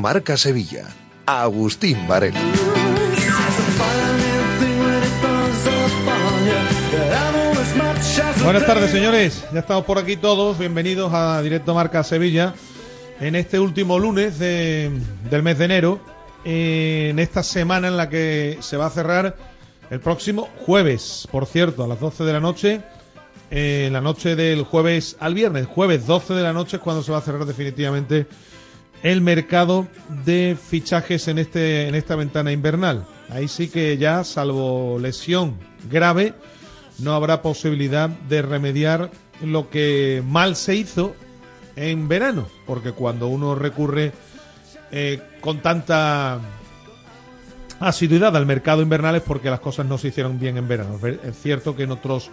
Marca Sevilla. Agustín Varela. Buenas tardes, señores. Ya estamos por aquí todos. Bienvenidos a Directo Marca Sevilla. En este último lunes del mes de enero. En esta semana en la que se va a cerrar el próximo jueves, por cierto, a las 12 de la noche. En la noche del jueves al viernes. Jueves 12 de la noche es cuando se va a cerrar definitivamente el mercado de fichajes en, este, en esta ventana invernal. Ahí sí que ya, salvo lesión grave, no habrá posibilidad de remediar lo que mal se hizo en verano, porque cuando uno recurre eh, con tanta asiduidad al mercado invernal es porque las cosas no se hicieron bien en verano. Es cierto que en otros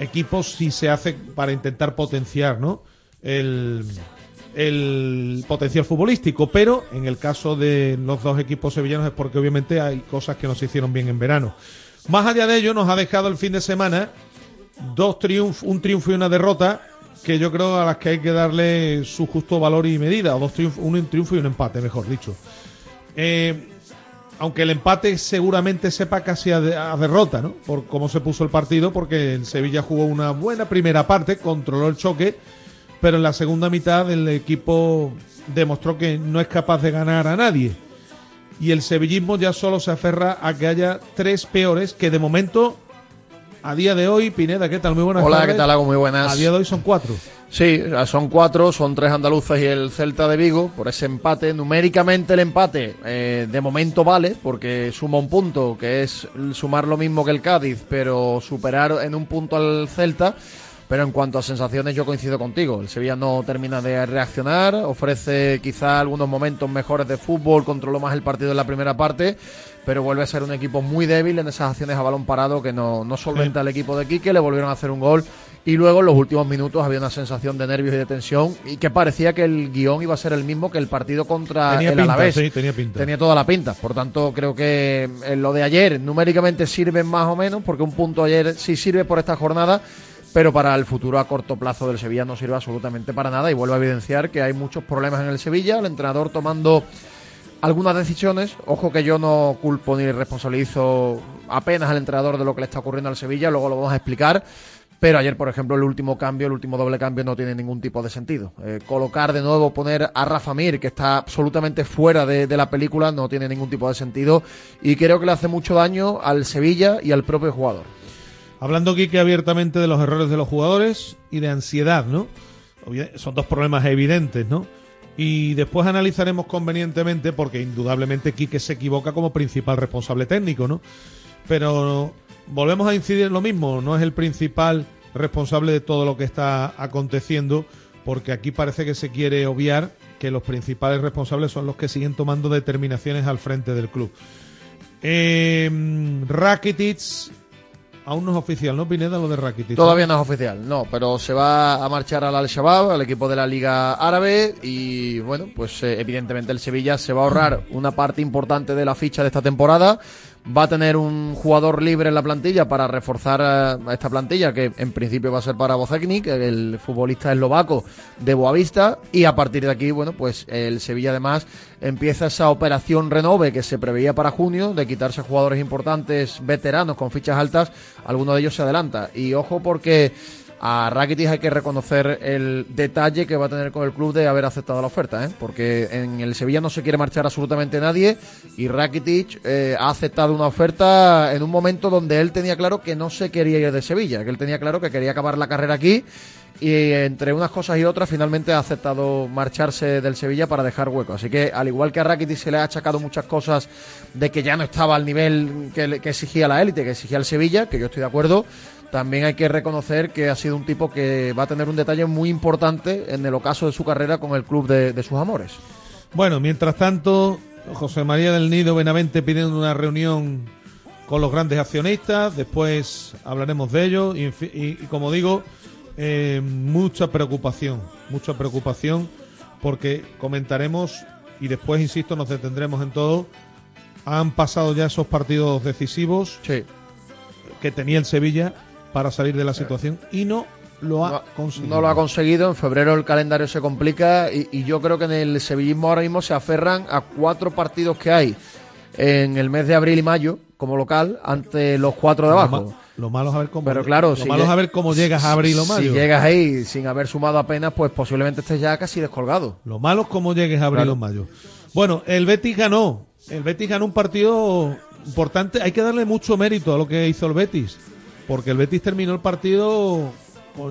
equipos sí se hace para intentar potenciar ¿no? el, el potencial futbolístico, pero en el caso de los dos equipos sevillanos es porque obviamente hay cosas que no se hicieron bien en verano. Más allá de ello, nos ha dejado el fin de semana dos triunfos, un triunfo y una derrota que yo creo a las que hay que darle su justo valor y medida, o dos triunfos, un triunfo y un empate, mejor dicho. Eh, aunque el empate seguramente sepa casi a, a, derrota, ¿no? Por cómo se puso el partido, porque el Sevilla jugó una buena primera parte, controló el choque pero en la segunda mitad el equipo demostró que no es capaz de ganar a nadie. Y el sevillismo ya solo se aferra a que haya tres peores, que de momento, a día de hoy, Pineda, ¿qué tal? Muy buenas Hola, ¿qué tal? Hago muy buenas. A día de hoy son cuatro. Sí, son cuatro, son tres andaluces y el Celta de Vigo por ese empate. Numéricamente el empate eh, de momento vale porque suma un punto, que es sumar lo mismo que el Cádiz, pero superar en un punto al Celta. Pero en cuanto a sensaciones, yo coincido contigo. El Sevilla no termina de reaccionar, ofrece quizá algunos momentos mejores de fútbol, controló más el partido en la primera parte, pero vuelve a ser un equipo muy débil en esas acciones a balón parado que no, no solventa el equipo de Quique, le volvieron a hacer un gol. Y luego en los últimos minutos había una sensación de nervios y de tensión y que parecía que el guion iba a ser el mismo que el partido contra tenía el pinta, Alavés. Sí, tenía pinta. Tenía toda la pinta. Por tanto, creo que eh, lo de ayer numéricamente sirve más o menos, porque un punto ayer sí sirve por esta jornada pero para el futuro a corto plazo del Sevilla no sirve absolutamente para nada y vuelve a evidenciar que hay muchos problemas en el Sevilla, el entrenador tomando algunas decisiones, ojo que yo no culpo ni responsabilizo apenas al entrenador de lo que le está ocurriendo al Sevilla, luego lo vamos a explicar, pero ayer, por ejemplo, el último cambio, el último doble cambio no tiene ningún tipo de sentido. Eh, colocar de nuevo, poner a Rafa Mir, que está absolutamente fuera de, la película, no tiene ningún tipo de sentido y creo que le hace mucho daño al Sevilla y al propio jugador. Hablando aquí que abiertamente de los errores de los jugadores y de ansiedad, ¿no? Son dos problemas evidentes, ¿no? Y después analizaremos convenientemente, porque indudablemente Quique se equivoca como principal responsable técnico, ¿no? Pero volvemos a incidir en lo mismo, no es el principal responsable de todo lo que está aconteciendo, porque aquí parece que se quiere obviar que los principales responsables son los que siguen tomando determinaciones al frente del club. Eh, Rakitic aún no es oficial, ¿no, Pineda, lo de Rakitic? Todavía no es oficial, no, pero se va a marchar al Al-Shabaab, al equipo de la Liga Árabe, y bueno, pues eh, evidentemente el Sevilla se va a ahorrar una parte importante de la ficha de esta temporada va a tener un jugador libre en la plantilla para reforzar a esta plantilla, que en principio va a ser para Bozeknik, el futbolista eslovaco de Boavista, y a partir de aquí, bueno, pues el Sevilla además empieza esa operación renove que se preveía para junio, de quitarse jugadores importantes, veteranos con fichas altas, alguno de ellos se adelanta. Y ojo porque a Rakitic hay que reconocer el detalle que va a tener con el club de haber aceptado la oferta, ¿eh? porque en el Sevilla no se quiere marchar absolutamente nadie y Rakitic eh, ha aceptado una oferta en un momento donde él tenía claro que no se quería ir de Sevilla, que él tenía claro que quería acabar la carrera aquí y entre unas cosas y otras finalmente ha aceptado marcharse del Sevilla para dejar hueco. Así que al igual que a Rakitic se le ha achacado muchas cosas de que ya no estaba al nivel que, que exigía la élite, que exigía el Sevilla, que yo estoy de acuerdo, también hay que reconocer que ha sido un tipo que va a tener un detalle muy importante en el ocaso de su carrera con el club de, sus amores. Bueno, mientras tanto, José María del Nido Benavente pidiendo una reunión con los grandes accionistas, después hablaremos de ello y, como digo, eh, mucha preocupación, mucha preocupación porque comentaremos y después, insisto, nos detendremos en todo. Han pasado ya esos partidos decisivos que tenía el Sevilla para salir de la situación y no lo ha conseguido. No lo ha conseguido. En febrero el calendario se complica y, yo creo que en el sevillismo ahora mismo se aferran a cuatro partidos que hay en el mes de abril y mayo como local ante los cuatro de abajo. Lo, malo es a ver cómo. Pero claro, lo malo es a ver cómo llegas a abril o mayo. Si llegas ahí sin haber sumado apenas, pues posiblemente estés ya casi descolgado. Lo malo es cómo llegues a abril o mayo. Bueno, el Betis ganó. El Betis ganó un partido importante. Hay que darle mucho mérito a lo que hizo el Betis porque el Betis terminó el partido,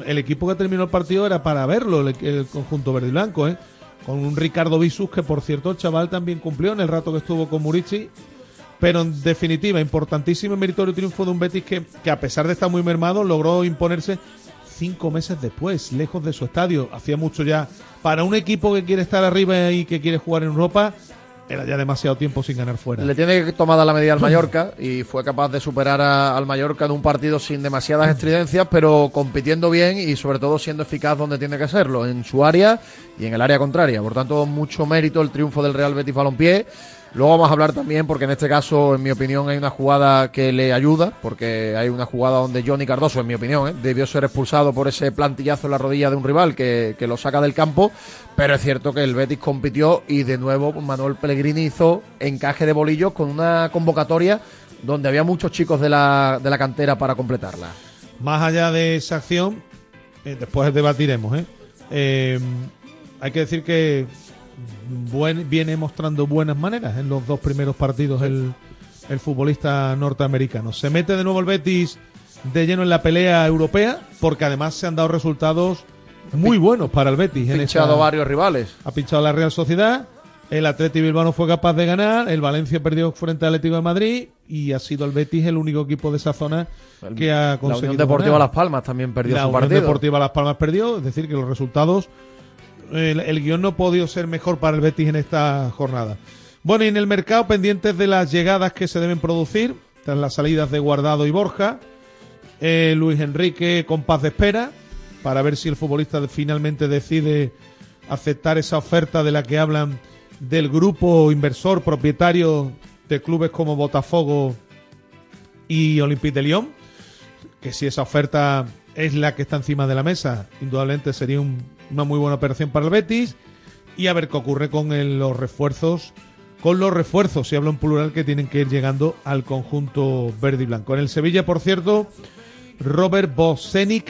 el equipo que terminó el partido era para verlo, el, conjunto verde y blanco, ¿eh? con un Ricardo Visus que por cierto el chaval también cumplió en el rato que estuvo con Murici, pero en definitiva, importantísimo y meritorio triunfo de un Betis que, que a pesar de estar muy mermado logró imponerse cinco meses después, lejos de su estadio. Hacía mucho ya. Para un equipo que quiere estar arriba y que quiere jugar en Europa, era ya demasiado tiempo sin ganar fuera. Le tiene tomada la medida al Mallorca y fue capaz de superar al Mallorca en un partido sin demasiadas estridencias, pero compitiendo bien y sobre todo siendo eficaz donde tiene que serlo, en su área y en el área contraria. Por tanto, mucho mérito el triunfo del Real Betis Balompié Luego vamos a hablar también, porque en este caso, en mi opinión, hay una jugada que le ayuda, porque hay una jugada donde Johnny Cardoso, en mi opinión, ¿eh? debió ser expulsado por ese plantillazo en la rodilla de un rival que, lo saca del campo, pero es cierto que el Betis compitió y de nuevo Manuel Pellegrini hizo encaje de bolillos con una convocatoria donde había muchos chicos de la, de la cantera para completarla. Más allá de esa acción, eh, después debatiremos. ¿eh? hay que decir que viene mostrando buenas maneras en los dos primeros partidos el, el futbolista norteamericano. Se mete de nuevo el Betis de lleno en la pelea europea porque además se han dado resultados muy buenos para el Betis. Ha pinchado varios rivales. Ha pinchado la Real Sociedad, el Atleti Bilbao fue capaz de ganar, el Valencia perdió frente al Atlético de Madrid y ha sido el Betis el único equipo de esa zona que ha conseguido. La Unión Deportiva Las Palmas también perdió la su Unión Deportiva Las Palmas perdió, es decir, que los resultados el, guion no ha podido ser mejor para el Betis en esta jornada. Bueno, y en el mercado, pendientes de las llegadas que se deben producir, tras las salidas de Guardado y Borja, eh, Luis Enrique con paz de espera, para ver si el futbolista finalmente decide aceptar esa oferta de la que hablan del grupo inversor propietario de clubes como Botafogo y Olympique de Lyon, que si esa oferta es la que está encima de la mesa, indudablemente sería un una muy buena operación para el Betis. Y a ver qué ocurre con los refuerzos. Con los refuerzos, si hablo en plural, que tienen que ir llegando al conjunto verde y blanco. En el Sevilla, por cierto, Robert Bosenic,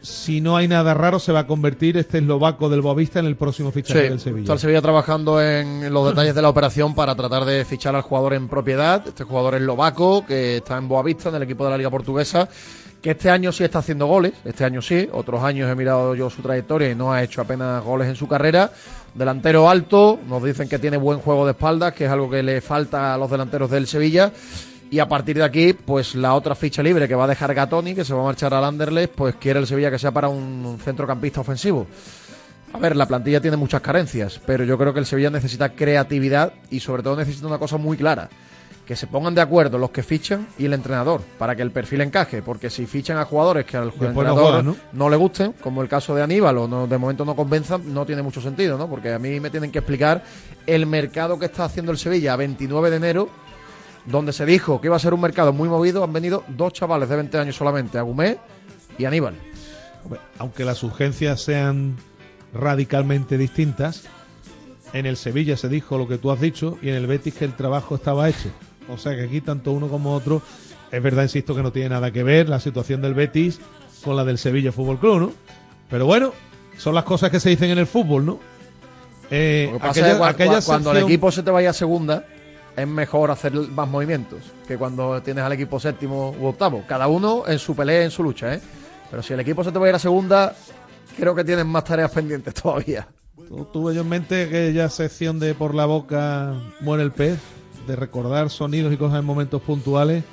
si no hay nada raro, se va a convertir este eslovaco del Boavista en el próximo fichaje del Sevilla. Está el Sevilla trabajando en los detalles de la operación para tratar de fichar al jugador en propiedad. Este jugador eslovaco que está en Boavista, en el equipo de la Liga Portuguesa que este año sí está haciendo goles, este año sí, otros años he mirado yo su trayectoria y no ha hecho apenas goles en su carrera. Delantero alto, nos dicen que tiene buen juego de espaldas, que es algo que le falta a los delanteros del Sevilla. Y a partir de aquí, pues la otra ficha libre que va a dejar Gatoni, que se va a marchar al Anderlecht, pues quiere el Sevilla que sea para un centrocampista ofensivo. A ver, la plantilla tiene muchas carencias, pero yo creo que el Sevilla necesita creatividad y sobre todo necesita una cosa muy clara que se pongan de acuerdo los que fichan y el entrenador para que el perfil encaje, porque si fichan a jugadores que al Después no entrenador juegan, ¿no? le gusten, como el caso de Aníbal, o no, de momento no convenzan, no tiene mucho sentido, ¿no? Porque a mí me tienen que explicar el mercado que está haciendo el Sevilla a 29 de enero, donde se dijo que iba a ser un mercado muy movido, han venido dos chavales de 20 años solamente, Agumé y Aníbal. Aunque las urgencias sean radicalmente distintas, en el Sevilla se dijo lo que tú has dicho y en el Betis que el trabajo estaba hecho. O sea que aquí tanto uno como otro, es verdad, insisto, que no tiene nada que ver la situación del Betis con la del Sevilla Fútbol Club, ¿no? Pero bueno, son las cosas que se dicen en el fútbol, ¿no? Eh, Lo que pasa aquella- es que cua- aquella cua- cuando el equipo se te vaya a segunda, es mejor hacer más movimientos que cuando tienes al equipo séptimo u octavo. Cada uno en su pelea, en su lucha, ¿eh? Pero si el equipo se te va a ir a segunda, creo que tienen más tareas pendientes todavía. Tu- Tuve yo en mente aquella sección de por la boca muere el pez, de recordar sonidos y cosas en momentos puntuales.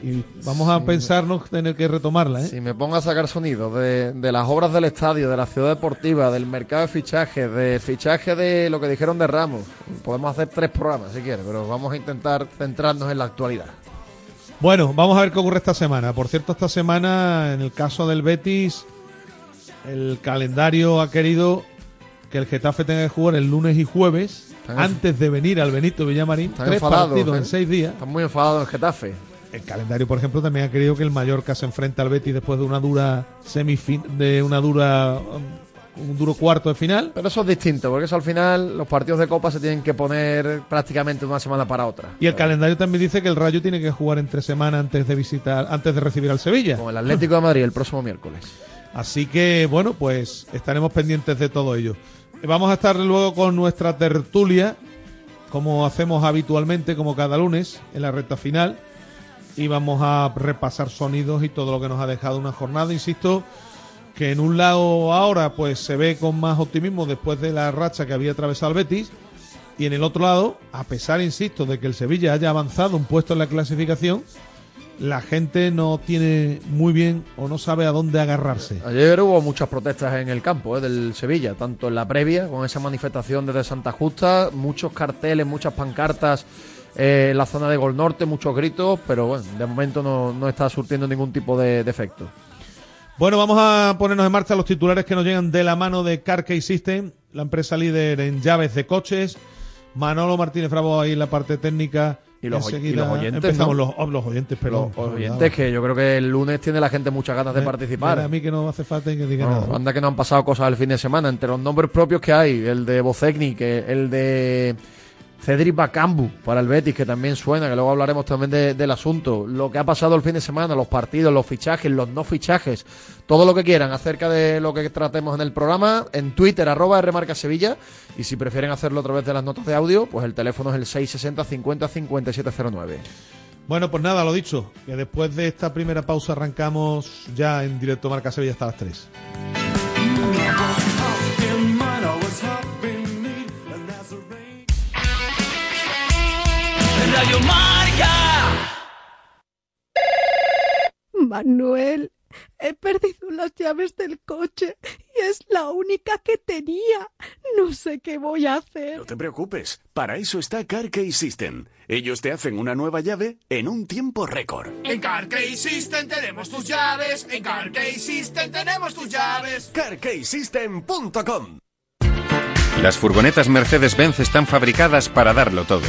Y vamos a pensarnos tener que retomarla, ¿eh? Si me pongo a sacar sonidos de, de las obras del estadio, de la ciudad deportiva, del mercado de fichajes, de fichaje de lo que dijeron de Ramos, podemos hacer tres programas si quieres, pero vamos a intentar centrarnos en la actualidad. Bueno, vamos a ver qué ocurre esta semana. Por cierto, esta semana, en el caso del Betis, el calendario ha querido que el Getafe tenga que jugar el lunes y jueves, Están antes de venir al Benito Villamarín. Están tres enfadados, partidos ¿eh? en seis días. Están muy enfadados en Getafe. El calendario, por ejemplo, también ha querido que el Mallorca se enfrente al Betis después de una dura semifin de una dura um, un duro cuarto de final. Pero eso es distinto, porque eso al final los partidos de Copa se tienen que poner prácticamente de una semana para otra. Y el calendario también dice que el Rayo tiene que jugar entre semana antes de visitar, antes de recibir al Sevilla. Con el Atlético de Madrid el próximo miércoles. Así que, bueno, pues estaremos pendientes de todo ello. Vamos a estar luego con nuestra tertulia, como hacemos habitualmente, como cada lunes, en la recta final. Y vamos a repasar sonidos y todo lo que nos ha dejado una jornada. Insisto que en un lado ahora pues se ve con más optimismo después de la racha que había atravesado el Betis. Y en el otro lado, a pesar, insisto, de que el Sevilla haya avanzado un puesto en la clasificación, la gente no tiene muy bien o no sabe a dónde agarrarse. Ayer hubo muchas protestas en el campo ¿eh? del Sevilla, tanto en la previa, con esa manifestación desde Santa Justa, muchos carteles, muchas pancartas eh, en la zona de Gol Norte, muchos gritos, pero bueno, de momento no, no está surtiendo ningún tipo de, de efecto. Bueno, vamos a ponernos en marcha los titulares que nos llegan de la mano de Carkey System, la empresa líder en llaves de coches. Manolo Martínez Bravo ahí en la parte técnica. Y los y los oyentes, Empezamos ¿no? los, oh, los oyentes, perdón. Los oyentes, que yo creo que el lunes tiene la gente muchas ganas de participar. A mí que no hace falta que diga No, nada. anda que no han pasado cosas el fin de semana. Entre los nombres propios que hay, el de Bocegni, que el de Cedric Bacambu para el Betis, que también suena, que luego hablaremos también de- del asunto. Lo que ha pasado el fin de semana, los partidos, los fichajes, los no fichajes, todo lo que quieran acerca de lo que tratemos en el programa, en Twitter, arroba Rmarca Sevilla. Y si prefieren hacerlo a través de las notas de audio, pues el teléfono es el 660 50 5709. Bueno, pues nada, lo dicho, que después de esta primera pausa arrancamos ya en directo Marca Sevilla hasta las 3. Radio Marca. Manuel, he perdido las llaves del coche y es la única que tenía. No sé qué voy a hacer. No te preocupes, para eso está CarKey System. Ellos te hacen una nueva llave en un tiempo récord. En CarKey System tenemos tus llaves. En CarKey System tenemos tus llaves. CarKeySystem.com Las furgonetas Mercedes-Benz están fabricadas para darlo todo.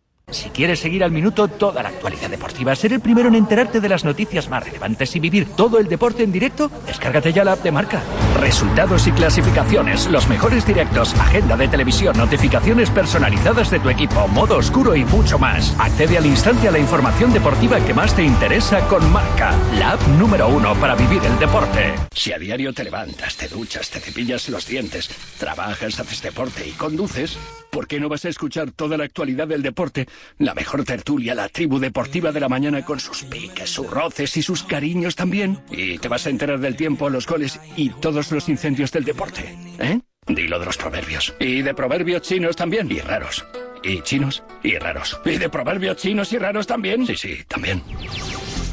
Si quieres seguir al minuto toda la actualidad deportiva, ser el primero en enterarte de las noticias más relevantes y vivir todo el deporte en directo, descárgate ya la app de marca. Resultados y clasificaciones, los mejores directos, agenda de televisión, notificaciones personalizadas de tu equipo, modo oscuro y mucho más. Accede al instante a la información deportiva que más te interesa con marca, la app número uno para vivir el deporte. Si a diario te levantas, te duchas, te cepillas los dientes, trabajas, haces deporte y conduces, ¿por qué no vas a escuchar toda la actualidad del deporte? La mejor tertulia, la tribu deportiva de la mañana con sus piques, sus roces y sus cariños también. Y te vas a enterar del tiempo, los goles y todos los incendios del deporte. ¿Eh? Dilo de los proverbios. Y de proverbios chinos también. Y raros. Y chinos y raros. ¿Y de proverbios chinos y raros también? Sí, sí, también.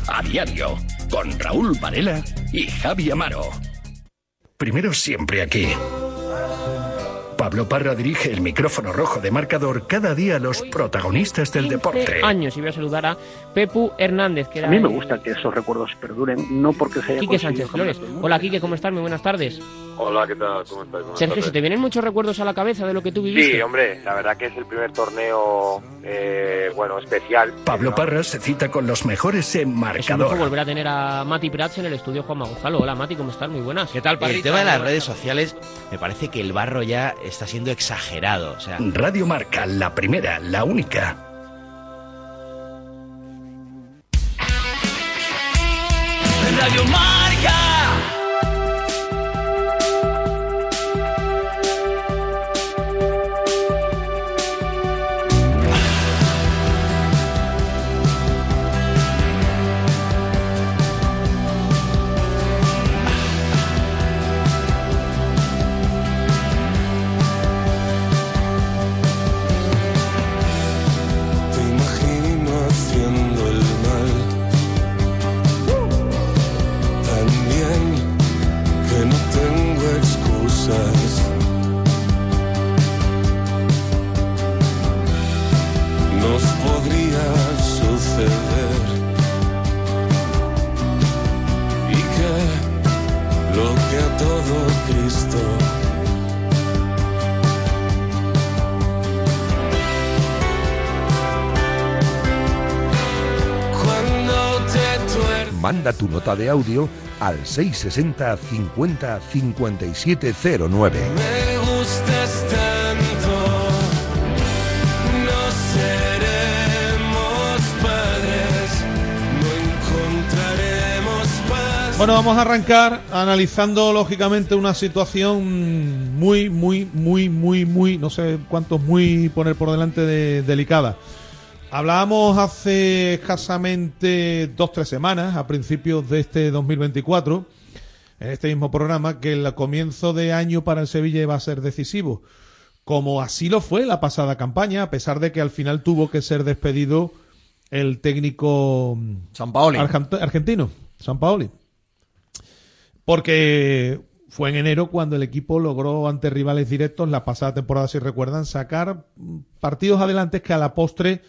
A diario, con Raúl Varela y Javi Amaro. Primero siempre aquí. Pablo Parra dirige el micrófono rojo de marcador cada día a los protagonistas del deporte. años y voy a saludar a Pepu Hernández. Que a mí me gusta que esos recuerdos perduren, no porque sea. Quique Sánchez Flores. Hola Quique, ¿cómo estás? Muy buenas tardes. Hola, ¿qué tal? ¿Cómo estás? Sergio, ¿se te vienen muchos recuerdos a la cabeza de lo que tú viviste? Sí, hombre, la verdad que es el primer torneo, eh, bueno, especial. Pablo Parra se cita con los mejores en Es un marcador. lujo volver a tener a Mati Prats en el estudio Juan Gonzalo. Hola Mati, ¿cómo estás? Muy buenas. ¿Qué tal, El tema de las redes sociales, me parece que el barro ya está siendo exagerado. O sea, Radio Marca, la primera, la única. Radio Marca. Manda tu nota de audio al 660 50 5709. Me gustas tanto, no seremos padres, no encontraremos paz. Bueno, vamos a arrancar analizando lógicamente una situación muy, muy, muy, muy, muy, no sé cuántos muy poner por delante de delicada. Hablábamos hace escasamente dos, tres semanas, a principios de este 2024, en este mismo programa, que el comienzo de año para el Sevilla iba a ser decisivo. Como así lo fue la pasada campaña, a pesar de que al final tuvo que ser despedido el técnico San Paoli. argentino, San Paoli. Porque fue en enero cuando el equipo logró ante rivales directos la pasada temporada, si recuerdan, sacar partidos adelante que a la postre,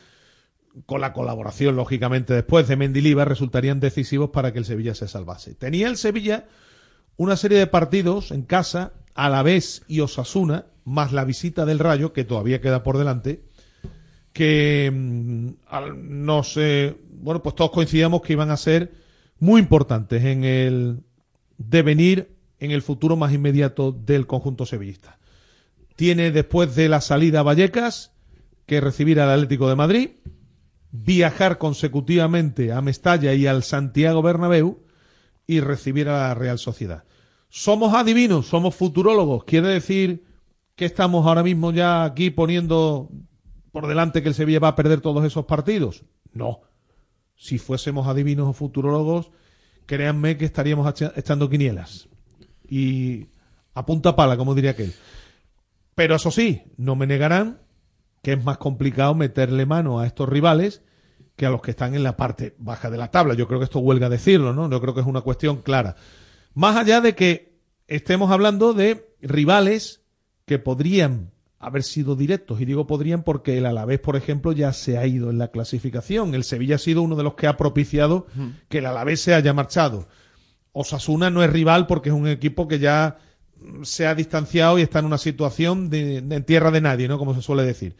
con la colaboración, lógicamente, después de Mendilibar, resultarían decisivos para que el Sevilla se salvase. Tenía el Sevilla una serie de partidos en casa, Alavés y Osasuna, más la visita del Rayo, que todavía queda por delante, que mm, no sé, bueno, pues todos coincidíamos que iban a ser muy importantes en el devenir en el futuro más inmediato del conjunto sevillista. Tiene después de la salida a Vallecas que recibir al Atlético de Madrid, viajar consecutivamente a Mestalla y al Santiago Bernabéu y recibir a la Real Sociedad. Somos adivinos, somos futurólogos, quiere decir que estamos ahora mismo ya aquí poniendo por delante que el Sevilla va a perder todos esos partidos. No. Si fuésemos adivinos o futurólogos, créanme que estaríamos echa- echando quinielas. Y a punta pala, como diría aquel. Pero eso sí, no me negarán que es más complicado meterle mano a estos rivales que a los que están en la parte baja de la tabla. Yo creo que esto huelga decirlo, ¿no? Yo creo que es una cuestión clara. Más allá de que estemos hablando de rivales que podrían haber sido directos, y digo podrían porque el Alavés, por ejemplo, ya se ha ido en la clasificación. El Sevilla ha sido uno de los que ha propiciado que el Alavés se haya marchado. Osasuna no es rival porque es un equipo que ya se ha distanciado y está en una situación de, de en tierra de nadie, ¿no? Como se suele decir.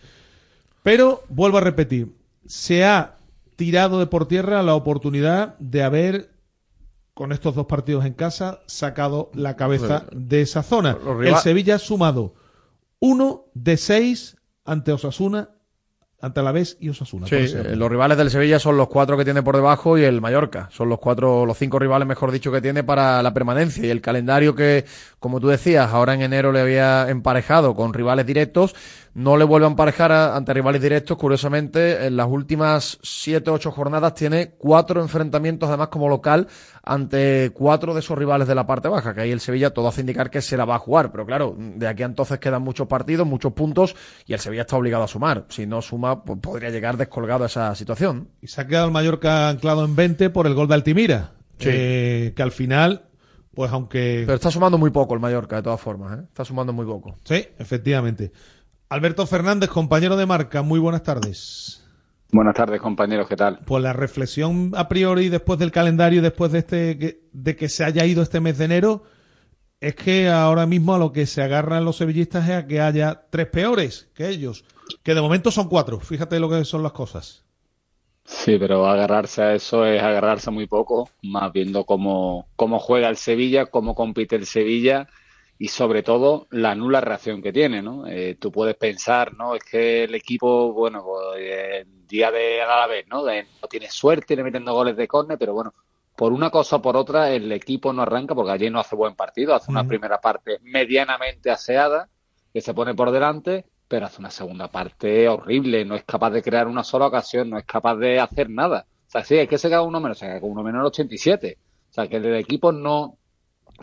Pero, vuelvo a repetir, se ha tirado de por tierra la oportunidad de haber, con estos dos partidos en casa, sacado la cabeza de esa zona. El Sevilla ha sumado uno de seis ante Osasuna, ante Alavés y Osasuna. Sí, eh, los rivales del Sevilla son los cuatro que tiene por debajo y el Mallorca. Son los cuatro, los cinco rivales, mejor dicho, que tiene para la permanencia. Y el calendario que, como tú decías, ahora en enero le había emparejado con rivales directos, no le vuelve a emparejar a- ante rivales directos. Curiosamente, en las últimas siete o ocho jornadas tiene cuatro enfrentamientos, además como local, ante cuatro de esos rivales de la parte baja, que ahí el Sevilla todo hace indicar que se la va a jugar. Pero claro, de aquí a entonces quedan muchos partidos, muchos puntos, y el Sevilla está obligado a sumar. Si no suma, pues podría llegar descolgado a esa situación. Y se ha quedado el Mallorca anclado en 20 por el gol de Altimira. Sí. Eh, que al final, pues aunque... Pero está sumando muy poco el Mallorca, de todas formas, ¿eh? Está sumando muy poco. Sí, efectivamente. Alberto Fernández, compañero de marca, muy buenas tardes. Buenas tardes, compañeros, ¿qué tal? Pues la reflexión a priori después del calendario, después de este que- de que se haya ido este mes de enero, es que ahora mismo a lo que se agarran los sevillistas es a que haya tres peores que ellos, que de momento son cuatro. Fíjate lo que son las cosas. Sí, pero agarrarse a eso es agarrarse muy poco, más viendo cómo, cómo juega el Sevilla, cómo compite el Sevilla y sobre todo la nula reacción que tiene, ¿no? Eh, tú puedes pensar, ¿no? Es que el equipo, bueno, pues, eh, día de Alavés, ¿no? De- no tiene suerte, le metiendo goles de córner, pero bueno, por una cosa o por otra el equipo no arranca porque allí no hace buen partido, hace una primera parte medianamente aseada que se pone por delante, pero hace una segunda parte horrible, no es capaz de crear una sola ocasión, no es capaz de hacer nada. O sea, sí, es que se queda uno menos, se queda con uno menos el 87. O sea, que el equipo no,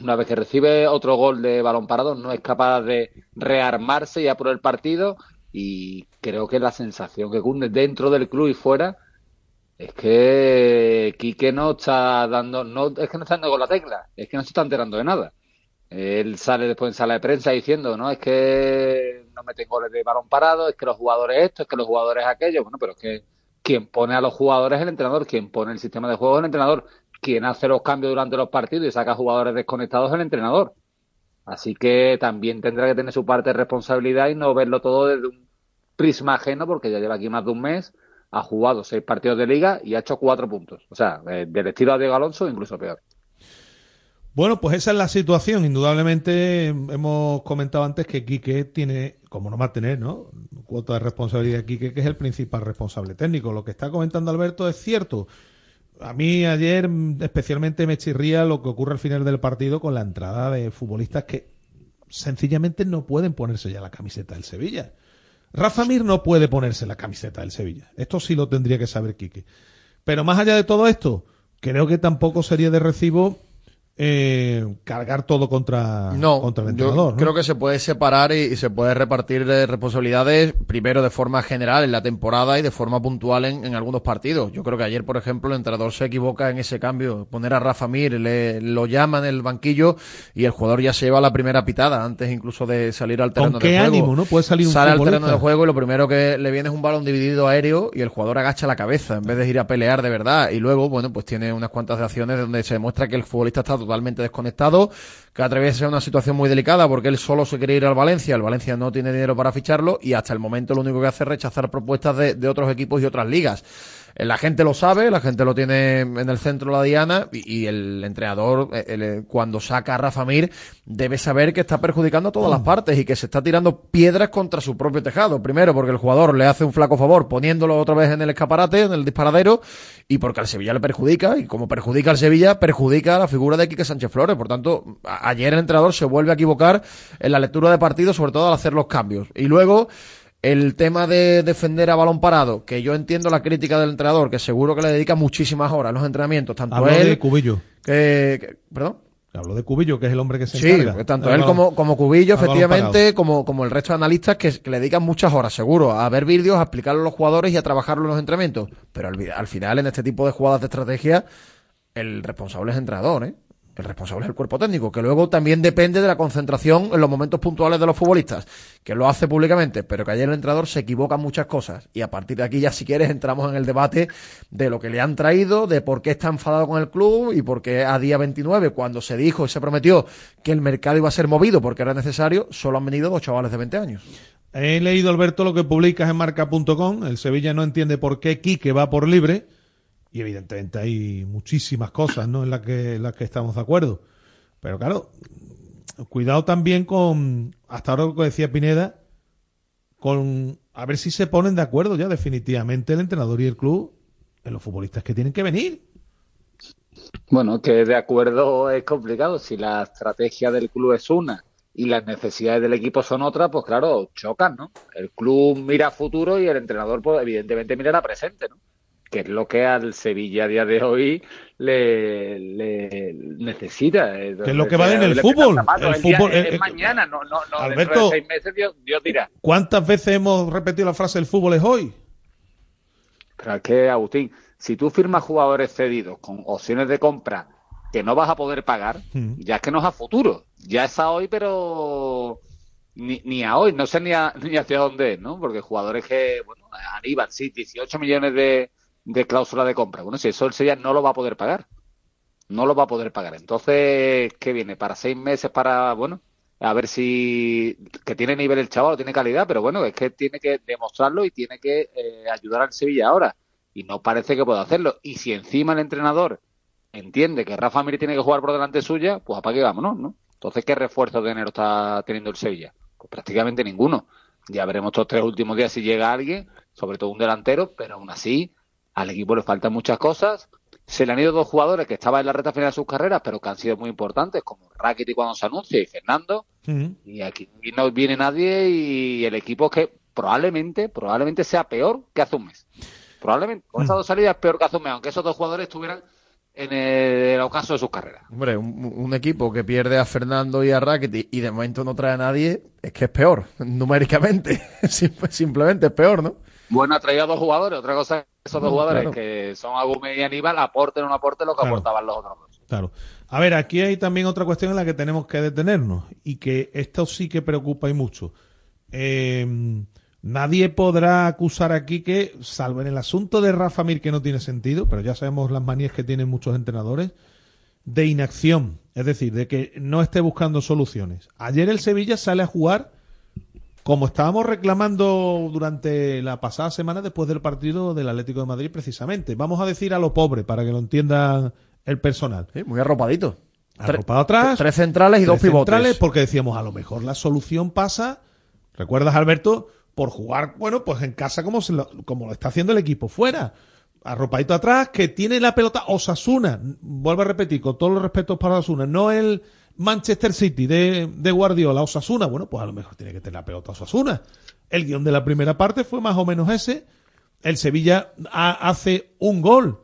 una vez que recibe otro gol de balón parado, no es capaz de rearmarse ya por el partido y creo que la sensación que cunde dentro del club y fuera es que Quique no está dando, no es que no está dando con la tecla, es que no se está enterando de nada. Él sale después en sala de prensa diciendo, no, es que no meten goles de balón parado, es que los jugadores esto, es que los jugadores aquello. Bueno, pero es que quien pone a los jugadores es el entrenador, quien pone el sistema de juego es el entrenador, quien hace los cambios durante los partidos y saca jugadores desconectados es el entrenador. Así que también tendrá que tener su parte de responsabilidad y no verlo todo desde un prisma ajeno, porque ya lleva aquí más de un mes, ha jugado seis partidos de liga y ha hecho cuatro puntos. O sea, eh, del estilo a Diego Alonso, incluso peor. Bueno, pues esa es la situación. Indudablemente hemos comentado antes que Quique tiene, como no va tener, ¿no? Cuota de responsabilidad de Quique, que es el principal responsable técnico. Lo que está comentando Alberto es cierto. A mí ayer mm, especialmente me chirría lo que ocurre al final del partido con la entrada de futbolistas que sencillamente no pueden ponerse ya la camiseta del Sevilla. Rafa Mir no puede ponerse la camiseta del Sevilla. Esto sí lo tendría que saber Quique. Pero más allá de todo esto, creo que tampoco sería de recibo eh, cargar todo contra, No, contra el yo entrenador. ¿no? creo que se puede separar y, y se puede repartir eh, responsabilidades primero de forma general en la temporada y de forma puntual en, en algunos partidos. Yo creo que ayer, por ejemplo, el entrenador se equivoca en ese cambio. Poner a Rafa Mir, le, lo llama en el banquillo y el jugador ya se lleva la primera pitada antes incluso de salir al terreno ¿Con de qué juego. ánimo, no? Puede salir un Sale al terreno de juego y lo primero que le viene es un balón dividido aéreo y el jugador agacha la cabeza en vez de ir a pelear de verdad. Y luego, bueno, pues tiene unas cuantas de acciones donde se demuestra que el futbolista está totalmente desconectado, que atraviesa una situación muy delicada porque él solo se quiere ir al Valencia, el Valencia no tiene dinero para ficharlo y hasta el momento lo único que hace es rechazar propuestas de, de otros equipos y otras ligas. La gente lo sabe, la gente lo tiene en el centro la diana y, el entrenador, eh, el- eh, cuando saca a Rafa Mir, debe saber que está perjudicando a todas las partes y que se está tirando piedras contra su propio tejado. Primero, porque el jugador le hace un flaco favor poniéndolo otra vez en el escaparate, en el disparadero, y porque al Sevilla le perjudica, y como perjudica al Sevilla, perjudica a la figura de Quique Sánchez Flores. Por tanto, ayer el entrenador se vuelve a equivocar en la lectura de partido, sobre todo al hacer los cambios. Y luego, el tema de defender a balón parado, que yo entiendo la crítica del entrenador, que seguro que le dedica muchísimas horas a los entrenamientos, tanto Hablo él de Cubillo. que, que- perdón. Hablo de Cubillo, que es el hombre que se Sí, encarga. tanto del él como, como Cubillo, efectivamente, como, como el resto de analistas que, que le dedican muchas horas, seguro, a ver vídeos, a explicarlo a los jugadores y a trabajarlo en los entrenamientos. Pero al, al final, en este tipo de jugadas de estrategia, el responsable es el entrenador, ¿eh? El responsable es el cuerpo técnico, que luego también depende de la concentración en los momentos puntuales de los futbolistas, que lo hace públicamente, pero que ayer el entrenador se equivoca en muchas cosas. Y a partir de aquí ya si quieres entramos en el debate de lo que le han traído, de por qué está enfadado con el club y por qué a día 29, cuando se dijo y se prometió que el mercado iba a ser movido porque era necesario, solo han venido dos chavales de 20 años. He leído, Alberto, lo que publicas en marca.com. El Sevilla no entiende por qué Quique va por libre. Y evidentemente hay muchísimas cosas ¿no? en, las que, las que estamos de acuerdo. Pero claro, cuidado también con, hasta ahora lo que decía Pineda, con a ver si se ponen de acuerdo ya definitivamente el entrenador y el club en los futbolistas que tienen que venir. Bueno, que de acuerdo es complicado. Si la estrategia del club es una y las necesidades del equipo son otras, pues claro, chocan, ¿no? El club mira futuro y el entrenador, pues evidentemente mira a presente, ¿no? Que es lo que al Sevilla a día de hoy le, le necesita. Que es lo que vale en el fútbol. El fútbol es, el- el- mañana, no, no, no Alberto, dentro de seis meses Dios, Dios dirá. ¿Cuántas veces hemos repetido la frase el fútbol es hoy? Pero es que, Agustín, si tú firmas jugadores cedidos con opciones de compra que no vas a poder pagar, ya es que no es a futuro. Ya es a hoy, pero ni, ni a hoy. No sé ni, a- ni hacia dónde es, ¿no? Porque jugadores que, bueno, Aníbal, sí, 18 millones de, de cláusula de compra. Bueno, si eso el Sevilla no lo va a poder pagar. No lo va a poder pagar. Entonces, ¿qué viene? Para seis meses, para, bueno, a ver si que tiene nivel el chaval, tiene calidad, pero bueno, es que tiene que demostrarlo y tiene que eh, ayudar al Sevilla ahora. Y no parece que pueda hacerlo. Y si encima el entrenador entiende que Rafa Mir tiene que jugar por delante suya, pues apague vámonos, ¿no? Entonces, ¿qué refuerzo de enero está teniendo el Sevilla? Pues prácticamente ninguno. Ya veremos estos tres últimos días si llega alguien, sobre todo un delantero, pero aún así al equipo le faltan muchas cosas. Se le han ido dos jugadores que estaban en la recta final de sus carreras, pero que han sido muy importantes, como Rakitic cuando se anuncia y Fernando. Y aquí no viene nadie y el equipo que probablemente, probablemente sea peor que hace un mes. Probablemente. Con esas dos salidas peor que hace un mes, aunque esos dos jugadores estuvieran en el ocaso de sus carreras. Hombre, un, un equipo que pierde a Fernando y a Rakitic y de momento no trae a nadie, es que es peor, numéricamente. Sim- Simplemente es peor, ¿no? Bueno, ha traído a dos jugadores. Otra cosa esos dos No, jugadores claro. que son Agume y Aníbal aporten o no aporten lo que Claro. aportaban los otros dos. Claro. A ver, aquí hay también otra cuestión en la que tenemos que detenernos y que esto sí que preocupa y mucho. Eh, nadie podrá acusar aquí que, salvo en el asunto de Rafa Mir, que no tiene sentido, pero ya sabemos las manías que tienen muchos entrenadores, de inacción. Es decir, de que no esté buscando soluciones. Ayer el Sevilla sale a jugar como estábamos reclamando durante la pasada semana después del partido del Atlético de Madrid, precisamente. Vamos a decir a lo pobre para que lo entienda el personal. muy arropadito. Arropado atrás. Tres centrales y tres dos pivotes. centrales, porque decíamos, a lo mejor la solución pasa, ¿recuerdas, Alberto? Por jugar, bueno, pues en casa como, se lo, como lo está haciendo el equipo fuera. Arropadito atrás, que tiene la pelota Osasuna. Vuelvo a repetir, con todos los respetos para Osasuna, no el Manchester City de, de Guardiola, Osasuna. Bueno, pues a lo mejor tiene que tener la pelota Osasuna. El guion de la primera parte fue más o menos ese. El Sevilla ha- hace un gol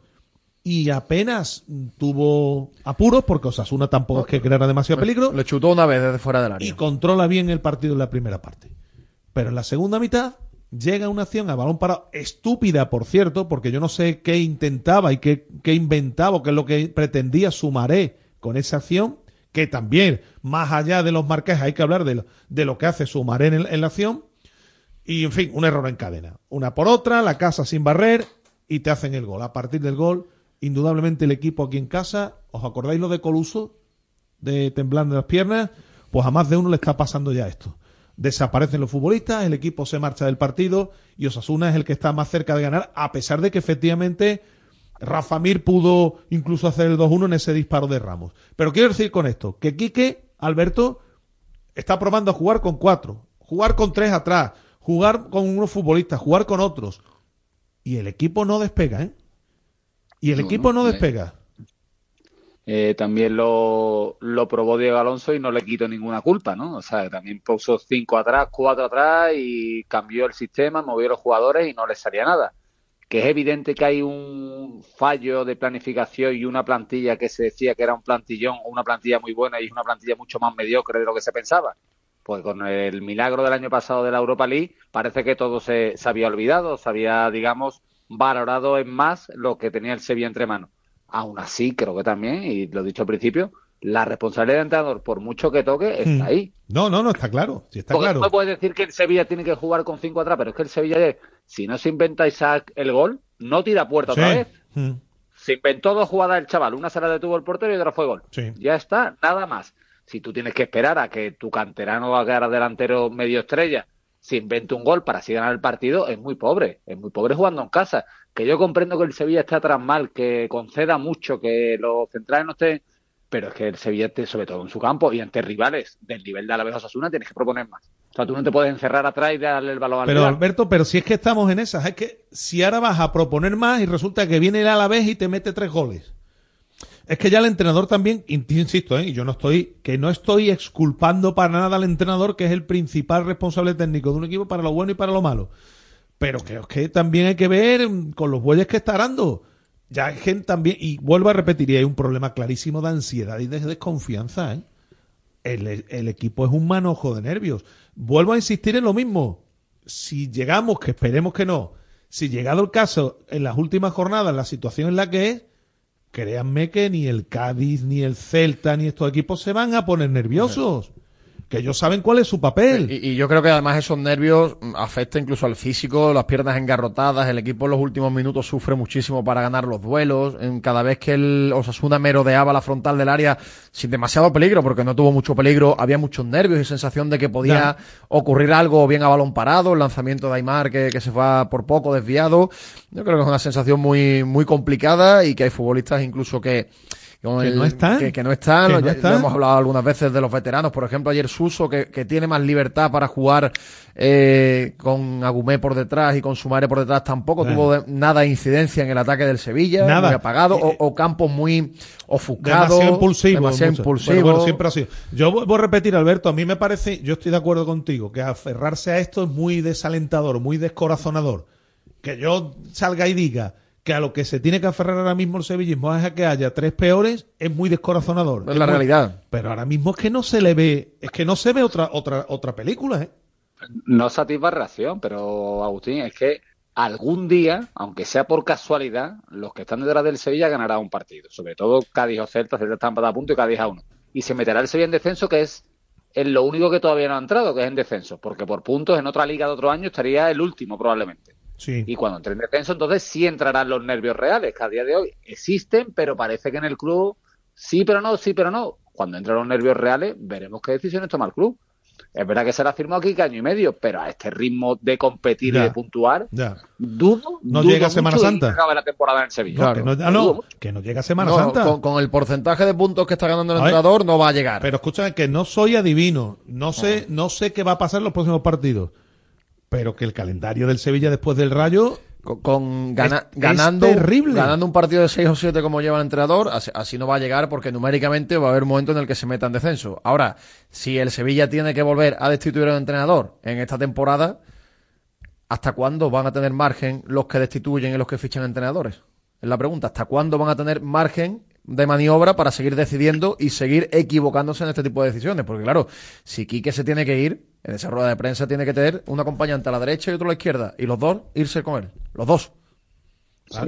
y apenas tuvo apuros porque Osasuna tampoco es que creara demasiado peligro. Le chutó una vez desde fuera del área. Y controla bien el partido en la primera parte. Pero en la segunda mitad llega una acción a balón parado, estúpida por cierto, porque yo no sé qué intentaba y qué, qué inventaba o qué es lo que pretendía Sumaré con esa acción, que también, más allá de los marques, hay que hablar de lo, que hace Sumaré en, en la acción. Y en fin, un error en cadena. Una por otra, la casa sin barrer y te hacen el gol. A partir del gol, indudablemente el equipo aquí en casa, ¿os acordáis lo de Coluso? De temblando las piernas, pues a más de uno le está pasando ya esto. Desaparecen los futbolistas, el equipo se marcha del partido y Osasuna es el que está más cerca de ganar, a pesar de que efectivamente Rafa Mir pudo incluso hacer el 2-1 en ese disparo de Ramos. Pero quiero decir con esto, que Quique, Alberto, está probando a jugar con cuatro, jugar con tres atrás, jugar con unos futbolistas, jugar con otros. Y el equipo no despega, ¿eh? Y el No, equipo no no, eh. despega. Eh, también lo, lo probó Diego Alonso y no le quito ninguna culpa, ¿no? O sea, también puso cinco atrás, cuatro atrás y cambió el sistema, movió los jugadores y no le salía nada. Que es evidente que hay un fallo de planificación y una plantilla que se decía que era un plantillón o una plantilla muy buena y es una plantilla mucho más mediocre de lo que se pensaba. Pues con el milagro del año pasado de la Europa League parece que todo se, se había olvidado, se había, digamos, valorado en más lo que tenía el Sevilla entre manos. Aún así, creo que también, y lo he dicho al principio, la responsabilidad del entrenador, por mucho que toque, está Mm. ahí. No, no, no, está claro. Sí, está Porque claro. tú me puedes decir que el Sevilla tiene que jugar con cinco atrás, pero es que el Sevilla, si no se inventa Isaac el gol, no tira puerta otra vez. Mm. Se inventó dos jugadas el chaval, una se la detuvo el portero y otra fue gol. Sí. Ya está, nada más. Si tú tienes que esperar a que tu canterano va a quedar delantero medio estrella, se invente un gol para así ganar el partido, es muy pobre. Es muy pobre jugando en casa. Que yo comprendo que el Sevilla esté atrás mal, que conceda mucho, que los centrales no estén. Pero es que el Sevilla, sobre todo en su campo y ante rivales del nivel de Alavés Osasuna, tienes que proponer más. O sea, tú no te puedes encerrar atrás y darle el balón al Pero rival. Alberto, pero si es que estamos en esas, es que si ahora vas a proponer más y resulta que viene el Alavés y te mete tres goles. Es que ya el entrenador también, in- insisto, ¿eh? y yo no estoy, que no estoy exculpando para nada al entrenador, que es el principal responsable técnico de un equipo para lo bueno y para lo malo. Pero creo que también hay que ver con los bueyes que está arando. Ya hay gente también, y vuelvo a repetir, y hay un problema clarísimo de ansiedad y de desconfianza, ¿eh? El, el equipo es un manojo de nervios. Vuelvo a insistir en lo mismo. Si llegamos, que esperemos que no, si llegado el caso en las últimas jornadas, la situación en la que es, créanme que ni el Cádiz, ni el Celta, ni estos equipos se van a poner nerviosos. Que ellos saben cuál es su papel. Y, y yo creo que además esos nervios mm, afectan incluso al físico, las piernas engarrotadas, el equipo en los últimos minutos sufre muchísimo para ganar los duelos, cada vez que el Osasuna merodeaba la frontal del área sin demasiado peligro, porque no tuvo mucho peligro, había muchos nervios y sensación de que podía ocurrir algo bien a balón parado, el lanzamiento de Aymar que, que se va por poco desviado, yo creo que es una sensación muy, muy complicada y que hay futbolistas incluso que Que el- no están. Que, que no están. Que lo- no ya- están. lo hemos hablado algunas veces de los veteranos. Por ejemplo, ayer Suso, que, que tiene más libertad para jugar eh, con Agumé por detrás y con Sumare por detrás, tampoco tuvo de- nada de incidencia en el ataque del Sevilla. Nada. Muy apagado. O, o Campos muy ofuscado. demasiado impulsivo. Demasiado impulsivo. Pero bueno, siempre ha sido. Yo voy a repetir, Alberto, a mí me parece, yo estoy de acuerdo contigo, que aferrarse a esto es muy desalentador, muy descorazonador. Que yo salga y diga que a lo que se tiene que aferrar ahora mismo el sevillismo es a que haya tres peores, es muy descorazonador. Es la muy- realidad. Pero ahora mismo es que no se le ve, es que no se ve otra, otra, otra película, ¿eh? No satisface reacción, pero Agustín, es que algún día, aunque sea por casualidad, los que están detrás del Sevilla ganarán un partido. Sobre todo Cádiz o Celta, Celta está empatado a punto y Cádiz a uno. Y se meterá el Sevilla en descenso, que es en lo único que todavía no ha entrado, que es en descenso. Porque por puntos en otra liga de otro año estaría el último probablemente. Sí. Y cuando entre en descenso, entonces sí entrarán los nervios reales, que a día de hoy existen, pero parece que en el club sí, pero no, sí, pero no. Cuando entran los nervios reales, veremos qué decisiones toma el club. Es verdad que se le ha firmado aquí que año y medio, pero a este ritmo de competir Ya. y de puntuar, Ya. dudo. No dudo llega Semana Santa. que acabe la temporada en el Sevilla. No, que no, ah, no, que no llega Semana No, Santa. Con, con el porcentaje de puntos que está ganando el A ver. entrenador, no va a llegar. Pero escúchame que no soy adivino, no sé, no sé qué va a pasar en los próximos partidos, pero que el calendario del Sevilla después del Rayo con, con gana- es- ganando, terrible. ganando un partido de 6 o 7 como lleva el entrenador, así, así no va a llegar porque numéricamente va a haber un momento en el que se meta en descenso. Ahora, si el Sevilla tiene que volver a destituir al entrenador en esta temporada, ¿hasta cuándo van a tener margen los que destituyen y los que fichan entrenadores? Es la pregunta, ¿hasta cuándo van a tener margen de maniobra para seguir decidiendo y seguir equivocándose en este tipo de decisiones? Porque claro, si Quique se tiene que ir, en esa rueda de prensa tiene que tener un acompañante a la derecha y otro a la izquierda, y los dos irse con él, los dos. Sí,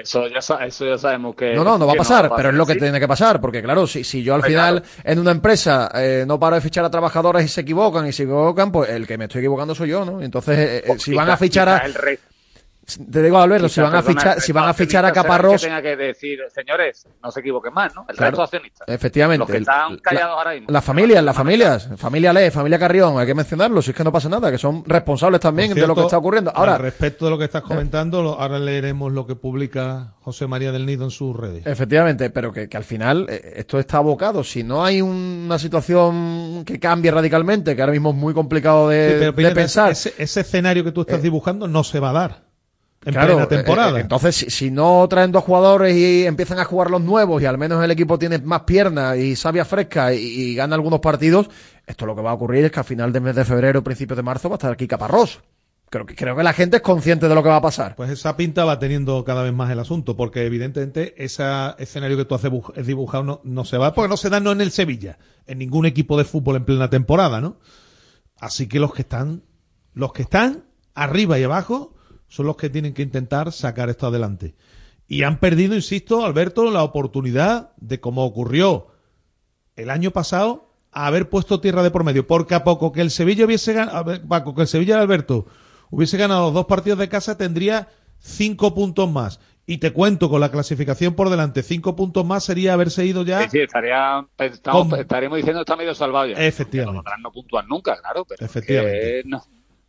eso, ya, eso ya sabemos que. No, no, no va a pasar, pero es lo que sí. tiene que pasar, porque claro, si, si yo al Pues final en una empresa eh, no paro de fichar a trabajadores y se equivocan y se equivocan, pues el que me estoy equivocando soy yo, ¿no? Entonces, eh, eh, si van a fichar a... el Te digo, Alberto, si van a fichar, si van a fichar a accionista Caparrós... Que tenga que decir, señores, no se equivoquen más, ¿no? El Claro. resto accionistas. Efectivamente. Los que están callados la- ahora mismo. Las familias, las familias. Familia Le, familia Carrión, hay que mencionarlo, si es que no pasa nada, que son responsables también de lo que está ocurriendo. Ahora, al respecto de lo que estás comentando, lo- ahora leeremos lo que publica José María del Nido en sus redes. Efectivamente, pero que, que al final eh, esto está abocado. Si no hay una situación que cambie radicalmente, que ahora mismo es muy complicado de, Sí, pero de Pineda, pensar. Ese, ese escenario que tú estás dibujando no se va a dar en Claro, plena temporada. eh, eh, entonces, si, si no traen dos jugadores y empiezan a jugar los nuevos y al menos el equipo tiene más piernas y savia fresca y, y gana algunos partidos, esto lo que va a ocurrir es que a final del mes de febrero, principios de marzo, va a estar aquí Caparrós. Creo que, creo que la gente es consciente de lo que va a pasar. Pues esa pinta va teniendo cada vez más el asunto, porque evidentemente ese escenario que tú has dibujado no, no se va, porque no se da no en el Sevilla, en ningún equipo de fútbol en plena temporada, ¿no? Así que los que están, los que están arriba y abajo son los que tienen que intentar sacar esto adelante. Y han perdido, insisto, Alberto, la oportunidad de, como ocurrió el año pasado, haber puesto tierra de por medio, porque a poco que el Sevilla hubiese ganado, Paco, que el Sevilla de Alberto hubiese ganado dos partidos de casa, tendría cinco puntos más. Y te cuento, con la clasificación por delante, cinco puntos más sería haberse ido ya. Sí, sí, estaría, estamos- Con- estaríamos diciendo que está medio salvado ya. Efectivamente. Porque los otras no puntúan nunca, claro, pero Efectivamente. no,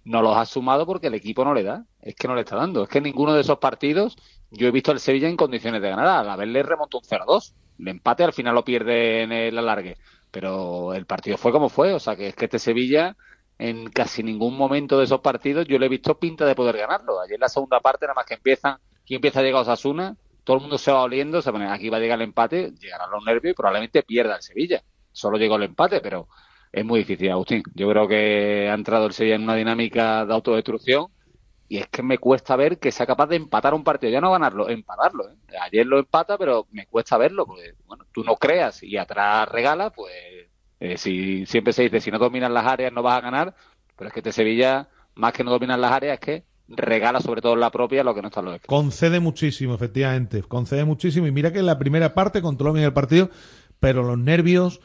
no los ha sumado porque el equipo no le da. Es que no le está dando. Es que ninguno de esos partidos yo he visto al Sevilla en condiciones de ganar. A la vez le remontó un 0-2. El empate al final lo pierde en el alargue. Pero el partido fue como fue. O sea, que es que este Sevilla en casi ningún momento de esos partidos yo le he visto pinta de poder ganarlo. Ayer en la segunda parte, nada más que empiezan, que empieza a llegar Osasuna, todo el mundo se va oliendo, se pone, aquí va a llegar el empate, llegarán los nervios y probablemente pierda el Sevilla. Solo llegó el empate, pero es muy difícil, Agustín. Yo creo que ha entrado el Sevilla en una dinámica de autodestrucción y es que me cuesta ver que sea capaz de empatar un partido, ya no ganarlo, empatarlo. ¿eh? Ayer lo empata, pero me cuesta verlo, porque bueno, tú no creas y atrás regala, pues eh, si siempre se dice, si no dominas las áreas no vas a ganar, pero es que este Sevilla, más que no dominar las áreas, es que regala sobre todo la propia lo que no está los Concede muchísimo, efectivamente, concede muchísimo y mira que en la primera parte controló bien el partido, pero los nervios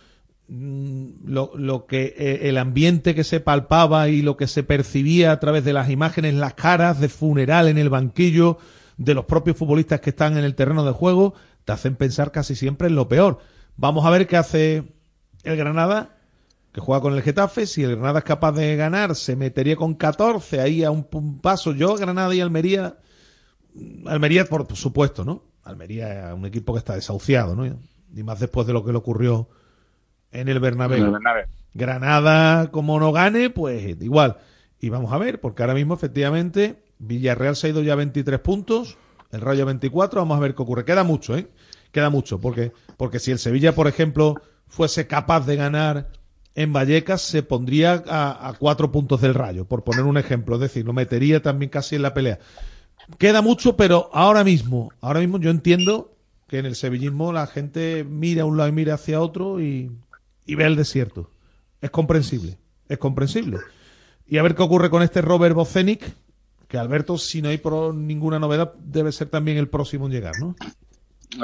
lo, lo que eh, el ambiente que se palpaba y lo que se percibía a través de las imágenes, las caras de funeral en el banquillo de los propios futbolistas que están en el terreno de juego, te hacen pensar casi siempre en lo peor. Vamos a ver qué hace el Granada, que juega con el Getafe. Si el Granada es capaz de ganar, se metería con 14 ahí a un, un paso. Yo, Granada y Almería, Almería por supuesto, ¿no? Almería es un equipo que está desahuciado, ¿no? Y más después de lo que le ocurrió en el Bernabéu. En el Bernabéu. Granada, como no gane, pues igual. Y vamos a ver, porque ahora mismo, efectivamente, Villarreal se ha ido ya a 23 puntos, el Rayo 24, vamos a ver qué ocurre. Queda mucho, ¿eh? Queda mucho, porque, porque si el Sevilla, por ejemplo, fuese capaz de ganar en Vallecas, se pondría a, a cuatro puntos del Rayo, por poner un ejemplo. Es decir, lo metería también casi en la pelea. Queda mucho, pero ahora mismo, ahora mismo yo entiendo que en el sevillismo la gente mira a un lado y mira hacia otro y, y ve el desierto. Es comprensible, es comprensible. Y a ver qué ocurre con este Robert Bocenic, que Alberto, si no hay pro- ninguna novedad, debe ser también el próximo en llegar, ¿no?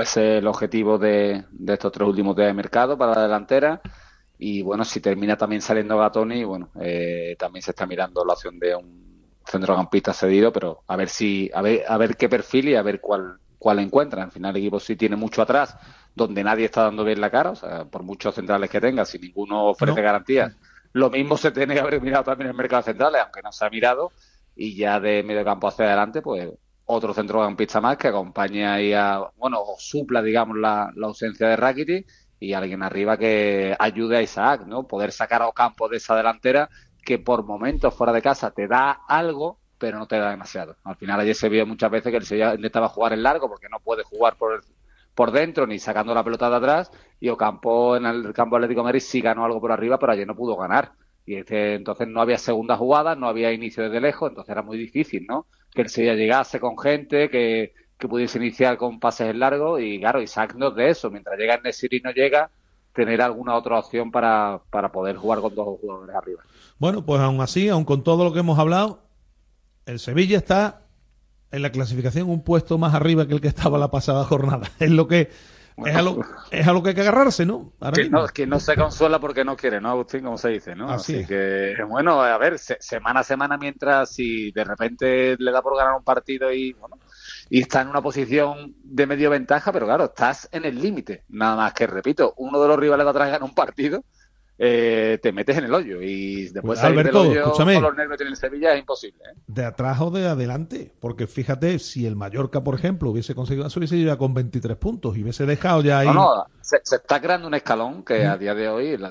Ese es el objetivo de, de estos tres últimos días de mercado para la delantera. Y bueno, si termina también saliendo Gatoni, bueno, eh, también se está mirando la opción de un centrocampista cedido, pero a ver si, a ver, a ver qué perfil y a ver cuál, cuál encuentra. Al final el equipo sí tiene mucho atrás, donde nadie está dando bien la cara, o sea, por muchos centrales que tenga, si ninguno ofrece No. garantías. Lo mismo se tiene que haber mirado también en el mercado centrales, aunque no se ha mirado, y ya de medio campo hacia adelante, pues otro centrocampista más que acompañe ahí a, bueno, o supla, digamos, la, la ausencia de Rakitic y alguien arriba que ayude a Isaac, ¿no? Poder sacar a Ocampo de esa delantera que por momentos fuera de casa te da algo, pero no te da demasiado. Al final ayer se vio muchas veces que el Sevilla intentaba jugar en largo porque no puede jugar por, por dentro ni sacando la pelota de atrás y Ocampo en el campo Atlético de Madrid sí ganó algo por arriba, pero ayer no pudo ganar. Y este, entonces no había segunda jugada, no había inicio desde lejos, entonces era muy difícil, ¿no? Que el Sevilla llegase con gente, que, que pudiese iniciar con pases en largo y claro, Isaac no es de eso. Mientras llega Nesiri y no llega, tener alguna otra opción para, para poder jugar con dos jugadores arriba. Bueno, pues aún así, aún con todo lo que hemos hablado, el Sevilla está en la clasificación un puesto más arriba que el que estaba la pasada jornada. Es lo que es a lo, es a lo que hay que agarrarse, ¿no? Ahora Que no, que no se consuela porque no quiere, ¿no, Agustín? Como se dice, ¿no? Así Así, es. que, bueno, a ver, se- semana a semana, mientras si de repente le da por ganar un partido y, bueno, y está en una posición de medio ventaja, pero claro, estás en el límite. Nada más que, repito, uno de los rivales de atrás gana un partido, eh, te metes en el hoyo y después Pues, Alberto, del hoyo escúchame. tiene el Sevilla es imposible. ¿eh? de atrás o de adelante. Porque fíjate, si el Mallorca, por ejemplo, hubiese conseguido eso, hubiese ya con 23 puntos y hubiese dejado ya ahí. No, no, se, se está creando un escalón que Mm. a día de hoy, la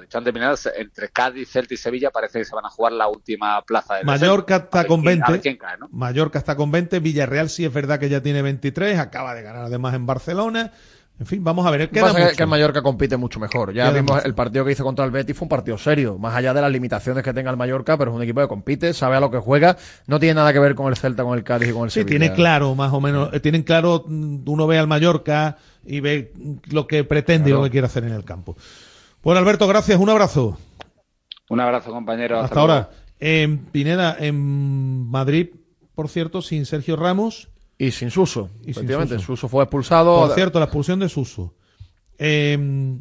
se- entre Cádiz, Celta y Sevilla parece que se van a jugar la última plaza de Mallorca está ver con quién- a 20. ver quién cae, ¿no? Mallorca está con 20. Villarreal sí es verdad que ya tiene 23. Acaba de ganar además en Barcelona. En fin, vamos a ver. Queda pasa es que- mucho. que el Mallorca compite mucho mejor. Ya Queda vimos mucho. el partido que hizo contra el Betis fue un partido serio, más allá de las limitaciones que tenga el Mallorca, pero es un equipo que compite, sabe a lo que juega, no tiene nada que ver con el Celta, con el Cádiz y con el Sí, Sevilla. tiene claro, más o menos. eh, Tienen claro, mm, uno ve al Mallorca y ve mm, lo que pretende y lo que quiere hacer en el campo. Bueno, Alberto, gracias. Un abrazo. Un abrazo, compañero. Hasta ahora. En Pineda, en Madrid, por cierto, sin Sergio Ramos. Y sin Suso. Y sin Efectivamente, Suso. Suso fue expulsado. Por cierto, la expulsión de Suso. Eh,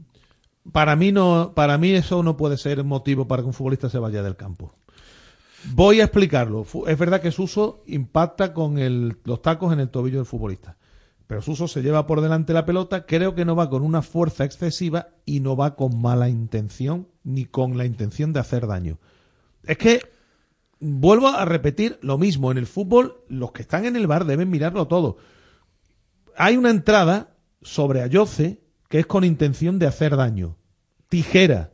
para mí no, para mí eso no puede ser motivo para que un futbolista se vaya del campo. Voy a explicarlo. Es verdad que Suso impacta con el- los tacos en el tobillo del futbolista. Pero Suso se lleva por delante la pelota, creo que no va con una fuerza excesiva y no va con mala intención ni con la intención de hacer daño. Es que vuelvo a repetir lo mismo. En el fútbol, los que están en el bar deben mirarlo todo. Hay una entrada sobre Ayoce que es con intención de hacer daño. Tijera.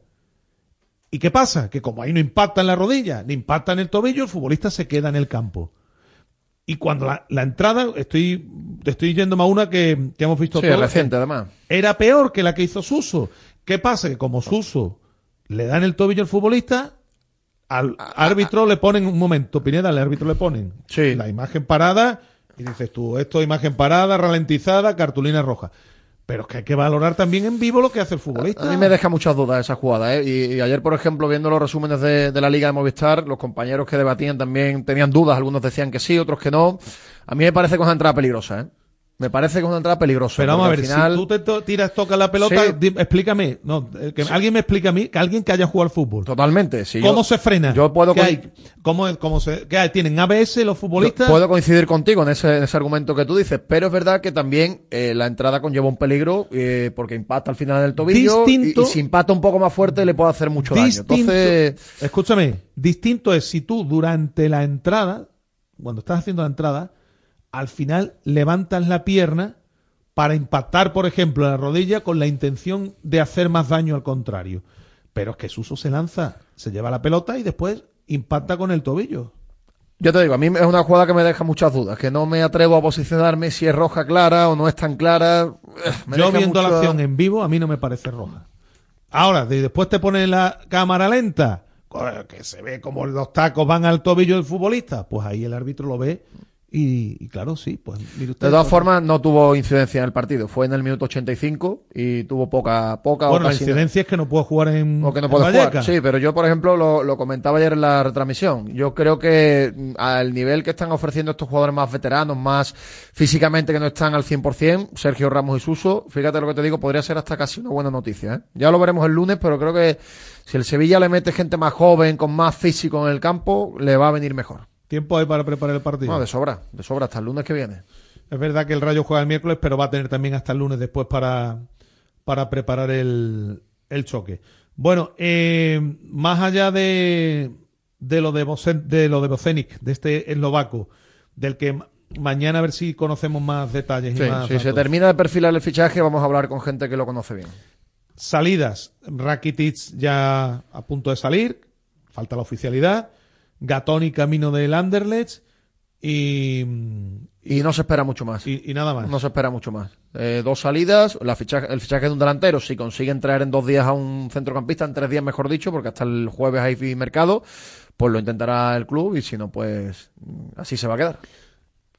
¿Y qué pasa? Que como ahí no impacta en la rodilla, ni impacta en el tobillo, el futbolista se queda en el campo. Y cuando la, la entrada, estoy te estoy yendo a una que, que hemos visto Sí, todos. reciente, además. Era peor que la que hizo Suso. ¿Qué pasa? Que como Suso le dan el tobillo al futbolista, al árbitro le ponen un momento, Pineda, al árbitro le ponen la imagen parada y dices tú, esto imagen parada, ralentizada, cartulina roja. Pero es que hay que valorar también en vivo lo que hace el futbolista. A mí me deja muchas dudas esa jugada. ¿eh? Y, y ayer, por ejemplo, viendo los resúmenes de, de la Liga de Movistar, los compañeros que debatían también tenían dudas. Algunos decían que sí, otros que no. A mí me parece que es una entrada peligrosa. ¿eh? Me parece que es una entrada peligrosa. Pero vamos a ver, final- si tú te to- tiras, tocas la pelota, Sí. explícame. No, eh, que alguien me explica a mí, que alguien que haya jugado al fútbol. Totalmente. Si ¿Cómo yo- se frena? Yo puedo ¿Qué hay? ¿Cómo, cómo se, qué hay? ¿Tienen ABS los futbolistas? Yo Puedo coincidir contigo en ese, en ese argumento que tú dices, pero es verdad que también eh, la entrada conlleva un peligro eh, porque impacta al final del tobillo y- Distinto- y, si impacta un poco más fuerte le puede hacer mucho daño. Entonces, escúchame, distinto es si tú durante la entrada, cuando estás haciendo la entrada, al final levantas la pierna para impactar, por ejemplo, en la rodilla con la intención de hacer más daño al contrario. Pero es que Suso se lanza, se lleva la pelota y después impacta con el tobillo. yo te digo, a mí es una jugada que me deja muchas dudas, que no me atrevo a posicionarme si es roja clara o no es tan clara. Eh, Me Yo viendo la acción en vivo, a mí no me parece roja. Ahora, de- después te ponen la cámara lenta, que se ve como los tacos van al tobillo del futbolista, pues ahí el árbitro lo ve y, y claro, sí, pues mire usted. De todas pues- formas, no tuvo incidencia en el partido. Fue en el minuto 85 y tuvo poca, poca Bueno, la incidencia es que no puedo jugar en, O que no en puede jugar. Sí, pero yo, por ejemplo, lo, lo comentaba ayer en la retransmisión. Yo creo que mm, al nivel que están ofreciendo estos jugadores más veteranos, más físicamente que no están al 100%, Sergio Ramos y Suso, fíjate lo que te digo, podría ser hasta casi una buena noticia. ¿eh? Ya lo veremos el lunes, pero creo que si el Sevilla le mete gente más joven, con más físico en el campo, le va a venir mejor. Tiempo hay para preparar el partido. No, de sobra, de sobra, hasta el lunes que viene. Es verdad que el Rayo juega el miércoles, pero va a tener también hasta el lunes después para, para preparar el, el choque. Bueno, eh, más allá de, de lo de, de lo de Bocenic, de este eslovaco, del que ma- mañana a ver si conocemos más detalles. y más si se termina de perfilar el fichaje, vamos a hablar con gente que lo conoce bien. Salidas, Rakitic ya a punto de salir, falta la oficialidad, Gatoni camino del Anderlecht y, Y no se espera mucho más. y, y nada más. No se espera mucho más. Eh, dos salidas, la fichaje- el fichaje de un delantero, si consiguen traer en dos días a un centrocampista, en tres días mejor dicho, porque hasta el jueves hay mercado, pues lo intentará el club y si no, pues mm, así se va a quedar.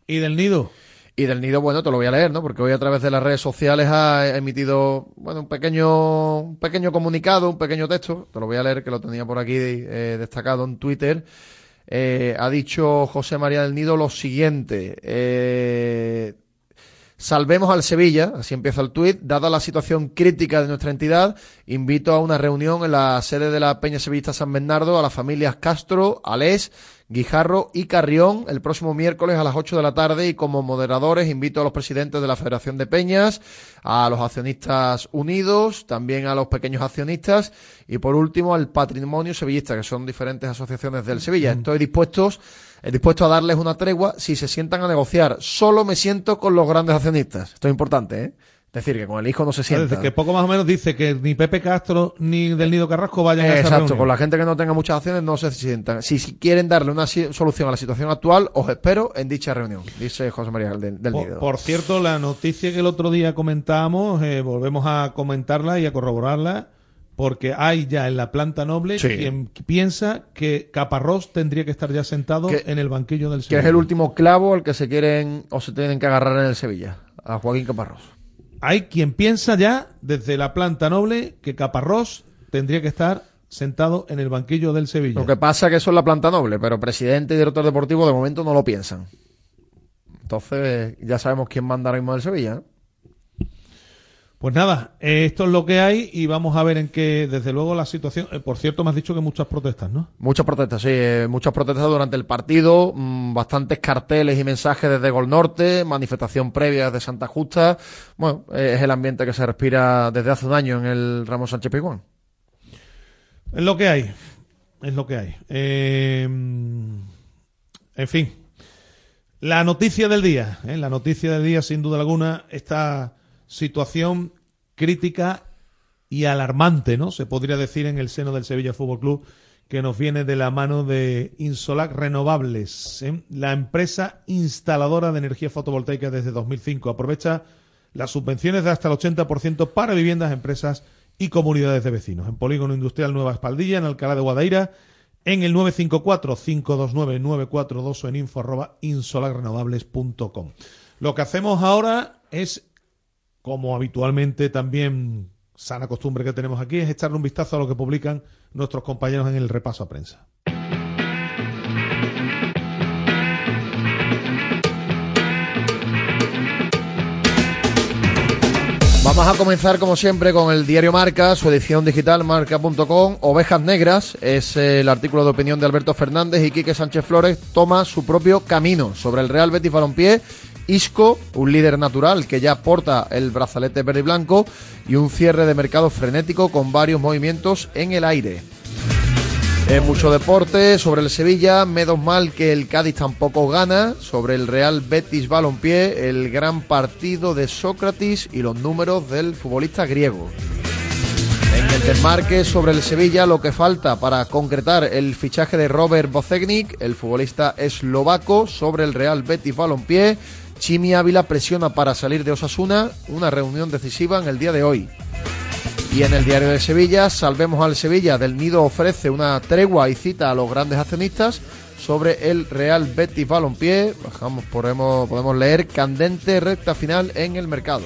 ¿Y del nido? Y del nido, bueno, te lo voy a leer, ¿no? Porque hoy a través de las redes sociales ha emitido, bueno, un pequeño, un pequeño comunicado, un pequeño texto, te lo voy a leer que lo tenía por aquí eh, destacado en Twitter. Eh, ha dicho José María del Nido lo siguiente. eh, Salvemos al Sevilla, así empieza el tuit. Dada la situación crítica de nuestra entidad, invito a una reunión en la sede de la Peña Sevillista San Bernardo a las familias Castro, Alés, Guijarro y Carrión el próximo miércoles a las 8 de la tarde y como moderadores invito a los presidentes de la Federación de Peñas, a los accionistas unidos, también a los pequeños accionistas y por último al patrimonio sevillista, que son diferentes asociaciones del Sevilla. Estoy dispuestos eh, dispuesto a darles una tregua si se sientan a negociar. Solo me siento con los grandes accionistas. Esto es importante, ¿eh? Es decir, que con el hijo no se sienta. Desde que poco más o menos dice que ni Pepe Castro ni del Nido Carrasco vayan a esa Exacto, reunión. con la gente que no tenga muchas acciones no se sientan. Si, si quieren darle una solución a la situación actual, os espero en dicha reunión, dice José María del, del Por, Nido. por cierto, la noticia que el otro día comentábamos, eh, volvemos a comentarla y a corroborarla, porque hay ya en la planta noble Sí. quien piensa que Caparrós tendría que estar ya sentado Que- en el banquillo del que Sevilla. es el último clavo al que se quieren o se tienen que agarrar en el Sevilla, a Joaquín Caparrós. Hay quien piensa ya desde la planta noble que Caparrós tendría que estar sentado en el banquillo del Sevilla. Lo que pasa es que eso es la planta noble, pero presidente y director deportivo de momento no lo piensan. Entonces, ya sabemos quién manda ahora mismo del Sevilla. ¿no? Pues nada, esto es lo que hay y vamos a ver en qué, desde luego, la situación. eh, por cierto, me has dicho que muchas protestas, ¿no? Muchas protestas, sí, eh, muchas protestas durante el partido, mm, bastantes carteles y mensajes desde Gol Norte, manifestación previa desde Santa Justa. Bueno, eh, es el ambiente que se respira desde hace un año en el Ramos Sánchez Pizjuán. Es lo que hay. Es lo que hay. Eh, en fin. La noticia del día. ¿eh? La noticia del día, sin duda alguna, esta situación crítica y alarmante, ¿no? Se podría decir en el seno del Sevilla Fútbol Club que nos viene de la mano de Insolac Renovables, ¿eh? la empresa instaladora de energía fotovoltaica desde 2005. Aprovecha las subvenciones de hasta el 80% para viviendas, empresas y comunidades de vecinos. En Polígono Industrial Nueva Espaldilla, en Alcalá de Guadaira, en el 954-529-942 o en info arroba insolacrenovables.com. Lo que hacemos ahora es, como habitualmente también sana costumbre que tenemos aquí, es echarle un vistazo a lo que publican nuestros compañeros en el repaso a prensa. Vamos a comenzar como siempre con el diario Marca, su edición digital marca.com. Ovejas Negras es el artículo de opinión de Alberto Fernández y Quique Sánchez Flores toma su propio camino sobre el Real Betis Balompié. Isco, un líder natural que ya porta el brazalete verde y blanco y un cierre de mercado frenético con varios movimientos en el aire. En mucho deporte, sobre el Sevilla, menos mal que el Cádiz tampoco gana, sobre el Real Betis Balompié, el gran partido de Sócrates y los números del futbolista griego. En el desmarque sobre el Sevilla, lo que falta para concretar el fichaje de Robert Bocegnik, el futbolista eslovaco, sobre el Real Betis Balompié, Chimi Ávila presiona para salir de Osasuna, una reunión decisiva en el día de hoy. Y en el diario de Sevilla, Salvemos al Sevilla, del Nido ofrece una tregua y cita a los grandes accionistas sobre el Real Betis Balompié. Bajamos, podemos, podemos leer candente recta final en el mercado.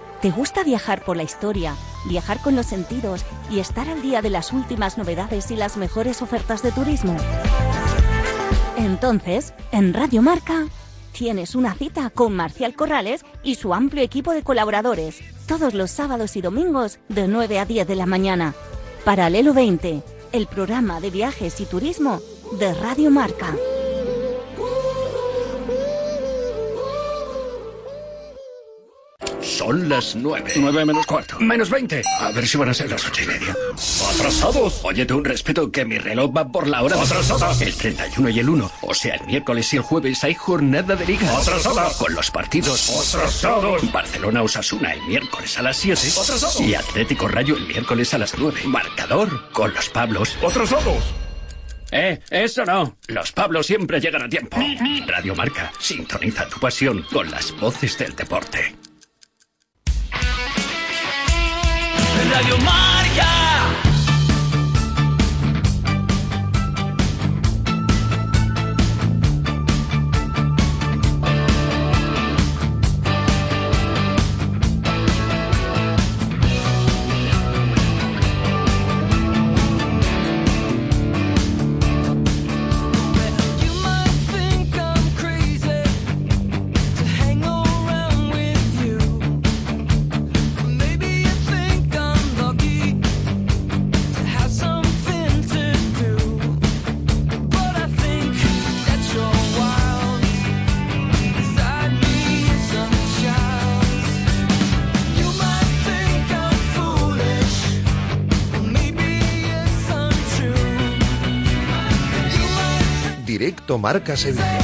¿Te gusta viajar por la historia, viajar con los sentidos y estar al día de las últimas novedades y las mejores ofertas de turismo? Entonces, en Radio Marca, tienes una cita con Marcial Corrales y su amplio equipo de colaboradores, todos los sábados y domingos de 9 a 10 de la mañana. Paralelo 20, el programa de viajes y turismo de Radio Marca. Son las nueve. Nueve menos cuarto. Menos veinte. A ver si van a ser las ocho y media. ¡Atrasados! Óyete un respeto que mi reloj va por la hora. ¡Atrasadas! El 31 y el 1. O sea, el miércoles y el jueves hay jornada de liga. ¡Atrasadas! Con los partidos. ¡Atrasados! Barcelona Osasuna el miércoles a las 7. ¡Atrasados! Y Atlético Rayo el miércoles a las 9. Marcador con los Pablos. ¡Atrasados! Eh, eso no. Los Pablos siempre llegan a tiempo. Radio Marca, sintoniza tu pasión con las voces del deporte. Radio Marca. Directo Marca Sevilla.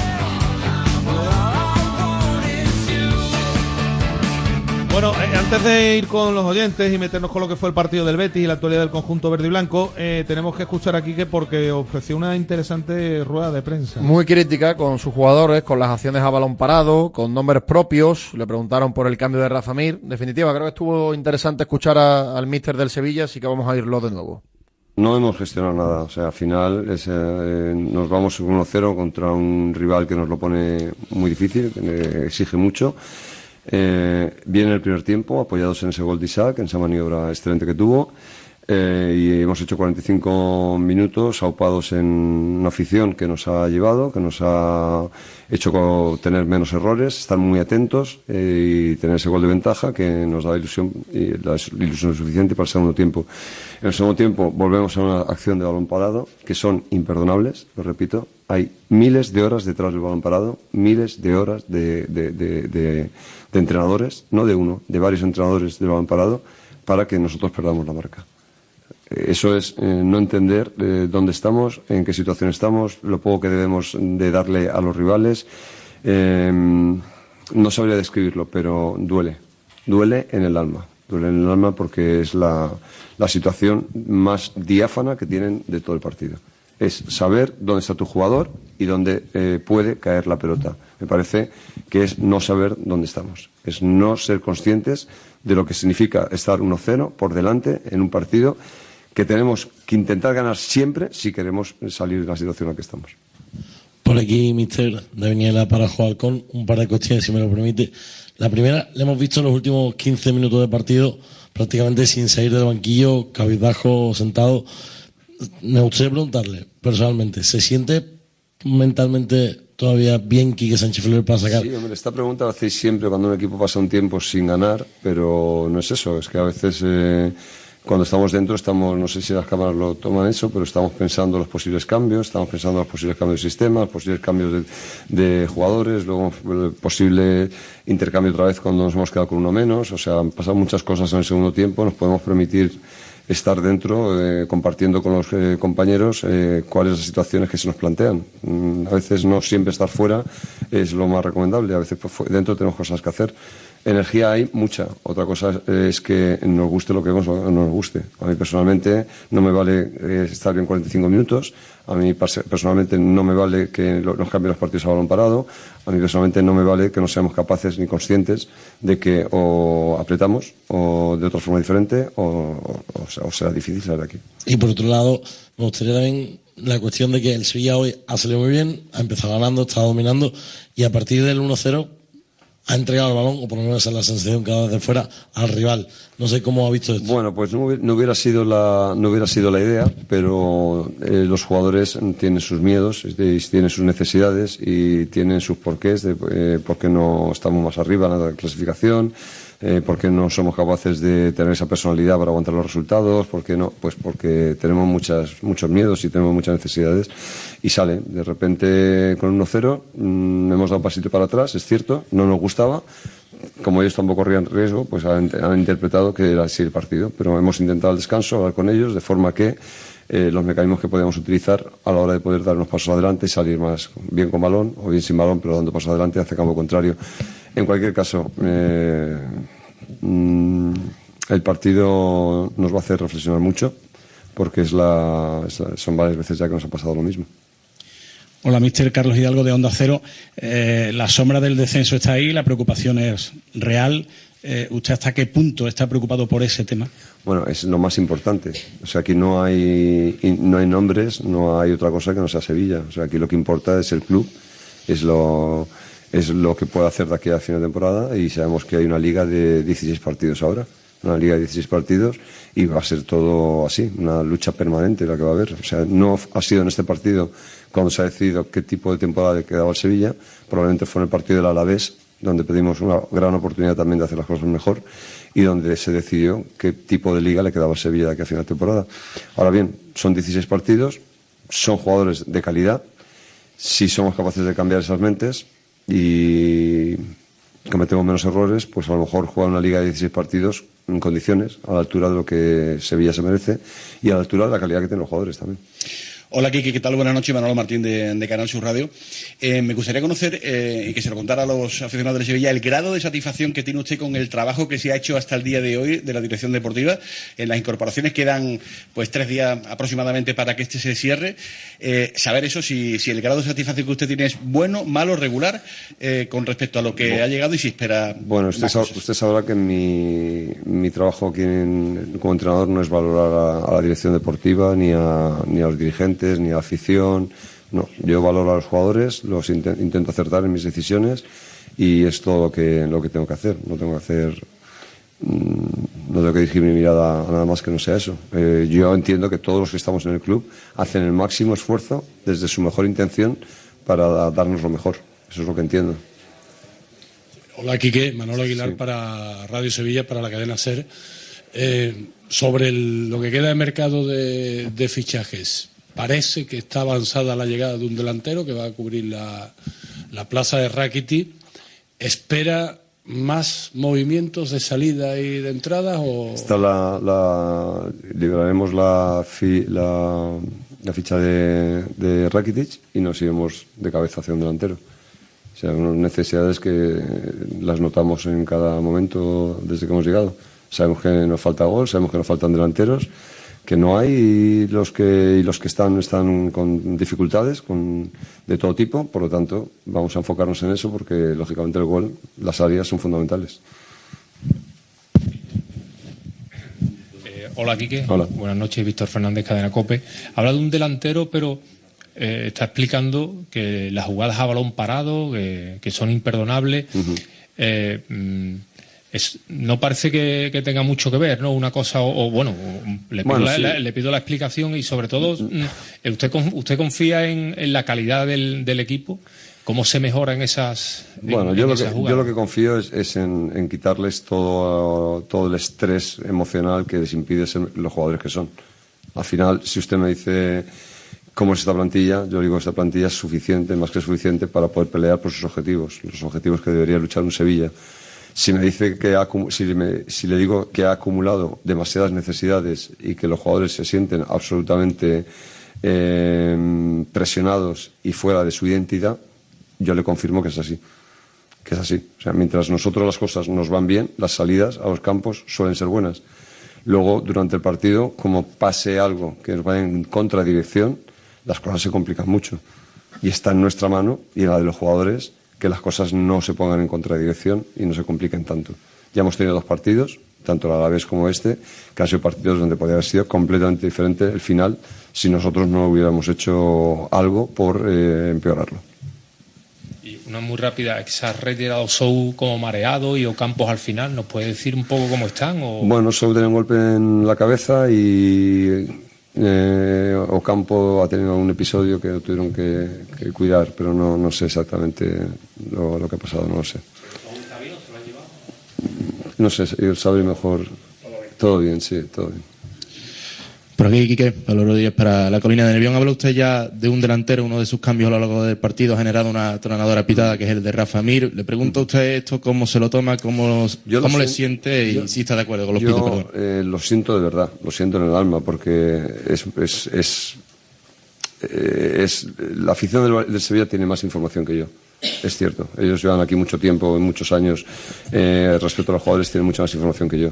Bueno, eh, antes de ir con los oyentes y meternos con lo que fue el partido del Betis y la actualidad del conjunto verde y blanco, eh, tenemos que escuchar a Quique porque ofreció una interesante rueda de prensa. Muy crítica con sus jugadores, con las acciones a balón parado, con nombres propios. Le preguntaron por el cambio de Rafa Mir. En definitiva, creo que estuvo interesante escuchar a- al míster del Sevilla, así que vamos a irlo de nuevo. No hemos gestionado nada, o sea, al final es, eh, nos vamos 1-0 contra un rival que nos lo pone muy difícil, que exige mucho. Eh, viene el primer tiempo, apoyados en ese gol de Isaac, en esa maniobra excelente que tuvo, eh, y hemos hecho 45 minutos aupados en una afición que nos ha llevado, que nos ha hecho tener menos errores, estar muy atentos eh, y tener ese gol de ventaja que nos da ilusión y la ilusión suficiente para el segundo tiempo. En el segundo tiempo volvemos a una acción de balón parado que son imperdonables, lo repito. Hay miles de horas detrás del balón parado, miles de horas de- de entrenadores, no de uno, de varios entrenadores del balón parado, para que nosotros perdamos la marca. Eso es eh, no entender eh, dónde estamos, en qué situación estamos, lo poco que debemos de darle a los rivales. Eh, no sabría describirlo, pero duele. Duele en el alma. Duele en el alma porque es la, la situación más diáfana que tienen de todo el partido. Es saber dónde está tu jugador y dónde eh, puede caer la pelota. Me parece que es no saber dónde estamos. Es no ser conscientes de lo que significa estar 1-0 por delante en un partido que tenemos que intentar ganar siempre si queremos salir de la situación en la que estamos. Por aquí, mister Daviniela para con un par de cuestiones, si me lo permite. La primera, le hemos visto en los últimos 15 minutos de partido prácticamente sin salir del banquillo, cabizbajo, sentado. Me gustaría preguntarle, personalmente, ¿se siente mentalmente todavía bien Quique Sánchez Flores para sacar? Sí, hombre, esta pregunta la hacéis siempre cuando un equipo pasa un tiempo sin ganar, pero no es eso, es que a veces eh, cuando estamos dentro estamos, no sé si las cámaras lo toman eso, pero estamos pensando los posibles cambios, estamos pensando los posibles cambios de sistema, posibles cambios de, de jugadores, luego el posible intercambio otra vez cuando nos hemos quedado con uno menos, o sea, han pasado muchas cosas en el segundo tiempo, nos podemos permitir estar dentro, eh, compartiendo con los eh, compañeros eh, cuáles las situaciones que se nos plantean. Mm, a veces no siempre estar fuera es lo más recomendable, a veces pues, dentro tenemos cosas que hacer. Energía hay mucha, otra cosa es, que nos guste lo que vemos o no nos guste. A mí personalmente no me vale eh, estar bien 45 minutos, a mí pers- personalmente no me vale que nos cambien los partidos a balón parado, a mí personalmente no me vale que no seamos capaces ni conscientes de que o apretamos o de otra forma diferente o, será difícil salir aquí. Y por otro lado, me gustaría también la cuestión de que el Sevilla hoy ha salido muy bien, ha empezado ganando, está dominando y a partir del 1-0 ha entregado el balón, o por lo menos esa es la sensación que da desde fuera, al rival. No sé cómo ha visto esto. Bueno, pues no hubiera, no hubiera sido la no hubiera sido la idea, pero eh, los jugadores tienen sus miedos, tienen sus necesidades y tienen sus porqués de eh, por qué no estamos más arriba en la clasificación, eh, por qué no somos capaces de tener esa personalidad para aguantar los resultados, por qué no, pues porque tenemos muchas muchos miedos y tenemos muchas necesidades y sale de repente con 1-0 mm, hemos dado un pasito para atrás, es cierto, no nos gustaba, como ellos tampoco corrían riesgo, pues han, han interpretado que era así el partido. Pero hemos intentado el descanso, hablar con ellos, de forma que eh, los mecanismos que podíamos utilizar a la hora de poder dar unos pasos adelante y salir más bien con balón o bien sin balón, pero dando pasos adelante hacia campo contrario. En cualquier caso, eh, mm, el partido nos va a hacer reflexionar mucho, porque es la, son varias veces ya que nos ha pasado lo mismo. Hola, mister Carlos Hidalgo de Onda Cero. Eh, la sombra del descenso está ahí, la preocupación es real. Eh, ¿Usted hasta qué punto está preocupado por ese tema? Bueno, es lo más importante. O sea, aquí no hay, no hay nombres, no hay otra cosa que no sea Sevilla. O sea, aquí lo que importa es el club, es lo, es lo que puede hacer de aquí a final de temporada y sabemos que hay una liga de 16 partidos ahora. Una liga de 16 partidos y va a ser todo así, una lucha permanente la que va a haber. O sea, no ha sido en este partido cuando se ha decidido qué tipo de temporada le quedaba al Sevilla, probablemente fue en el partido del Alavés, donde pedimos una gran oportunidad también de hacer las cosas mejor y donde se decidió qué tipo de liga le quedaba al Sevilla de aquí a final de temporada. Ahora bien, son 16 partidos, son jugadores de calidad, si somos capaces de cambiar esas mentes y cometemos menos errores, pues a lo mejor jugar una liga de 16 partidos en condiciones, a la altura de lo que Sevilla se merece y a la altura de la calidad que tienen los jugadores también. Hola Kiki, ¿qué tal? Buenas noches, Manolo Martín de, de Canal Sur Radio. Eh, me gustaría conocer eh, y que se lo contara a los aficionados de Sevilla el grado de satisfacción que tiene usted con el trabajo que se ha hecho hasta el día de hoy de la dirección deportiva. En las incorporaciones quedan pues tres días aproximadamente para que este se cierre. Eh, saber eso, si, si el grado de satisfacción que usted tiene es bueno, malo, regular con respecto a lo que Bueno. ha llegado y si espera. Bueno, usted, más sab- cosas. usted sabrá que mi, mi trabajo aquí en- como entrenador no es valorar a, a la dirección deportiva, ni a, ni a los dirigentes, ni la afición. No, yo valoro a los jugadores, los inte- intento acertar en mis decisiones y es todo lo que, lo que tengo que hacer. No tengo que hacer, mm, no tengo que dirigir mi mirada a nada más que no sea eso. Eh, yo entiendo que todos los que estamos en el club hacen el máximo esfuerzo desde su mejor intención para da- darnos lo mejor. Eso es lo que entiendo. Hola, Quique. Manolo Aguilar para Radio Sevilla, para la cadena SER. Eh, sobre el- lo que queda de mercado de, de fichajes, parece que está avanzada la llegada de un delantero que va a cubrir la, la plaza de Rakiti. ¿Espera más movimientos de salida y de entrada o...? Está la, la- liberaremos la, fi- la, ficha de, de Rakitic y nos iremos de cabeza hacia un delantero. O sea, unas necesidades que las notamos en cada momento desde que hemos llegado. Sabemos que nos falta gol, sabemos que nos faltan delanteros, que no hay y los que, y los que están están con dificultades con, de todo tipo. Por lo tanto, vamos a enfocarnos en eso porque, lógicamente, el gol, las áreas son fundamentales. Eh, hola, Quique. Hola. Buenas noches, Víctor Fernández, Cadena Cope. Habla de un delantero, pero eh, está explicando que las jugadas a balón parado, que, que son imperdonables. Eh, mm, es- no parece que, que tenga mucho que ver, ¿no? Una cosa, o, o, bueno, le pido, Bueno, la, sí. la- le pido la explicación y sobre todo, mm, eh, ¿usted, con- usted confía en, en la calidad del, del equipo? ¿Cómo se mejora en esas en- Bueno, en yo lo, que, yo lo que confío es, es en, quitarles todo, todo el estrés emocional que les impide ser los jugadores que son. Al final, si usted me dice cómo es esta plantilla, yo digo que esta plantilla es suficiente, más que suficiente, para poder pelear por sus objetivos, los objetivos que debería luchar un Sevilla. Si me dice que ha si, me- si le digo que ha acumulado demasiadas necesidades y que los jugadores se sienten absolutamente eh, presionados y fuera de su identidad, yo le confirmo que es así. Que es así. O sea, mientras nosotros las cosas nos van bien, las salidas a los campos suelen ser buenas. Luego, durante el partido, como pase algo que nos vaya en contradirección, las cosas se complican mucho. Y está en nuestra mano y en la de los jugadores que las cosas no se pongan en contradirección y no se compliquen tanto. Ya hemos tenido dos partidos, tanto el Alavés como este, que han sido partidos donde podría haber sido completamente diferente el final si nosotros no hubiéramos hecho algo por eh, empeorarlo. Y una muy rápida, se ha retirado Sou como mareado y Ocampos al final. ¿Nos puede decir un poco cómo están? O... Bueno, Sou tiene un golpe en la cabeza y eh, Ocampo ha tenido un episodio que lo tuvieron que, que cuidar, pero no, no sé exactamente lo, lo que ha pasado, no lo sé. No sé, él sabe mejor. Todo bien, sí, todo bien. Por aquí, Quique, Pablo Díaz para la colina de Nervión. Habla usted ya de un delantero, uno de sus cambios a lo largo del partido ha generado una tronadora pitada, que es el de Rafa Mir. Le pregunto a usted esto, cómo se lo toma, cómo, Yo cómo le sien- siente y si está de acuerdo con los Yo pitos, perdón. eh, lo siento de verdad, lo siento en el alma, porque es, es, es, eh, es- la afición del, del Sevilla tiene más información que yo. Es cierto, ellos llevan aquí mucho tiempo, muchos años. Eh, respecto a los jugadores, tienen mucha más información que yo.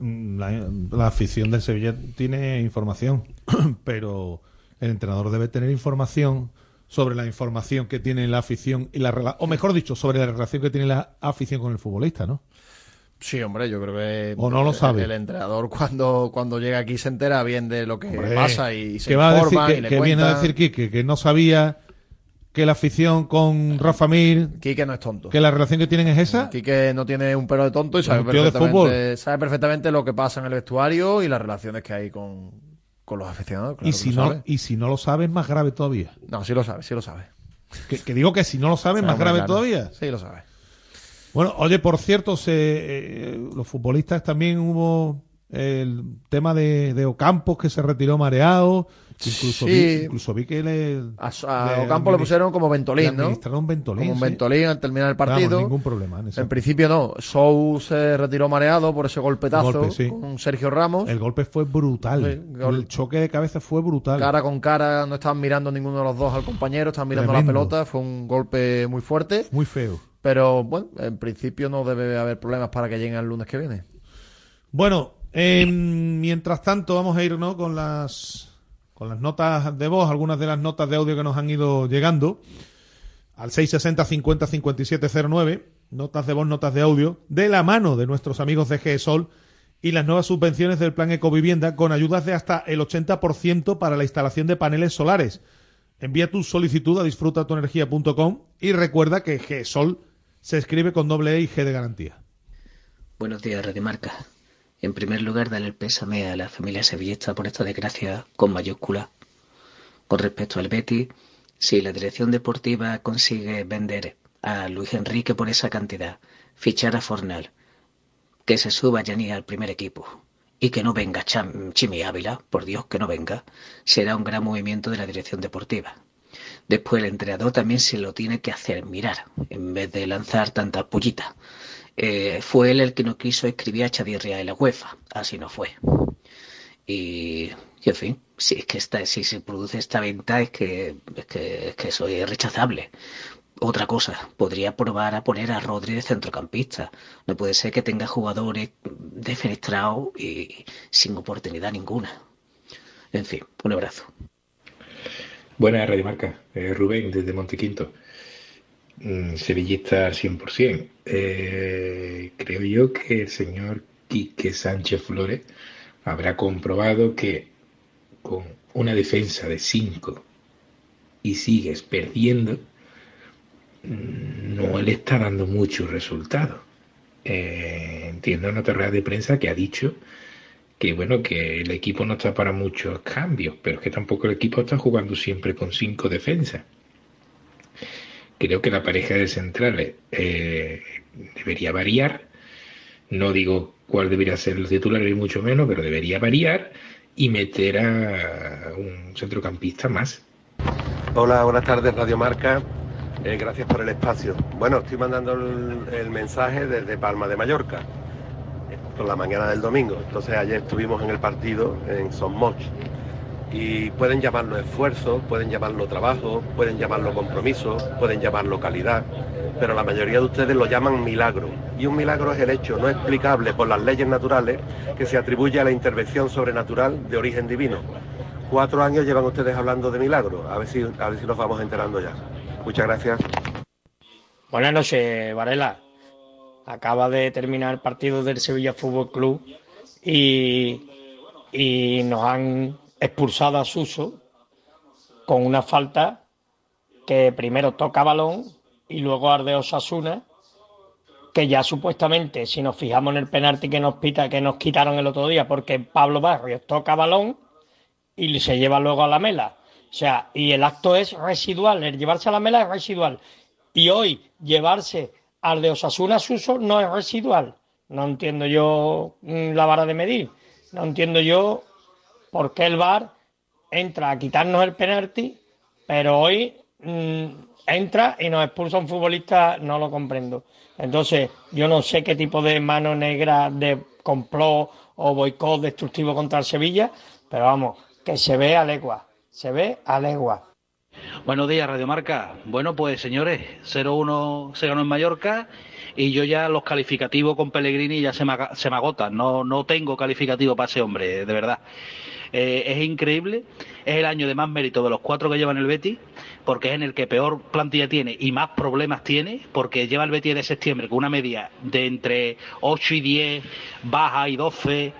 La, la afición del Sevilla tiene información, pero el entrenador debe tener información sobre la información que tiene la afición y la o mejor dicho, sobre la relación que tiene la afición con el futbolista, ¿no? Sí, hombre, yo creo que O no lo el- sabe. el entrenador cuando, cuando llega aquí se entera bien de lo que Hombre, pasa y se que va a decir informa que, y le que viene a decir Quique que no sabía que la afición con Rafa Mir Quique no es tonto. que la relación que tienen es esa Quique no tiene un pelo de tonto y sabe perfectamente, sabe perfectamente lo que pasa en el vestuario y las relaciones que hay con, con los aficionados. claro y si no sabe. y si no lo sabe es más grave todavía No, sí lo sabe, sí lo sabe. que, que digo que si no lo sabe es más grave claro. todavía Sí lo sabe. Bueno, oye, por cierto, se, eh, los futbolistas también hubo el tema de, de Ocampos que se retiró mareado, Incluso, Sí. vi, incluso vi que le, A, a Ocampo le pusieron como Ventolín, ¿no? administraron Ventolín. Como un sí. Ventolín al terminar el Vamos, partido. ningún problema en. En principio no. Sou se retiró mareado por ese golpetazo Golpe, sí. con Sergio Ramos. El golpe fue brutal. Gol- El choque de cabeza fue brutal. Cara con cara, no estaban mirando ninguno de los dos al compañero, estaban mirando Tremendo. la pelota. Fue un golpe muy fuerte. Muy feo. Pero bueno, en principio no debe haber problemas para que lleguen el lunes que viene. Bueno, eh, mientras tanto vamos a ir ¿no? con las con las notas de voz, algunas de las notas de audio que nos han ido llegando al 660 50 57 09, notas de voz, notas de audio, de la mano de nuestros amigos de GESOL y las nuevas subvenciones del plan Ecovivienda con ayudas de hasta el 80% para la instalación de paneles solares. Envía tu solicitud a disfrutatuenergia.com y recuerda que GESOL se escribe con doble E y G de garantía. Buenos días, Radimarca. En primer lugar, dar el pésame a la familia sevillista por esta desgracia con mayúscula. Con respecto al Betis, si la dirección deportiva consigue vender a Luis Enrique por esa cantidad, fichar a Fornal, que se suba Yaní al primer equipo y que no venga Cham- Chimi Ávila, por Dios que no venga, será un gran movimiento de la dirección deportiva. Después el entrenador también se lo tiene que hacer mirar, en vez de lanzar tantas pullitas. Eh, fue él el que no quiso escribir a Chadirria en la UEFA, así no fue. Y, en fin, si es que esta, si se produce esta venta es que, es que, es es rechazable. Otra cosa, podría probar a poner a Rodri de centrocampista. No puede ser que tenga jugadores defenestrados y sin oportunidad ninguna. En fin, un abrazo. Buenas, Radio Marca. Eh, Rubén, desde Montequinto. Mm, sevillista al 100%. Eh, creo yo que el señor Quique Sánchez Flores habrá comprobado que con una defensa de 5 y sigues perdiendo, mm, no le está dando muchos resultados. Eh, entiendo en otra rueda de prensa que ha dicho que bueno, que el equipo no está para muchos cambios, pero es que tampoco el equipo está jugando siempre con cinco defensas. Creo que la pareja de centrales eh, debería variar. No digo cuál debería ser el titular y mucho menos, pero debería variar y meter a un centrocampista más. Hola, buenas tardes, Radio Marca. Eh, gracias por el espacio. Bueno, estoy mandando el, mensaje desde Palma de Mallorca, eh, por la mañana del domingo. Entonces ayer estuvimos en el partido en Sommoch. Y pueden llamarlo esfuerzo, pueden llamarlo trabajo, pueden llamarlo compromiso, pueden llamarlo calidad, pero la mayoría de ustedes lo llaman milagro. Y un milagro es el hecho no explicable por las leyes naturales que se atribuye a la intervención sobrenatural de origen divino. Cuatro años llevan ustedes hablando de milagro, a ver si, a ver si nos vamos enterando ya. Muchas gracias. Buenas noches, Varela. Acaba de terminar el partido del Sevilla Fútbol Club y, y nos han expulsado a Suso con una falta que primero toca balón y luego arde Osasuna, que ya supuestamente, si nos fijamos en el penalti que nos pita, que nos quitaron el otro día, porque Pablo Barrios toca balón y se lleva luego a la mela. O sea, y el acto es residual, el llevarse a la mela es residual. Y hoy llevarse al de Osasuna Suso no es residual. No entiendo yo mm, la vara de medir. No entiendo yo por qué el VAR entra a quitarnos el penalti, pero hoy mm, entra y nos expulsa un futbolista, no lo comprendo. Entonces, yo no sé qué tipo de mano negra de complot o boicot destructivo contra el Sevilla, pero vamos, que se ve a legua, se ve a legua. Buenos días, Radio Marca. Bueno, pues señores, 0-1 se ganó en Mallorca y yo ya los calificativos con Pellegrini ya se me, se me agotan. No, no tengo calificativo para ese hombre, de verdad. Eh, es increíble, es el año de más mérito de los cuatro que llevan el Betis, porque es en el que peor plantilla tiene y más problemas tiene, porque lleva el Betis de septiembre con una media de entre 8 y 10, baja y 12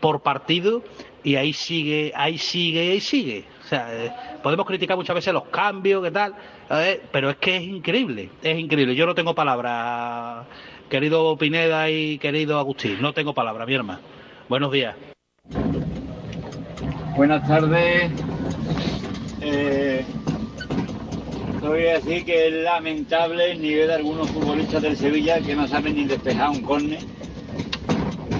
por partido, y ahí sigue, ahí sigue, ahí sigue. O sea, eh, podemos criticar muchas veces los cambios, qué tal, pero es que es increíble, es increíble. Yo no tengo palabras, querido Pineda y querido Agustín, no tengo palabras, mi hermano. Buenos días. Buenas tardes. Eh, voy a decir que es lamentable el nivel de algunos futbolistas del Sevilla que no saben ni despejar un córner.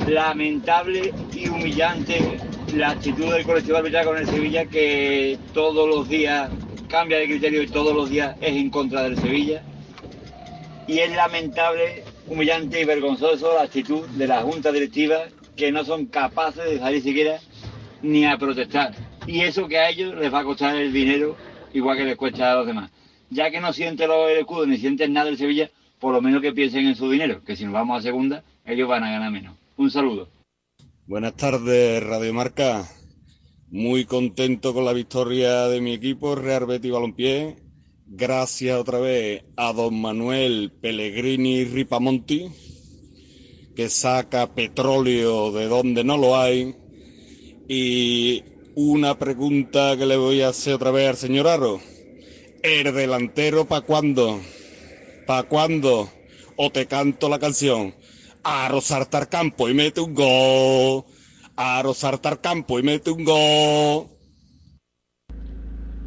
Lamentable y humillante la actitud del colectivo arbitral con el Sevilla que todos los días cambia de criterio y todos los días es en contra del Sevilla. Y es lamentable, humillante y vergonzoso la actitud de la Junta Directiva que no son capaces de salir siquiera ni a protestar. Y eso que a ellos les va a costar el dinero igual que les cuesta a los demás. Ya que no sienten los el escudo ni sienten nada del Sevilla, por lo menos que piensen en su dinero, que si nos vamos a segunda, ellos van a ganar menos. Un saludo. Buenas tardes, Radio Marca. Muy contento con la victoria de mi equipo, Real Betis Balompié. Gracias otra vez a don Manuel Pellegrini Ripamonti, que saca petróleo de donde no lo hay. Y una pregunta que le voy a hacer otra vez al señor Aro. ¿El delantero para cuándo? ¿Para cuándo? O te canto la canción. Aro saltar campo y mete un gol. Aro saltar campo y mete un gol.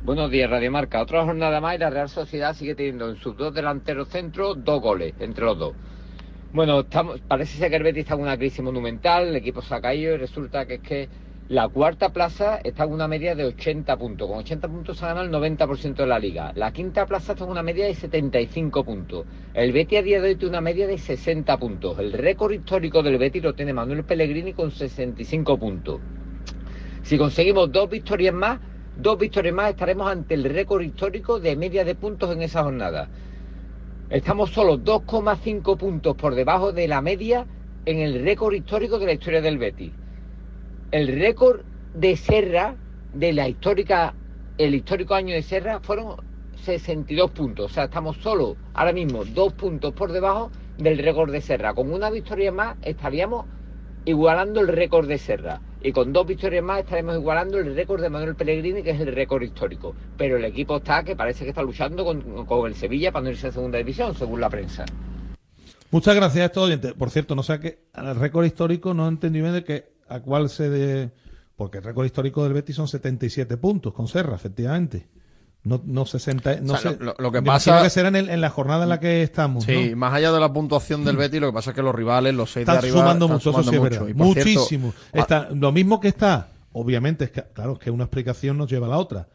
Buenos días, Radio Marca. Otra jornada más y la Real Sociedad sigue teniendo en sus dos delanteros centros dos goles entre los dos. Bueno, estamos, parece ser que el Betis está en una crisis monumental, el equipo se ha caído y resulta que es que la cuarta plaza está en una media de 80 puntos. Con 80 puntos se ha ganado el 90% de la liga. La quinta plaza está en una media de 75 puntos. El Betis a día de hoy tiene una media de 60 puntos. El récord histórico del Betis lo tiene Manuel Pellegrini con 65 puntos. Si conseguimos dos victorias más, dos victorias más estaremos ante el récord histórico de media de puntos en esa jornada. Estamos solo 2,5 puntos por debajo de la media en el récord histórico de la historia del Betis. El récord de Serra, de la histórica, el histórico año de Serra, fueron 62 puntos. O sea, estamos solo ahora mismo dos puntos por debajo del récord de Serra. Con una victoria más estaríamos igualando el récord de Serra. Y con dos victorias más estaremos igualando el récord de Manuel Pellegrini, que es el récord histórico. Pero el equipo está, que parece que está luchando con, con el Sevilla para no irse a segunda división, según la prensa. Muchas gracias a estos oyentes. Por cierto, no sé qué, el récord histórico no entendí bien de que a cuál se de... Porque el récord histórico del Betis son 77 puntos con Serra, efectivamente. No, no 60, no O sea, sé, lo- lo que pasa- que será en, el- en la jornada en la que estamos, Sí, ¿no? más allá de la puntuación del Betis, lo que pasa es que los rivales, los seis de Están arriba, sumando están mucho, eso sí es sumando verdad. mucho. Cierto, Muchísimo. ah, Está, lo mismo que está, obviamente, es que, claro, es que una explicación nos lleva a la otra.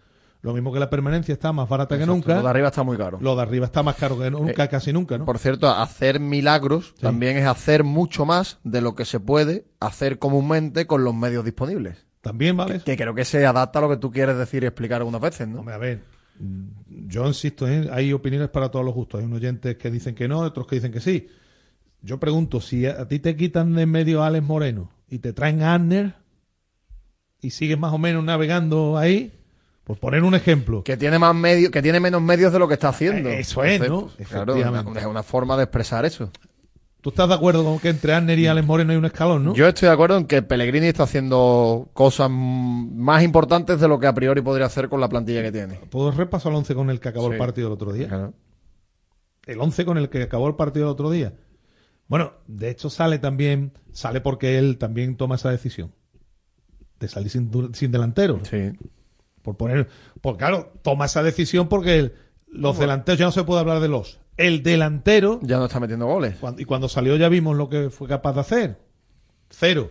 Lo mismo que la permanencia está más barata que nunca. lo de arriba está muy caro. Lo de arriba está más caro que nunca, Eh, casi nunca, ¿no? Por cierto, hacer milagros también es hacer mucho más de lo que se puede hacer comúnmente con los medios disponibles. También, ¿vale? Que creo que se adapta a lo que tú quieres decir y explicar algunas veces, ¿no? a ver, yo insisto, ¿eh? hay opiniones para todos los gustos. Hay unos oyentes que dicen que no, otros que dicen que sí. Yo pregunto, si a, a ti te quitan de medio a Alex Moreno y te traen a Adner y sigues más o menos navegando ahí, por poner un ejemplo. Que tiene más medios, que tiene menos medios de lo que está haciendo. Eh, Eso es, ¿no? Claro, es una, forma de expresar eso. ¿Tú estás de acuerdo con que entre Adner y Alex Moreno hay un escalón, no? Yo estoy de acuerdo en que Pellegrini está haciendo cosas más importantes de lo que a priori podría hacer con la plantilla que tiene. ¿Puedo repasar el 11 con el que acabó el partido el otro día? El 11 con el que acabó el partido el otro día. Bueno, de hecho sale también, sale porque él también toma esa decisión de salir sin, sin delantero. Sí. Por poner, por claro, toma esa decisión porque el- los delanteros, ya no se puede hablar de los. El delantero. Ya no está metiendo goles. cuando- y cuando salió ya vimos lo que fue capaz de hacer. Cero.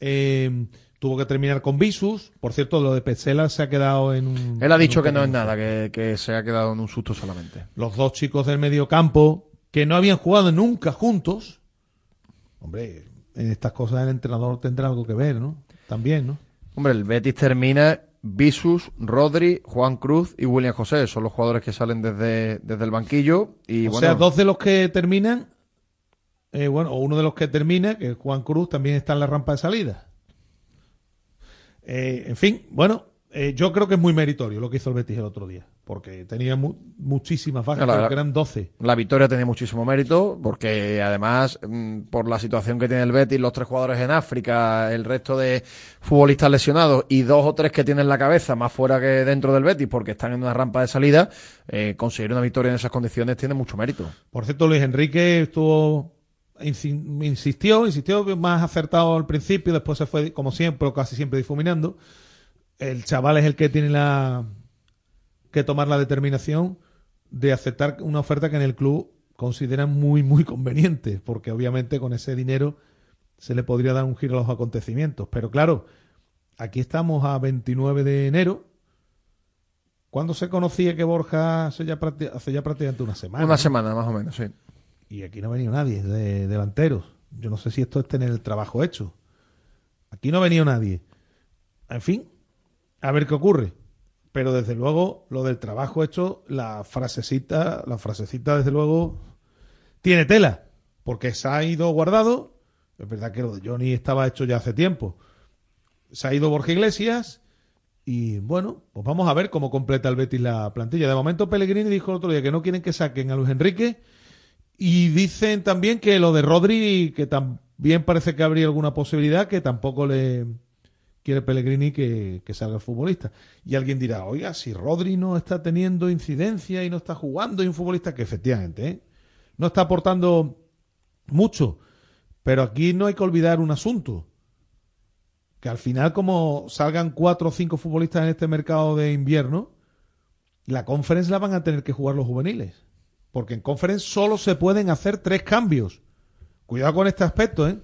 Eh, tuvo que terminar con Visus. Por cierto, lo de Petzela se ha quedado en un. Él ha dicho que no es nada, que, que se ha quedado en un susto solamente. los dos chicos del medio campo que no habían jugado nunca juntos. Hombre, en estas cosas el entrenador tendrá algo que ver, ¿no? También, ¿no? Hombre, el Betis termina Visus, Rodri, Juan Cruz y William José. Son los jugadores que salen desde, desde el banquillo. Y o bueno, sea, dos de los que terminan, eh, bueno, o uno de los que termina, que es Juan Cruz, también está en la rampa de salida. Eh, en fin, bueno, eh, yo creo que es muy meritorio lo que hizo el Betis el otro día, porque tenía mu- muchísimas bajas, creo la- que eran 12. La victoria tenía muchísimo mérito porque además mm, por la situación que tiene el Betis, los tres jugadores en África, el resto de futbolistas lesionados y dos o tres que tienen la cabeza más fuera que dentro del Betis porque están en una rampa de salida, eh, conseguir una victoria en esas condiciones tiene mucho mérito. Por cierto, Luis Enrique estuvo insi- insistió, insistió más acertado al principio, después se fue como siempre, o casi siempre difuminando. El chaval es el que tiene la que tomar la determinación de aceptar una oferta que en el club consideran muy muy conveniente, porque obviamente con ese dinero se le podría dar un giro a los acontecimientos, pero claro, aquí estamos a 29 de enero. ¿Cuándo se conocía que Borja hace ya, hace ya prácticamente una semana? Una ¿no? semana, más o menos, sí. Y aquí no ha venido nadie de delanteros. Yo no sé si esto es tener el trabajo hecho. Aquí no ha venido nadie. En fin, a ver qué ocurre. Pero desde luego, lo del trabajo hecho, la frasecita, la frasecita, desde luego, tiene tela. Porque se ha ido guardado. Es verdad que lo de Johnny estaba hecho ya hace tiempo. Se ha ido Borja Iglesias. Y bueno, pues vamos a ver cómo completa el Betis la plantilla. De momento, Pellegrini dijo el otro día que no quieren que saquen a Luis Enrique. Y dicen también que lo de Rodri, que también parece que habría alguna posibilidad, que tampoco le quiere Pellegrini que, salga el futbolista. Y alguien dirá, oiga, si Rodri no está teniendo incidencia y no está jugando, y un futbolista que efectivamente ¿eh? no está aportando mucho. Pero aquí no hay que olvidar un asunto. Que al final, como salgan cuatro o cinco futbolistas en este mercado de invierno, la conference la van a tener que jugar los juveniles. Porque en conference solo se pueden hacer tres cambios. Cuidado con este aspecto, ¿eh?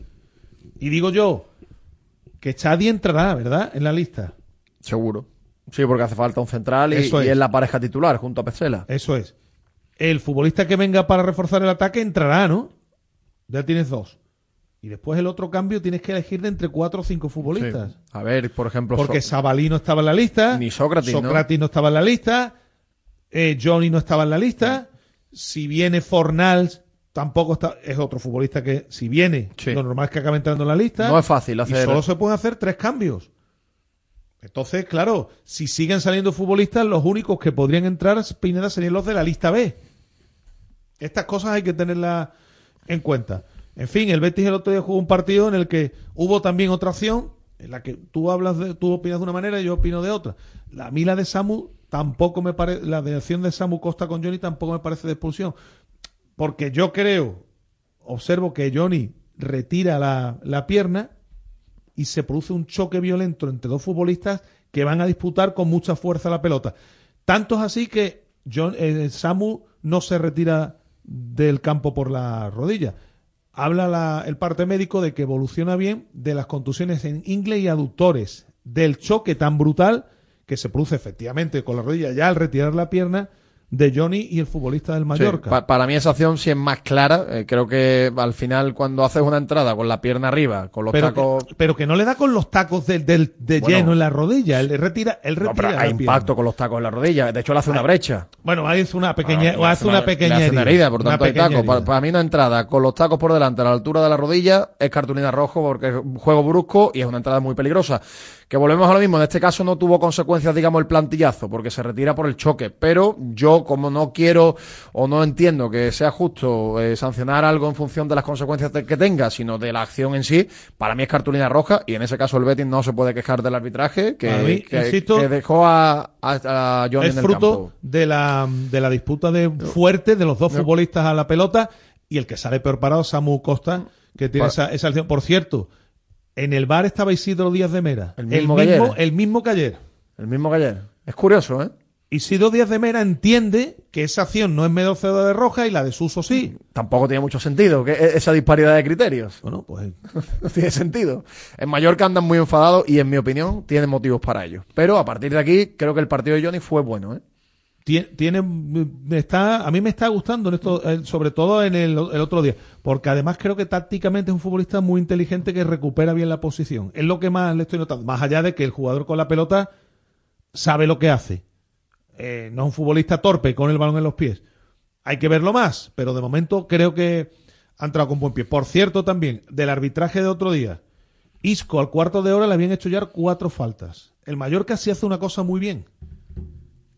Y digo yo que Chadi entrará, ¿verdad? En la lista. Seguro. Sí, porque hace falta un central y, Eso y es. la pareja titular junto a Pecela. Eso es. El futbolista que venga para reforzar el ataque entrará, ¿no? Ya tienes dos. Y después el otro cambio tienes que elegir de entre cuatro o cinco futbolistas. Sí. A ver, por ejemplo, Porque So- Sabalí no estaba en la lista. Ni Sócrates. Sócrates ¿no? estaba en la lista. eh, Johnny no estaba en la lista. Si viene Fornals, tampoco está. Es otro futbolista que, si viene, Sí. lo normal es que acabe entrando en la lista. No es fácil Y hacer- solo se pueden hacer tres cambios. Entonces, claro, si siguen saliendo futbolistas, los únicos que podrían entrar, Pineda, serían los de la lista B. Estas cosas hay que tenerlas en cuenta. En fin, el Betis el otro día jugó un partido en el que hubo también otra acción, en la que tú hablas de, tú opinas de una manera y yo opino de otra. La, a mí la de Samu tampoco me parece, la de acción de Samu Costa con Johnny tampoco me parece de expulsión. Porque yo creo, observo que Johnny retira la, la pierna y se produce un choque violento entre dos futbolistas que van a disputar con mucha fuerza la pelota. Tanto es así que John, eh, Samu no se retira del campo por la rodilla. Habla la- el parte médico de que evoluciona bien de las contusiones en ingle y aductores, del choque tan brutal que se produce efectivamente con la rodilla ya al retirar la pierna de Johnny y el futbolista del Sí, Mallorca. pa- para mí esa acción sí es más clara. Eh, creo que al final cuando haces una entrada con la pierna arriba, con los pero, tacos... que, pero que no le da con los tacos del, del- de Bueno. lleno en la rodilla. Él retira, él No, retira pero hay pierna. impacto con los tacos en la rodilla. De hecho, le hace una brecha. Bueno, ahí hace una pequeña, Ah, hace una, pequeña una herida, por tanto hay tacos. Para mí una entrada con los tacos por delante a la altura de la rodilla es cartulina rojo porque es un juego brusco y es una entrada muy peligrosa. Que volvemos a lo mismo, en este caso no tuvo consecuencias, digamos, el plantillazo, porque se retira por el choque. Pero yo, como no quiero o no entiendo que sea justo eh, sancionar algo en función de las consecuencias que tenga, sino de la acción en sí, para mí es cartulina roja y en ese caso el Betis no se puede quejar del arbitraje que, Para mí, que- insisto, que dejó a, a, a Johnny es en el fruto campo. de la, de la disputa de fuerte de los dos No. futbolistas a la pelota y el que sale peor parado, Samu Costa, que tiene esa, esa acción. Por cierto, en el bar estaba Isidro Díaz de Mera. El mismo que ayer. el mismo que ayer. El mismo que ayer. Es curioso, ¿eh? Isidro Díaz de Mera entiende que esa acción no es merecedora de roja y la de Suso sí. Tampoco tiene mucho sentido que e- esa disparidad de criterios. Bueno, pues no tiene sentido. En Mallorca andan muy enfadados y, en mi opinión, tienen motivos para ello. Pero a partir de aquí, creo que el partido de Johnny fue bueno, ¿eh? Tie- tiene me está a mí me está gustando en esto eh, sobre todo en el, el otro día porque además creo que tácticamente es un futbolista muy inteligente que recupera bien la posición. Es lo que más le estoy notando más allá de que el jugador con la pelota sabe lo que hace. Eh, no es un futbolista torpe con el balón en los pies. Hay que verlo más pero de momento creo que ha entrado con buen pie. Por cierto también del arbitraje de otro día Isco al cuarto de hora le habían hecho ya cuatro faltas. El Mallorca sí hace una cosa muy bien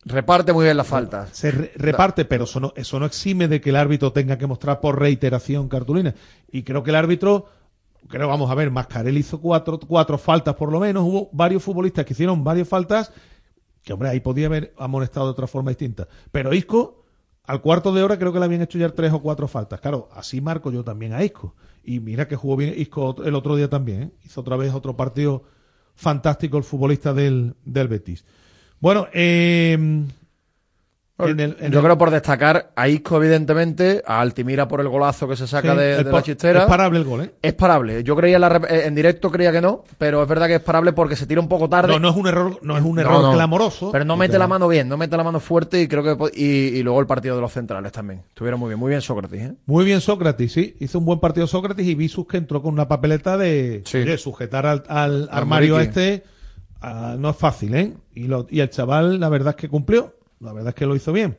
Reparte muy bien las faltas. se re- reparte, pero eso no, eso no exime de que el árbitro tenga que mostrar por reiteración cartulina. Y creo que el árbitro, creo, vamos a ver, Mascarel hizo cuatro, cuatro faltas por lo menos, hubo varios futbolistas que hicieron varias faltas, que hombre, ahí podía haber amonestado de otra forma distinta. Pero Isco, al cuarto de hora creo que le habían hecho ya tres o cuatro faltas. Claro, así marco yo también a Isco. Y mira que jugó bien Isco el otro día también, ¿eh? hizo otra vez otro partido fantástico el futbolista del, del Betis. Bueno, eh, en el- en Yo el- creo por destacar a Isco, evidentemente, a Altimira por el golazo que se saca Sí, de, de pa- la chistera. es parable el gol, ¿eh? Es parable. Yo creía en, la eh, en directo creía que no, pero es verdad que es parable porque se tira un poco tarde. No, no es un error, no es un No, error no. clamoroso. Pero no mete te- la mano bien, no mete la mano fuerte y creo que y, y luego el partido de los centrales también. Estuvieron muy bien, muy bien Sócrates, ¿eh? Muy bien Sócrates, sí. Hizo un buen partido Sócrates y Visus que entró con una papeleta de sujetar al, al armario a este. Ah, no es fácil, ¿eh? Y, lo- y el chaval, la verdad es que cumplió. La verdad es que lo hizo bien.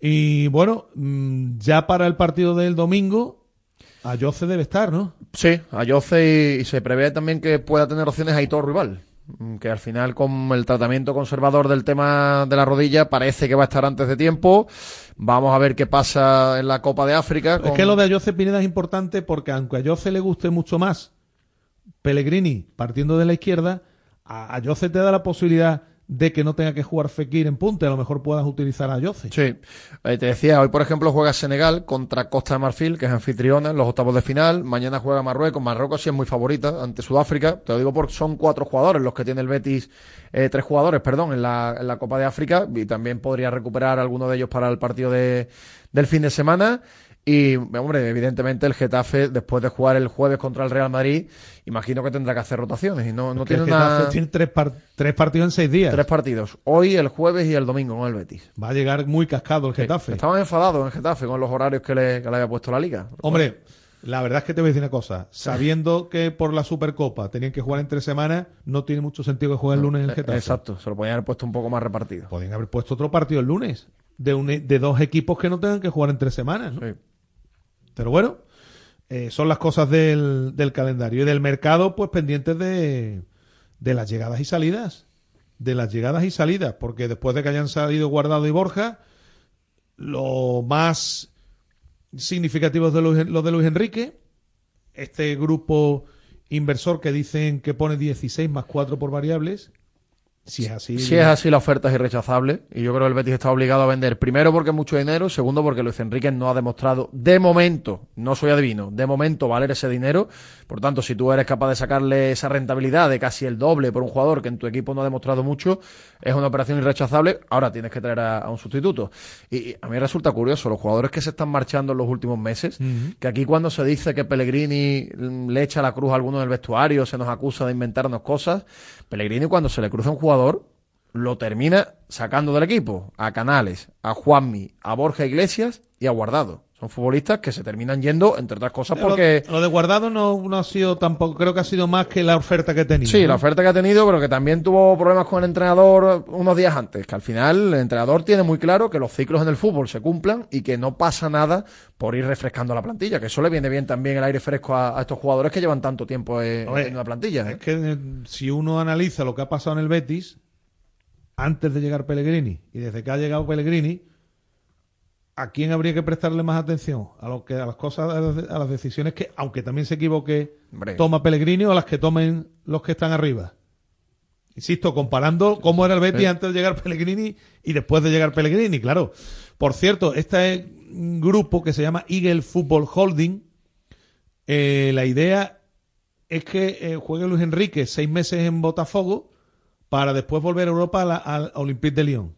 Y bueno, mm, ya para el partido del domingo, Ayoce debe estar, ¿no? Sí, Ayoce y, y se prevé también que pueda tener opciones a Aitor Rival. mm, Que al final, con el tratamiento conservador del tema de la rodilla, parece que va a estar antes de tiempo. Vamos a ver qué pasa en la Copa de África. Es que lo de Ayoce Pineda es importante porque aunque a Ayoce le guste mucho más Pellegrini partiendo de la izquierda, a Ayoce te da la posibilidad de que no tenga que jugar Fekir en punta, a lo mejor puedas utilizar a Ayoce. Sí, Eh, te decía, hoy por ejemplo juega Senegal contra Costa de Marfil, que es anfitriona en los octavos de final. Mañana juega Marruecos. Marruecos sí es muy favorita ante Sudáfrica. Te lo digo porque son cuatro jugadores los que tiene el Betis, eh, tres jugadores, perdón, en la, en la Copa de África. Y también podría recuperar alguno de ellos para el partido de, del fin de semana. Y, hombre, evidentemente el Getafe, después de jugar el jueves contra el Real Madrid, imagino que tendrá que hacer rotaciones. Y no, tiene el Getafe una... tiene tres, par- tres partidos en seis días. Tres partidos. Hoy, el jueves y el domingo con el Betis. Va a llegar muy cascado el Getafe. Estaban enfadados en Getafe con los horarios que le, que le había puesto la liga. Hombre, la verdad es que te voy a decir una cosa. Sabiendo que por la Supercopa tenían que jugar en tres semanas, no tiene mucho sentido que juegue el lunes en el Eh, Getafe. Exacto, se lo podían haber puesto un poco más repartido. Podrían haber puesto otro partido el lunes. De, un- de dos equipos que no tengan que jugar en tres semanas. ¿no? Pero bueno, eh, son las cosas del, del calendario. Y del mercado, pues pendientes de, de las llegadas y salidas. De las llegadas y salidas. Porque después de que hayan salido Guardado y Borja, lo más significativo es de Luis- lo de Luis Enrique. Este grupo inversor que dicen que pone 16 más 4 por variables. Si es así. Si es así, la oferta es irrechazable. Y yo creo que el Betis está obligado a vender. Primero, porque es mucho dinero. Segundo, porque Luis Enrique no ha demostrado, de momento, no soy adivino, de momento valer ese dinero. Por tanto, si tú eres capaz de sacarle esa rentabilidad de casi el doble por un jugador que en tu equipo no ha demostrado mucho, es una operación irrechazable. Ahora tienes que traer a, a un sustituto. Y, y a mí resulta curioso, los jugadores que se están marchando en los últimos meses, que aquí cuando se dice que Pellegrini mm, le echa la cruz a alguno del vestuario, se nos acusa de inventarnos cosas, Pellegrini cuando se le cruza un jugador, lo termina sacando del equipo a Canales, a Juanmi, a Borja Iglesias y a Guardado. Son futbolistas que se terminan yendo, entre otras cosas, porque... Lo, de guardado no, no ha sido tampoco, creo que ha sido más que la oferta que tenía. Sí, ¿no? la oferta que ha tenido, pero que también tuvo problemas con el entrenador unos días antes. Que al final el entrenador tiene muy claro que los ciclos en el fútbol se cumplan y que no pasa nada por ir refrescando la plantilla. Que eso le viene bien también el aire fresco a, a estos jugadores que llevan tanto tiempo en, Oye, en una plantilla. ¿eh? Es que eh, si uno analiza lo que ha pasado en el Betis, antes de llegar Pellegrini y desde que ha llegado Pellegrini, ¿a quién habría que prestarle más atención? ¿A, lo que, a las cosas, a las, a las decisiones que, aunque también se equivoque, Hombre. toma Pellegrini o a las que tomen los que están arriba? Insisto, comparando cómo era el Betis Sí. antes de llegar Pellegrini y después de llegar Pellegrini, claro. Por cierto, este es un grupo que se llama Eagle Football Holding. Eh, la idea es que eh, juegue Luis Enrique seis meses en Botafogo para después volver a Europa a la- al Olympique de Lyon.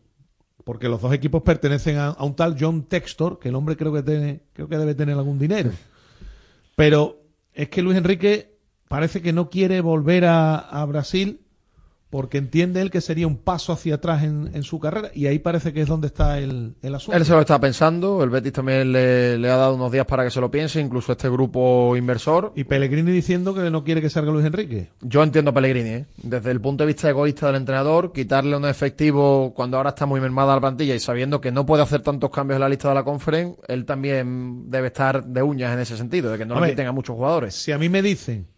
Porque los dos equipos pertenecen a, un tal John Textor, que el hombre creo que tiene, creo que debe tener algún dinero. Pero es que Luis Enrique parece que no quiere volver a Brasil porque entiende él que sería un paso hacia atrás en, en su carrera y ahí parece que es donde está el, el asunto. Él se lo está pensando, el Betis también le, le ha dado unos días para que se lo piense, incluso este grupo inversor. Y Pellegrini diciendo que no quiere que salga Luis Enrique. Yo entiendo a Pellegrini, ¿eh? desde el punto de vista egoísta del entrenador, quitarle un efectivo cuando ahora está muy mermada la plantilla y sabiendo que no puede hacer tantos cambios en la lista de la conference, él también debe estar de uñas en ese sentido, de que no le quiten a muchos jugadores. Si a mí me dicen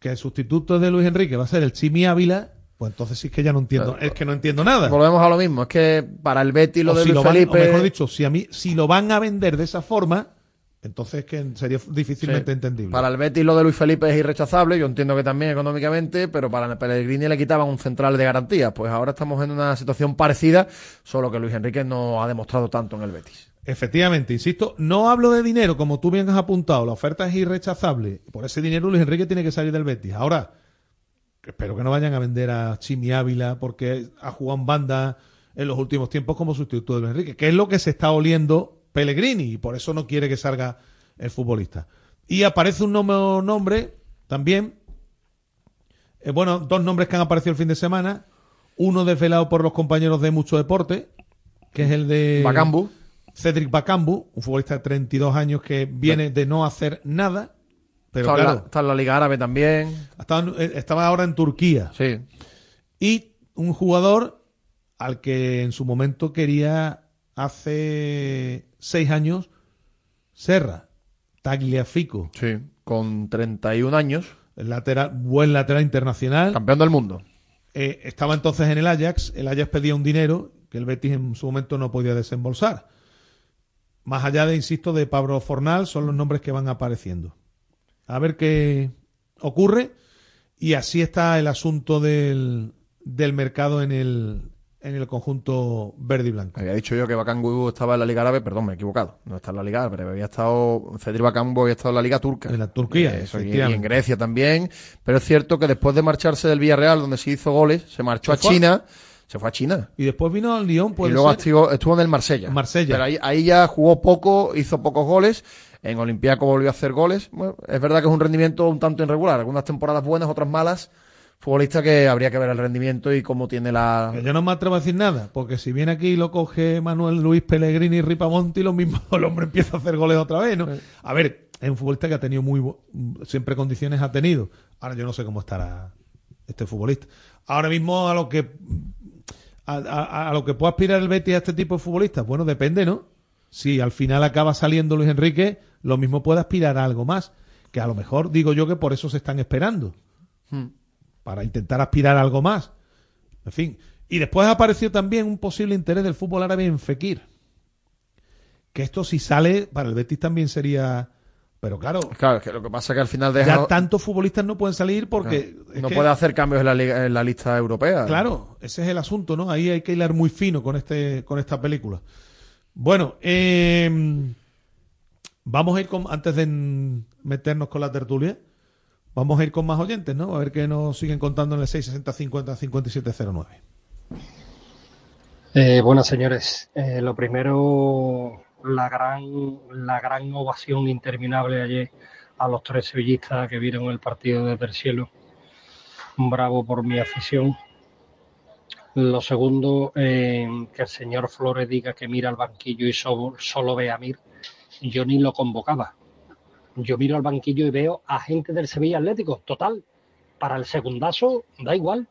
que el sustituto de Luis Enrique va a ser el Chimi Ávila, pues entonces sí que ya no entiendo, es que no entiendo nada. Volvemos a lo mismo, es que para el Betis lo O de si Luis lo van- Felipe... o mejor dicho, si a mí si lo van a vender de esa forma, entonces que sería difícilmente Sí. entendible. Para el Betis lo de Luis Felipe es irrechazable, yo entiendo que también económicamente, pero para Pellegrini le quitaban un central de garantía. Pues ahora estamos en una situación parecida, solo que Luis Enrique no ha demostrado tanto en el Betis. Efectivamente, insisto, no hablo de dinero, como tú bien has apuntado, la oferta es irrechazable. Por ese dinero Luis Enrique tiene que salir del Betis. Ahora, espero que no vayan a vender a Chimi Ávila porque ha jugado en banda, en los últimos tiempos como sustituto de Enrique, que es lo que se está oliendo Pellegrini y por eso no quiere que salga el futbolista. Y aparece un nuevo nombre también, eh, bueno, dos nombres que han aparecido el fin de semana, uno desvelado por los compañeros de Mucho Deporte, que es el de Bakambu. Cedric Bakambu, un futbolista de 32 años que viene de no hacer nada, pero está, en la, claro, está en la Liga Árabe también. estaba, eh, estaba ahora en Turquía. Sí. Y un jugador al que en su momento quería hace seis años Serra, Tagliafico. Sí, con 31 años. El lateral, buen lateral internacional. Campeón del mundo. Eh, estaba entonces en el Ajax. El Ajax pedía un dinero que el Betis en su momento no podía desembolsar. Más allá de, insisto, de Pablo Fornal, son los nombres que van apareciendo. A ver qué ocurre. Y así está el asunto del, del mercado en el, en el conjunto verde y blanco. Había dicho yo que Bakambu estaba en la Liga Árabe, perdón, me he equivocado. No está en la Liga Árabe, pero había estado, había estado en la Liga Turca. En la Turquía, Eh, eso, y, en Grecia también. Pero es cierto que después de marcharse del Villarreal, donde se hizo goles, se marchó ¿Se a fue? China. Se fue a China. Y después vino al Lyon, Y puede luego ser. estuvo, estuvo en el Marsella. Marsella. Pero ahí, ahí ya jugó poco, hizo pocos goles. En Olympiaco volvió a hacer goles. Bueno, es verdad que es un rendimiento un tanto irregular. Algunas temporadas buenas, otras malas. Futbolista que habría que ver el rendimiento y cómo tiene la... Yo no me atrevo a decir nada, porque si viene aquí y lo coge Manuel Luis Pellegrini y Ripamonti, lo mismo el hombre empieza a hacer goles otra vez, ¿no? A ver, es un futbolista que ha tenido muy siempre condiciones ha tenido. Ahora yo no sé cómo estará este futbolista. Ahora mismo a lo que a, a- a lo que puede aspirar el Betis a este tipo de futbolistas, bueno, depende, ¿no? Si al final acaba saliendo Luis Enrique, lo mismo puede aspirar a algo más, que a lo mejor digo yo que por eso se están esperando Hmm. para intentar aspirar a algo más. En fin. Y después apareció también un posible interés del fútbol árabe en Fekir. Que esto si sale, para el Betis también sería... Pero claro, Claro, es que lo que pasa es que al final deja... ya tantos futbolistas no pueden salir porque... Claro. es no que- puede hacer cambios en la, liga- en la lista europea. Claro, ese es el asunto, ¿no? Ahí hay que hilar muy fino con, este, con esta película. Bueno, eh, vamos a ir con, antes de meternos con la tertulia, vamos a ir con más oyentes, ¿no? A ver qué nos siguen contando en el 660 50 5709. Eh, buenas señores, Eh, lo primero, la gran, la gran ovación interminable ayer a los tres sevillistas que vieron el partido desde el cielo. Bravo por mi afición. Lo segundo, eh, que el señor Flores diga que mira al banquillo y solo, ve a Mir. Yo ni lo convocaba. Yo miro al banquillo y veo a gente del Sevilla Atlético. Total, para el segundazo da igual.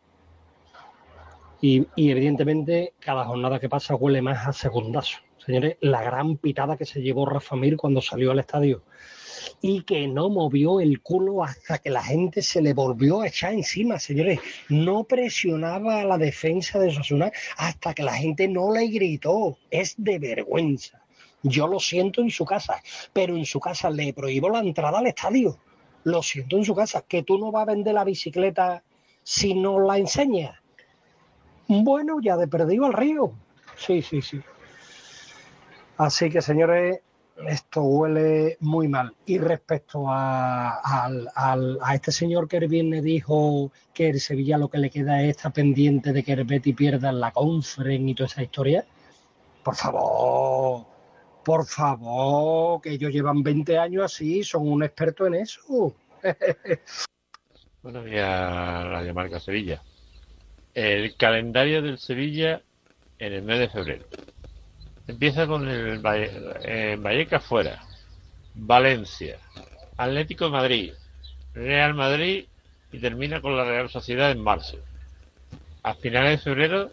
Y, y evidentemente cada jornada que pasa huele más a segundazo. Señores, la gran pitada que se llevó Rafa Mir cuando salió al estadio y que no movió el culo hasta que la gente se le volvió a echar encima, señores. No presionaba a la defensa de Osasuna hasta que la gente no le gritó. Es de vergüenza. Yo lo siento en su casa, pero en su casa le prohíbo la entrada al estadio. Lo siento en su casa, que tú no vas a vender la bicicleta si no la enseñas. Bueno, ya de perdido al río. Sí, sí, sí. Así que, señores, esto huele muy mal. Y respecto a, al- a este señor que el viernes dijo que el Sevilla lo que le queda es estar pendiente de que el Betty pierda la conference y toda esa historia, por favor, por favor, que ellos llevan 20 años así, son un experto en eso. Buenos días, Radio Marca Sevilla. El calendario del Sevilla en el mes de febrero. Empieza con el eh, Vallecas fuera, Valencia, Atlético de Madrid, Real Madrid y termina con la Real Sociedad en marzo. A finales de febrero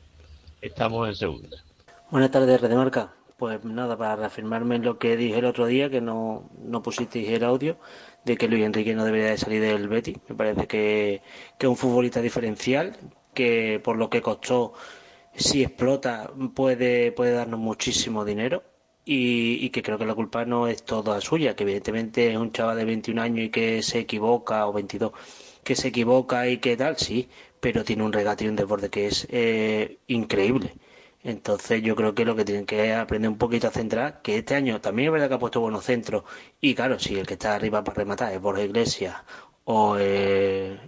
estamos en segunda. Buenas tardes, Red Marca. Pues nada, para reafirmarme en lo que dije el otro día, que no, no pusisteis el audio, de que Luis Enrique no debería de salir del Betis. Me parece que es un futbolista diferencial, que por lo que costó, si explota, puede, puede darnos muchísimo dinero. Y, y que creo que la culpa no es toda suya, que evidentemente es un chaval de 21 años y que se equivoca, o 22, que se equivoca y que tal, sí, pero tiene un regate y un desborde que es eh, increíble. Entonces yo creo que lo que tienen que aprender un poquito a centrar, que este año también es verdad que ha puesto buenos centros, y claro, si el que está arriba para rematar es Borja Iglesias o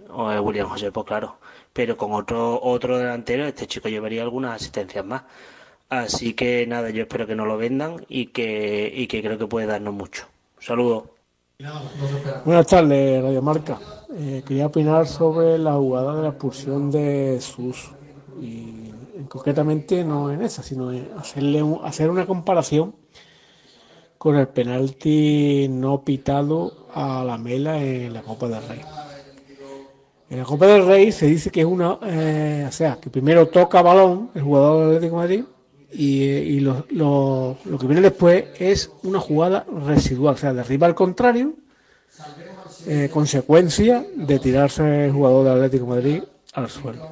o es William José, pues claro. Pero con otro, otro delantero, este chico llevaría algunas asistencias más. Así que nada, yo espero que no lo vendan y que, y que creo que puede darnos mucho. Saludos. Buenas tardes, Radio Marca. Eh, quería opinar sobre la jugada de la expulsión de Sus. Y eh, concretamente no en esa, sino en hacerle un- hacer una comparación con el penalti no pitado a la Mela en la Copa del Rey. En la Copa del Rey se dice que es una, eh, o sea, que primero toca balón el jugador del Atlético Madrid y, eh, lo, que viene después es una jugada residual, o sea, derriba al contrario, eh, consecuencia de tirarse el jugador del Atlético Madrid al suelo.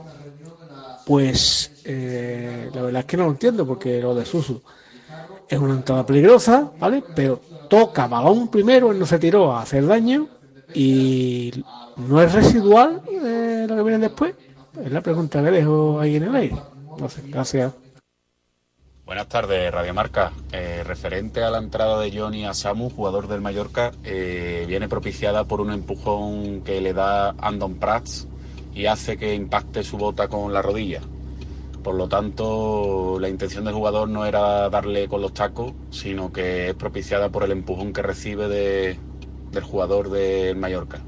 Pues la verdad es que no lo entiendo porque lo de Susu es una entrada peligrosa, ¿vale? Pero toca balón primero, él no se tiró a hacer daño y no es residual eh, lo que viene después. Es la pregunta que dejo ahí en el aire. Gracias. Buenas tardes, Radio Marca. Eh, referente a la entrada de Johnny a Samu, jugador del Mallorca, eh, viene propiciada por un empujón que le da Andon Prats y hace que impacte su bota con la rodilla. Por lo tanto, la intención del jugador no era darle con los tacos, sino que es propiciada por el empujón que recibe de- del jugador del Mallorca.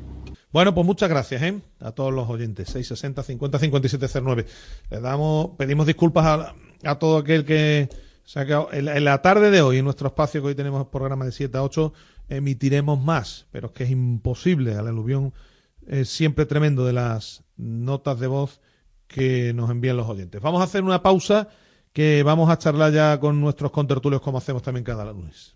Bueno, pues muchas gracias, ¿eh? A todos los oyentes. 660 50 57 09. Le damos, pedimos disculpas a, a todo aquel que se ha quedado. En, la- tarde de hoy, en nuestro espacio que hoy tenemos programa de 7 a 8, emitiremos más, pero es que es imposible. Al aluvión es siempre tremendo de las notas de voz que nos envían los oyentes. Vamos a hacer una pausa que vamos a charlar ya con nuestros contertulios como hacemos también cada lunes.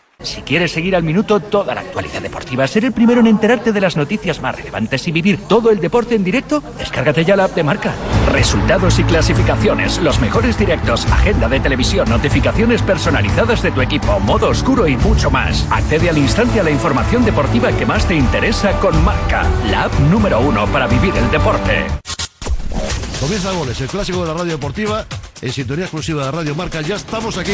Si quieres seguir al minuto toda la actualidad deportiva, ser el primero en enterarte de las noticias más relevantes y vivir todo el deporte en directo, descárgate ya la app de marca. Resultados y clasificaciones, los mejores directos, agenda de televisión, notificaciones personalizadas de tu equipo, modo oscuro y mucho más. Accede al instante a la información deportiva que más te interesa con Marca, la app número uno para vivir el deporte. Comienza Goles, el clásico de la radio deportiva, en sintonía exclusiva de Radio Marca. Ya estamos aquí.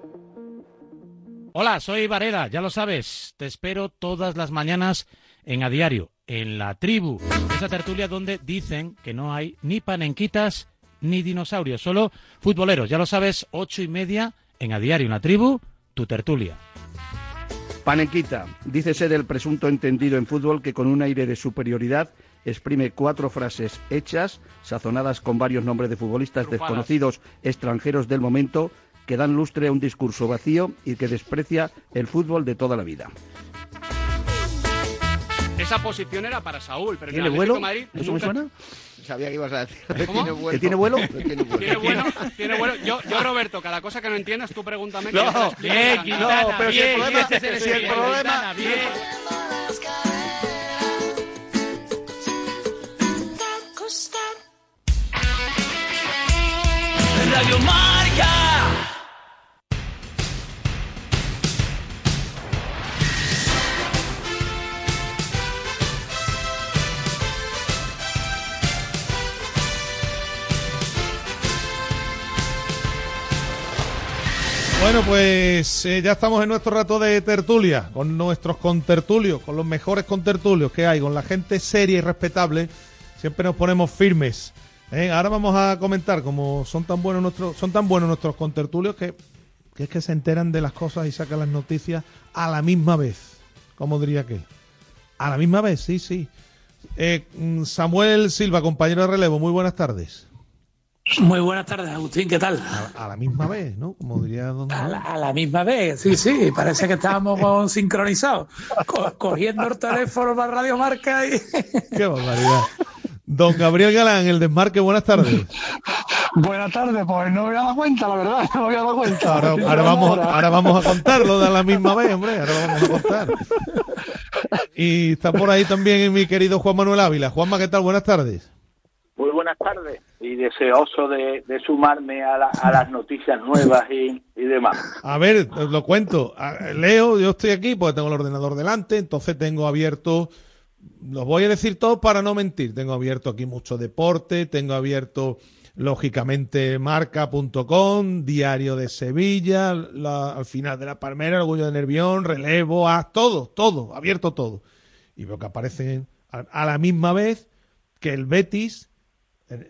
Hola, soy Varela, ya lo sabes. Te espero todas las mañanas en A Diario, en La Tribu, esa tertulia donde dicen que no hay ni panenquitas ni dinosaurios, solo futboleros. Ya lo sabes, ocho y media en A Diario, en La Tribu, tu tertulia. Panenquita, dice ser el presunto entendido en fútbol que con un aire de superioridad exprime cuatro frases hechas, sazonadas con varios nombres de futbolistas desconocidos extranjeros del momento, que dan lustre a un discurso vacío y que desprecia el fútbol de toda la vida. Esa posición era para Saúl, pero en ¿Tiene el vuelo? De Madrid ¿Eso me suena? Sabía que ibas a decir. ¿Cómo? ¿Que tiene vuelo? Tiene bueno, tiene bueno. Yo, yo, Roberto, cada cosa que no entiendas, tú pregúntame. No, No, pero si el problema- el si el Bien, problema- bien. Bueno, pues eh, ya estamos en nuestro rato de tertulia, con nuestros contertulios, con los mejores contertulios que hay, con la gente seria y respetable. Siempre nos ponemos firmes. ¿Eh? Ahora vamos a comentar cómo son tan buenos nuestros, son tan buenos nuestros contertulios que, que es que se enteran de las cosas y sacan las noticias a la misma vez. Como diría aquel. A la misma vez, sí, sí. Eh, mm, Samuel Silva, compañero de relevo, muy buenas tardes. Muy buenas tardes, Agustín, ¿qué tal? A, la misma vez, ¿no? Como diría don a la, a la, misma vez, sí, sí, parece que estábamos con, sincronizados, co cogiendo el teléfono para Radio Marca y... Qué barbaridad. Don Gabriel Galán, el desmarque, buenas tardes. Buenas tardes, pues no me había dado cuenta, la verdad, no me había dado cuenta. Ahora, ahora vamos, ahora vamos a contarlo de la misma vez, hombre, ahora vamos a contar. Y está por ahí también mi querido Juan Manuel Ávila. Juanma, ¿qué tal? Buenas tardes. Muy buenas tardes y deseoso de, de sumarme a, la, a, las noticias nuevas y, y, demás. A ver, os lo cuento. Leo, yo estoy aquí porque tengo el ordenador delante, entonces tengo abierto, los voy a decir todos para no mentir, tengo abierto aquí mucho deporte, tengo abierto lógicamente marca.com, diario de Sevilla, la, al final de la Palmera, orgullo de Nervión, relevo, a todo, todo, abierto todo. Y veo que aparecen a, la misma vez que el Betis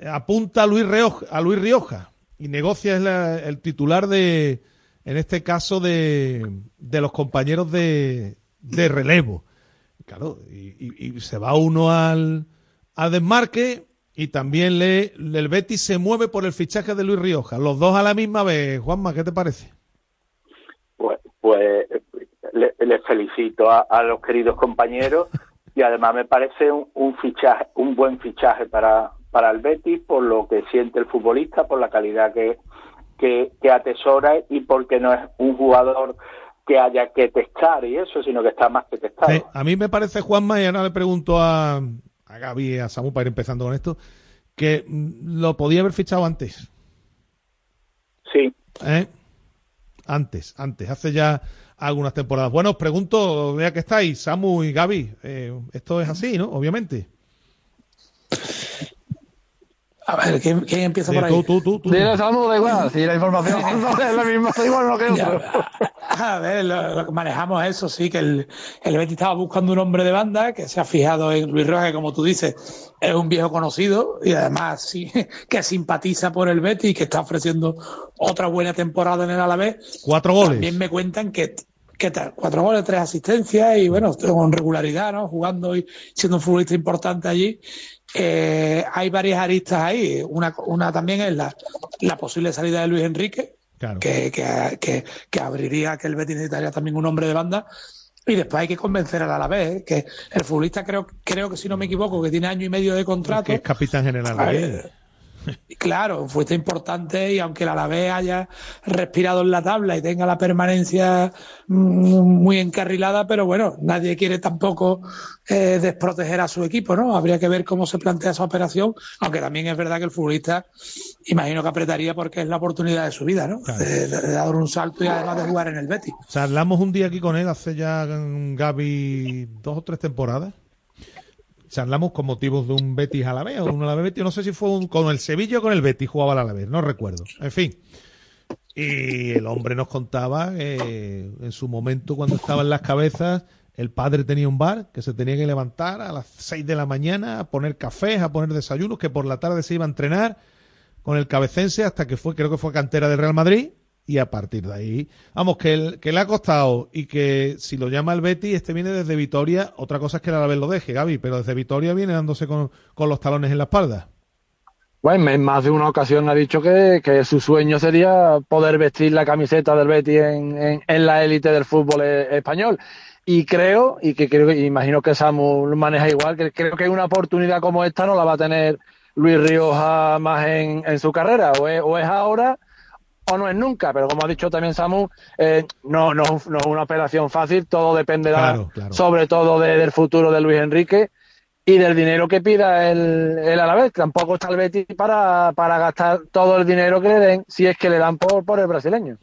apunta a Luis, Rioja, a Luis Rioja y negocia el titular de, en este caso, de, de los compañeros de, de relevo. Claro, y, se va uno al, al desmarque y también le, el Betis se mueve por el fichaje de Luis Rioja. Los dos a la misma vez. Juanma, ¿qué te parece? Pues, pues les le felicito a, los queridos compañeros y además me parece un, un fichaje, un buen fichaje para, para el Betis por lo que siente el futbolista, por la calidad que, que, atesora y porque no es un jugador que haya que testar y eso, sino que está más que testado. Sí, a mí me parece, Juanma, y ahora le pregunto a, a Gaby y a Samu para ir empezando con esto, que lo podía haber fichado antes. Sí. ¿Eh? Antes, antes, hace ya algunas temporadas. Bueno, os pregunto, vea que estáis, Samu y Gaby, eh, esto es así, ¿no? Obviamente. A ver, ¿quién, quién empieza sí, por ahí? Tú, tú, tú. tú. Dile, da igual, si la información no es la misma, da igual no que otro. A ver, lo, lo, que manejamos eso, sí, que el, el Betis estaba buscando un hombre de banda que se ha fijado en Luis Rojas, que como tú dices, es un viejo conocido y además sí, que simpatiza por el Betis y que está ofreciendo otra buena temporada en el Alavés. Cuatro goles. También me cuentan que ¿Qué tal? Cuatro goles, tres asistencias y bueno, con regularidad, ¿no? Jugando y siendo un futbolista importante allí. Eh, hay varias aristas ahí. Una, una también es la, la posible salida de Luis Enrique, claro. que, que, que, que, abriría que el Betis necesitaría también un hombre de banda. Y después hay que convencer al Alavés, ¿eh? que el futbolista creo, creo que si no me equivoco, que tiene año y medio de contrato. Que es capitán general. Claro, fuiste importante y aunque el Alavés haya respirado en la tabla y tenga la permanencia muy encarrilada, pero bueno, nadie quiere tampoco eh, desproteger a su equipo, ¿no? Habría que ver cómo se plantea esa operación, aunque también es verdad que el futbolista imagino que apretaría porque es la oportunidad de su vida, ¿no? Claro. De, de, de, dar un salto y además de jugar en el Betis. Charlamos un día aquí con él hace ya Gaby dos o tres temporadas charlamos con motivos de un Betis a la vez o un Alavés Betis, no sé si fue un, con el Sevilla o con el Betis jugaba al Alavés, no recuerdo. En fin. Y el hombre nos contaba que en su momento cuando estaba en las cabezas el padre tenía un bar que se tenía que levantar a las 6 de la mañana a poner cafés, a poner desayunos, que por la tarde se iba a entrenar con el cabecense hasta que fue, creo que fue cantera del Real Madrid y a partir de ahí, vamos, que, el, que le ha costado y que si lo llama el Betty, este viene desde Vitoria, otra cosa es que la vez lo deje, Gaby, pero desde Vitoria viene dándose con, con los talones en la espalda. Bueno, en más de una ocasión ha dicho que, que, su sueño sería poder vestir la camiseta del Betty en, en, en la élite del fútbol e, español. Y creo, y que creo, imagino que Samu lo maneja igual, que creo que una oportunidad como esta no la va a tener Luis Rioja más en, en su carrera, o es, o es ahora o no es nunca, pero como ha dicho también Samu, eh, no, no, no, es una operación fácil, todo dependerá claro, claro. sobre todo de, del futuro de Luis Enrique y del dinero que pida el, el Alavés. Tampoco está el Betis para, para gastar todo el dinero que le den, si es que le dan por, por el brasileño.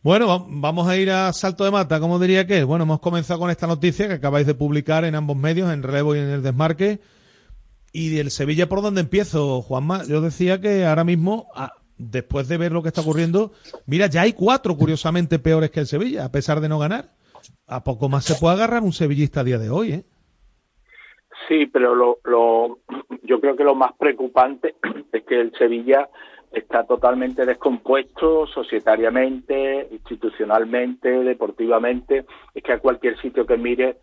Bueno, vamos a ir a salto de mata, como diría que. Bueno, hemos comenzado con esta noticia que acabáis de publicar en ambos medios, en Relevo y en el Desmarque. Y del Sevilla, ¿por dónde empiezo, Juanma? Yo decía que ahora mismo, después de ver lo que está ocurriendo, mira, ya hay cuatro curiosamente peores que el Sevilla, a pesar de no ganar. ¿A poco más se puede agarrar un sevillista a día de hoy? ¿eh? Sí, pero lo, lo, yo creo que lo más preocupante es que el Sevilla está totalmente descompuesto societariamente, institucionalmente, deportivamente. Es que a cualquier sitio que mires,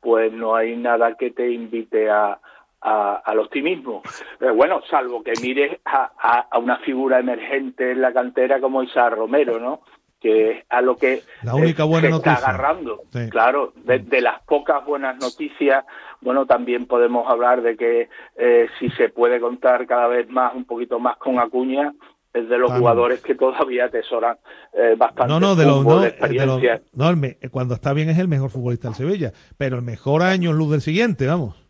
pues no hay nada que te invite a, a- al optimismo. Eh, bueno, salvo que mires a, a- a una figura emergente en la cantera como Isa Romero, ¿no? Que es a lo que La única buena se noticia. está agarrando. Sí. Claro, de, de las pocas buenas noticias, bueno, también podemos hablar de que eh, si se puede contar cada vez más, un poquito más con Acuña, es de los Claro. jugadores que todavía atesoran eh, bastante No, no, de los, no, eh, de los- no, el me- cuando está bien es el mejor futbolista del Sevilla, pero el mejor año es luz del siguiente, vamos.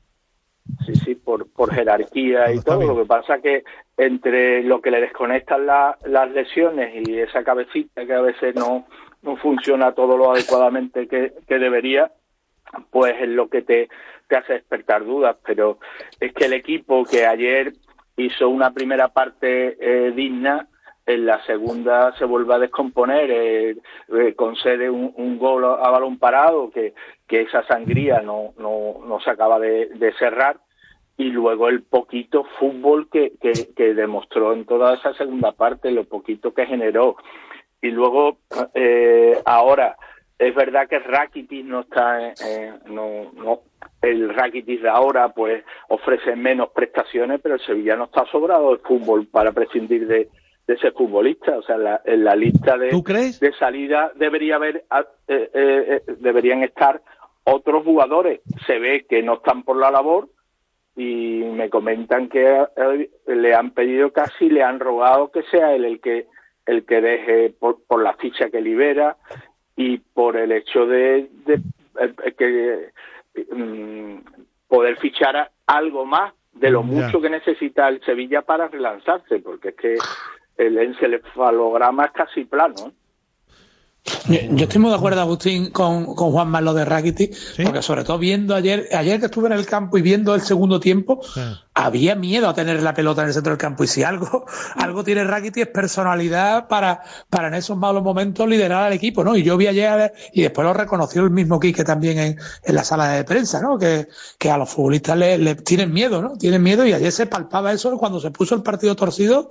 Sí, sí, por, por jerarquía y todo. bien. Lo que pasa que entre lo que le desconectan la- las lesiones y esa cabecita que a veces no, no funciona todo lo adecuadamente que, que debería, pues es lo que te, te hace despertar dudas. Pero es que el equipo que ayer hizo una primera parte eh, digna, en la segunda se vuelve a descomponer, eh, eh, concede un, gol a balón parado, que, que esa sangría no, no, no se acaba de, cerrar, y luego el poquito fútbol que, que, demostró en toda esa segunda parte, lo poquito que generó. Y luego, eh, ahora, es verdad que Rakitic no está, no, no, el Rakitic de ahora pues ofrece menos prestaciones, pero el Sevilla no está sobrado de fútbol para prescindir de, de ese futbolista. O sea, en la, en la lista de, ¿Tú crees? de salida debería haber, ah, eh, eh, eh, deberían estar otros jugadores. Se ve que no están por la labor y me comentan que eh, le han pedido casi, le han rogado que sea él el que el que deje por, por la ficha que libera y por el hecho de, de, que mm, poder fichar algo más de lo mucho que necesita el Sevilla para relanzarse, porque es que el encefalograma es casi plano. ¿eh? Yo, yo estoy muy de acuerdo, Agustín, con, con Juan Malo de Rakitic, porque sobre todo viendo ayer, ayer que estuve en el campo y viendo el segundo tiempo, había miedo a tener la pelota en el centro del campo. Y si algo, algo tiene Rakitic es personalidad para, para en esos malos momentos liderar al equipo, ¿no? Y yo vi ayer, y después lo reconoció el mismo Quique también en, en la sala de prensa, ¿no? Que, que a los futbolistas le, le tienen miedo, ¿no? Tienen miedo y ayer se palpaba eso cuando se puso el partido torcido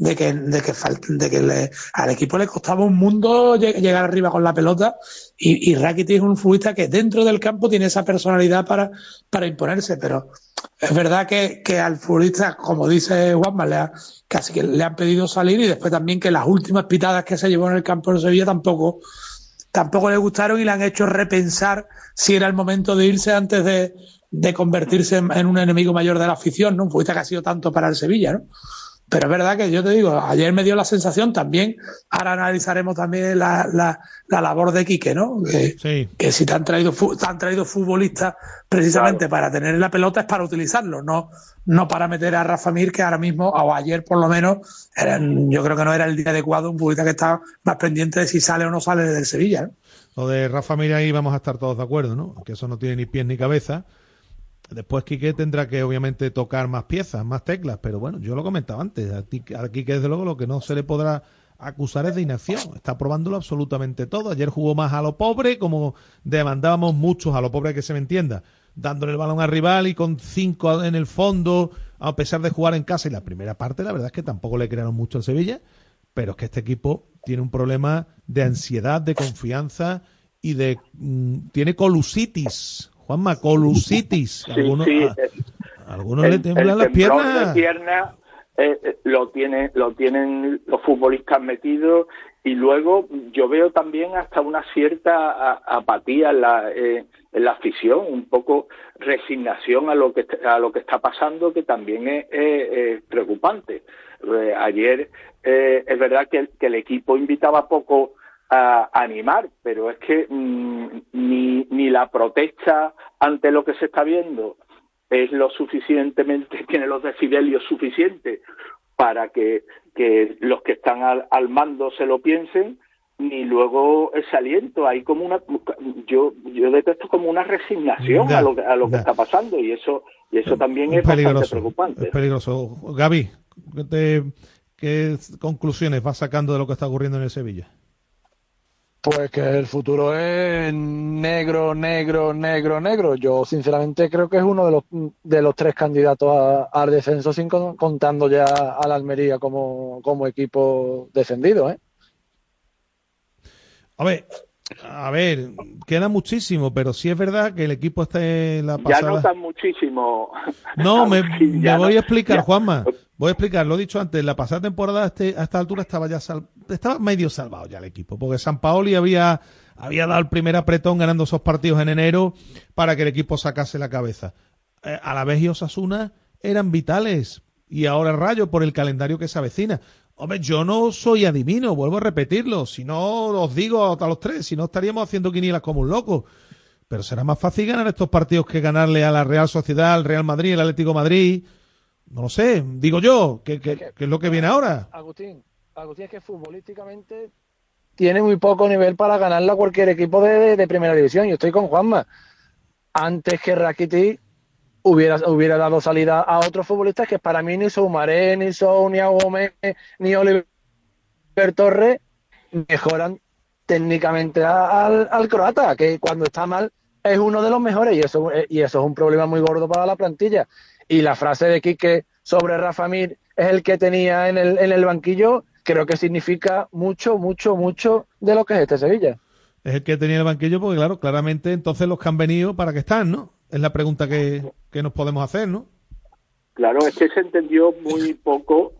de que, de que, de que le- al equipo le costaba un mundo lle- llegar arriba con la pelota y, y Rakitic es un futbolista que dentro del campo tiene esa personalidad para, para imponerse, pero es verdad que, que al futbolista, como dice Juanma, le ha- casi que le han pedido salir y después también que las últimas pitadas que se llevó en el campo de Sevilla tampoco, tampoco le gustaron y le han hecho repensar si era el momento de irse antes de, de convertirse en, en un enemigo mayor de la afición, ¿no? Un futbolista que ha sido tanto para el Sevilla, ¿no? Pero es verdad que yo te digo, ayer me dio la sensación también, ahora analizaremos también la, la, la labor de Quique, ¿no? Que, que si te han traído fu- te han traído futbolistas precisamente para tener la pelota es para utilizarlo, no, no para meter a Rafa Mir, que ahora mismo, o ayer por lo menos, eran- yo creo que no era el día adecuado, un futbolista que está más pendiente de si sale o no sale del Sevilla, ¿no? Lo de Rafa Mir ahí vamos a estar todos de acuerdo, ¿no? Que eso no tiene ni pies ni cabeza. Después Quique tendrá que obviamente tocar más piezas, más teclas, pero bueno, yo lo comentaba antes, a Quique desde luego lo que no se le podrá acusar es de inacción, está probándolo absolutamente todo. Ayer jugó más a lo pobre, como demandábamos muchos, a lo pobre que se me entienda, dándole el balón al rival y con cinco en el fondo, a pesar de jugar en casa. Y la primera parte, la verdad es que tampoco le crearon mucho al Sevilla, pero es que este equipo tiene un problema de ansiedad, de confianza y de mm, tiene colusitis. Juanma, colusitis. Sí, Algunos, sí, a- a algunos le el, temblan el las piernas. de pierna eh, eh, lo tiene lo tienen los futbolistas metidos y luego yo veo también hasta una cierta apatía en la eh, en la afición un poco resignación a lo que a lo que está pasando que también es, es- es preocupante Eh, ayer eh, es verdad que que el equipo invitaba poco a animar, pero es que mm, ni, ni la protesta ante lo que se está viendo es lo suficientemente, tiene los decibelios suficientes para que, que los que están al, al mando se lo piensen, ni luego ese aliento. Hay como una, yo, yo detesto como una resignación a lo, que- a lo que está pasando y eso, y eso también es, es bastante preocupante. Es peligroso. Gaby, ¿qué, te- qué conclusiones vas sacando de lo que está ocurriendo en el Sevilla? Pues que el futuro es negro, negro, negro, negro. Yo sinceramente creo que es uno de los de los tres candidatos a- al descenso, sin con- contando ya a la Almería como, como equipo descendido, ¿eh? A ver, A ver, queda muchísimo, pero sí es verdad que el equipo está en la Ya pasada. no tan muchísimo. No, me, me ya voy no- a explicar, ya- Juanma. Voy a explicar, lo he dicho antes, la pasada temporada este, a esta altura estaba ya sal- estaba medio salvado ya el equipo, porque San Paoli había, había dado el primer apretón ganando esos partidos en enero para que el equipo sacase la cabeza. Eh, a la vez y Osasuna eran vitales y ahora Rayo por el calendario que se avecina. Hombre, yo no soy adivino, vuelvo a repetirlo. Si no, os digo a los tres, si no estaríamos haciendo quinielas como un loco. Pero será más fácil ganar estos partidos que ganarle a la Real Sociedad, al Real Madrid, al Atlético Madrid. No lo sé, digo yo, que, que- es lo que viene ahora. Agustín, Agustín es que futbolísticamente tiene muy poco nivel para ganarle a cualquier equipo de, de- de primera división. Yo estoy con Juanma. Antes que Rakitic hubiera, hubiera dado salida a otros futbolistas que para mí ni Soumaré, ni Sou, ni Gómez, ni Oliver Torres mejoran técnicamente al, al croata, que cuando está mal es uno de los mejores y eso, eh, y eso es un problema muy gordo para la plantilla. Y la frase de Quique sobre Rafa Mir es el que tenía en el, en el banquillo, creo que significa mucho, mucho, mucho de lo que es este Sevilla. Es el que tenía el banquillo, porque claro, claramente entonces los que han venido, ¿para qué están, no? Es la pregunta que, que nos podemos hacer, ¿no? Claro, es que se entendió muy poco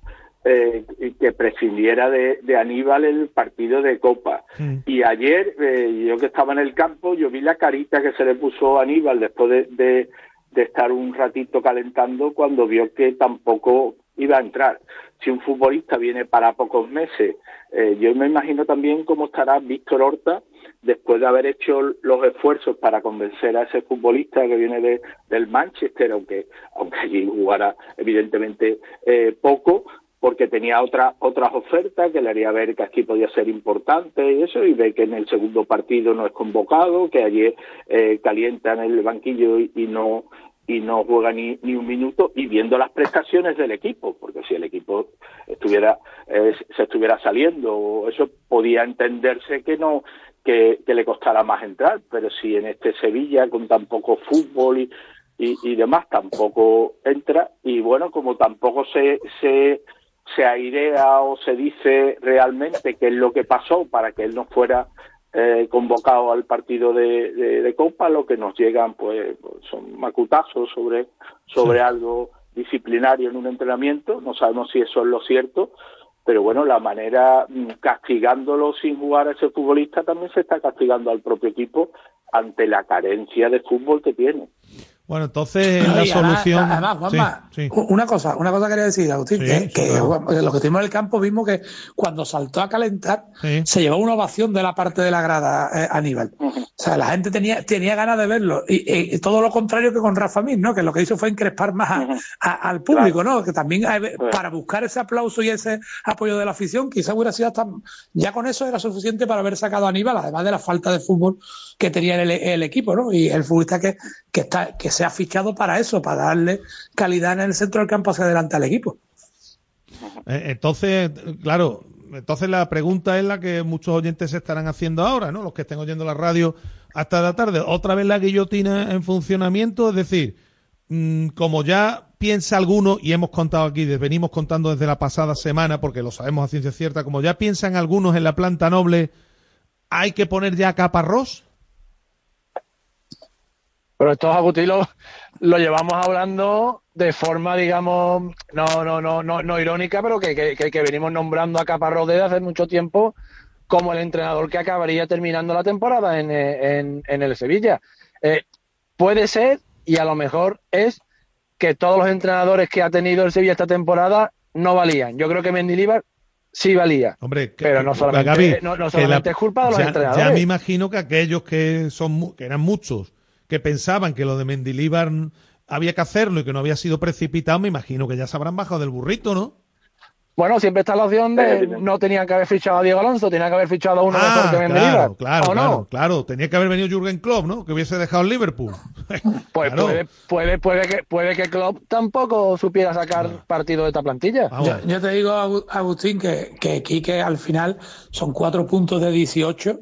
eh, que prescindiera de, de Aníbal el partido de Copa. Y ayer, eh, yo que estaba en el campo, yo vi la carita que se le puso a Aníbal después de, de- de estar un ratito calentando cuando vio que tampoco iba a entrar. Si un futbolista viene para pocos meses, eh, yo me imagino también cómo estará Víctor Horta después de haber hecho los esfuerzos para convencer a ese futbolista que viene de- del Manchester, aunque, aunque allí jugara evidentemente eh, poco, porque tenía otra, otras ofertas que le haría ver que aquí podía ser importante y eso, y ve que en el segundo partido no es convocado, que ayer eh, calienta en el banquillo y, no y no juega ni, ni un minuto y viendo las prestaciones del equipo, porque si el equipo estuviera eh, se estuviera saliendo, eso podía entenderse que no que, que le costara más entrar, pero si en este Sevilla con tan poco fútbol y, y, y demás tampoco entra y bueno como tampoco se se se airea o se dice realmente qué es lo que pasó para que él no fuera eh, convocado al partido de, de- de Copa, lo que nos llegan pues son macutazos sobre, sobre algo disciplinario en un entrenamiento, no sabemos si eso es lo cierto, pero bueno, la manera mm, castigándolo sin jugar a ese futbolista también se está castigando al propio equipo ante la carencia de fútbol que tiene. Bueno, entonces No, la y además- solución. Además, Juanma, Sí, sí. una cosa, una cosa quería decir, Agustín, Sí, que, sí, que claro. bueno, los que estuvimos en el campo vimos que cuando saltó a calentar Sí. se llevó una ovación de la parte de la grada eh, Aníbal. O sea, la gente tenía, tenía ganas de verlo. Y, y todo lo contrario que con Rafa Mir, ¿no? Que lo que hizo fue encrespar más a- a- al público, ¿no? Que también hay- para buscar ese aplauso y ese apoyo de la afición, quizá hubiera sido hasta ya con eso era suficiente para haber sacado a Aníbal, además de la falta de fútbol que tenía el, el equipo, ¿no? Y el futbolista que, que está, que se ha fichado para eso, para darle calidad en el centro del campo hacia adelante al equipo. Eh, Entonces, claro, entonces la pregunta es la que muchos oyentes se estarán haciendo ahora, ¿no? Los que estén oyendo la radio hasta la tarde. Otra vez la guillotina en funcionamiento, es decir, mm, como ya piensa alguno, y hemos contado aquí, venimos contando desde la pasada semana, porque lo sabemos a ciencia cierta, como ya piensan algunos en la planta noble, hay que poner ya caparrós. Pero estos Agustín lo, llevamos hablando de forma, digamos, no, no, no, no, no irónica, pero que, que, que- venimos nombrando a Caparrós desde hace mucho tiempo como el entrenador que acabaría terminando la temporada en, en- en el Sevilla. Eh, puede ser, y a lo mejor es, que todos los entrenadores que ha tenido el Sevilla esta temporada no valían. Yo creo que Mendilibar sí valía. Hombre, que- pero no solamente, Gaby, no, no solamente la- es culpa de los ya, entrenadores. Ya me imagino que aquellos que son que eran muchos que pensaban que lo de Mendilíbar había que hacerlo y que no había sido precipitado, me imagino que ya se habrán bajado del burrito, ¿no? Bueno, siempre está la opción de no tenían que haber fichado a Diego Alonso, tenían que haber fichado a uno mejor que Mendilibar. claro, claro, ¿O no? claro, claro. Tenía que haber venido Jürgen Klopp, ¿no? Que hubiese dejado el Liverpool. Pues Claro. puede, puede, puede que puede que Klopp tampoco supiera sacar partido de esta plantilla. Yo, yo te digo, Agu- Agustín, que, que Quique al final son cuatro puntos de 18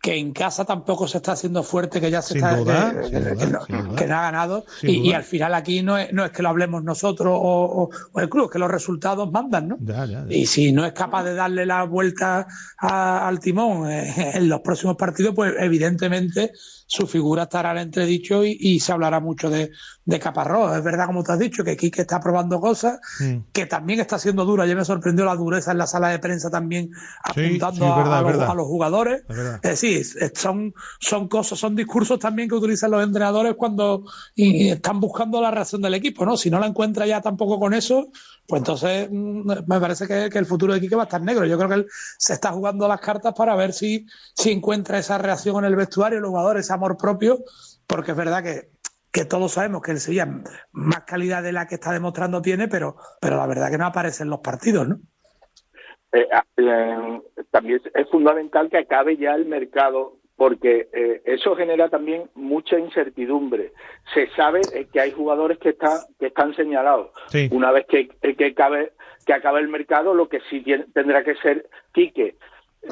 que en casa tampoco se está haciendo fuerte, que ya se Sin está duda, que, sin que- duda, que no, que ha ganado y, al final aquí no es, no es que lo hablemos nosotros o, o- o el club, es que los resultados mandan, ¿no? Ya, ya, ya. Y si no es capaz de darle la vuelta a- al timón eh, en los próximos partidos, pues evidentemente su figura estará en entredicho y, y se hablará mucho de, de Caparrós. Es verdad, como tú has dicho, que Quique está probando cosas, que también está siendo duro. Ayer me sorprendió la dureza en la sala de prensa también Sí, apuntando sí, a- verdad, a, es los, verdad. a los jugadores. Es decir, es- son, son cosas, son discursos también que utilizan los entrenadores cuando y- y están buscando la reacción del equipo, ¿no? Si no la encuentra ya tampoco con eso, pues entonces mm, me parece que, que el futuro de Quique va a estar negro. Yo creo que él se está jugando las cartas para ver si, si encuentra esa reacción en el vestuario, los jugadores, ese amor propio, porque es verdad que, que todos sabemos que el Sevilla más calidad de la que está demostrando tiene, pero, pero la verdad que no aparece en los partidos, ¿no? Eh, ah, eh, también es fundamental que acabe ya el mercado porque eh, eso genera también mucha incertidumbre. Se sabe eh, que hay jugadores que están que están señalados. Sí. Una vez que, eh, que acabe que acabe el mercado, lo que sí tiene- tendrá que ser Quique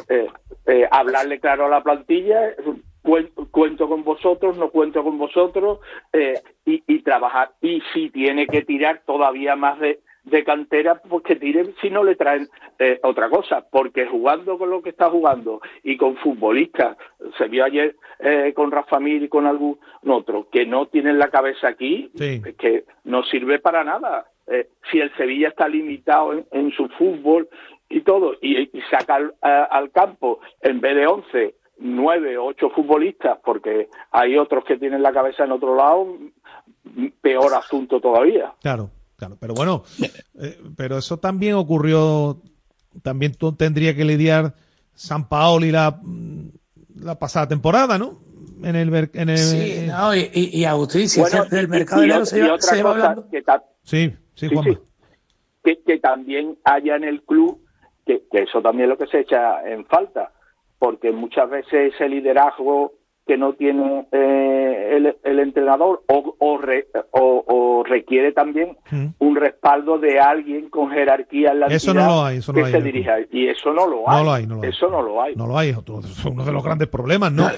eh, eh, hablarle claro a la plantilla, cuen- cuento con vosotros, no cuento con vosotros, eh, y, y trabajar. Y si tiene que tirar todavía más de, de cantera, pues que tire si no le traen eh, otra cosa, porque jugando con lo que está jugando y con futbolistas, se vio ayer eh, con Rafa Mir y con algún otro, que no tienen la cabeza aquí, Sí. es que no sirve para nada. Eh, si el Sevilla está limitado en, en su fútbol y todo, y, y saca al, a- al campo en vez de 11, 9 o 8 futbolistas, porque hay otros que tienen la cabeza en otro lado, m- peor asunto todavía. Claro, claro. Pero bueno, eh, pero eso también ocurrió, también tú tendría que lidiar San Paoli la, la pasada temporada, ¿no? En el, en el Sí, no, y, y, y Agustín, si Bueno, del y- mercado y ot- se y lleva, otra se cosa hablando. que ta- Sí, sí, Sí, Juanma. sí. que, que también haya en el club, que, que eso también es lo que se echa en falta, porque muchas veces ese liderazgo que no tiene eh, el, el entrenador o, o, re- o- o requiere también Mm. un respaldo de alguien con jerarquía en la Eso no lo hay, eso no que hay se dirija y eso no lo No hay, lo hay, no lo hay. eso no lo hay No lo hay, es uno de los grandes problemas, ¿no?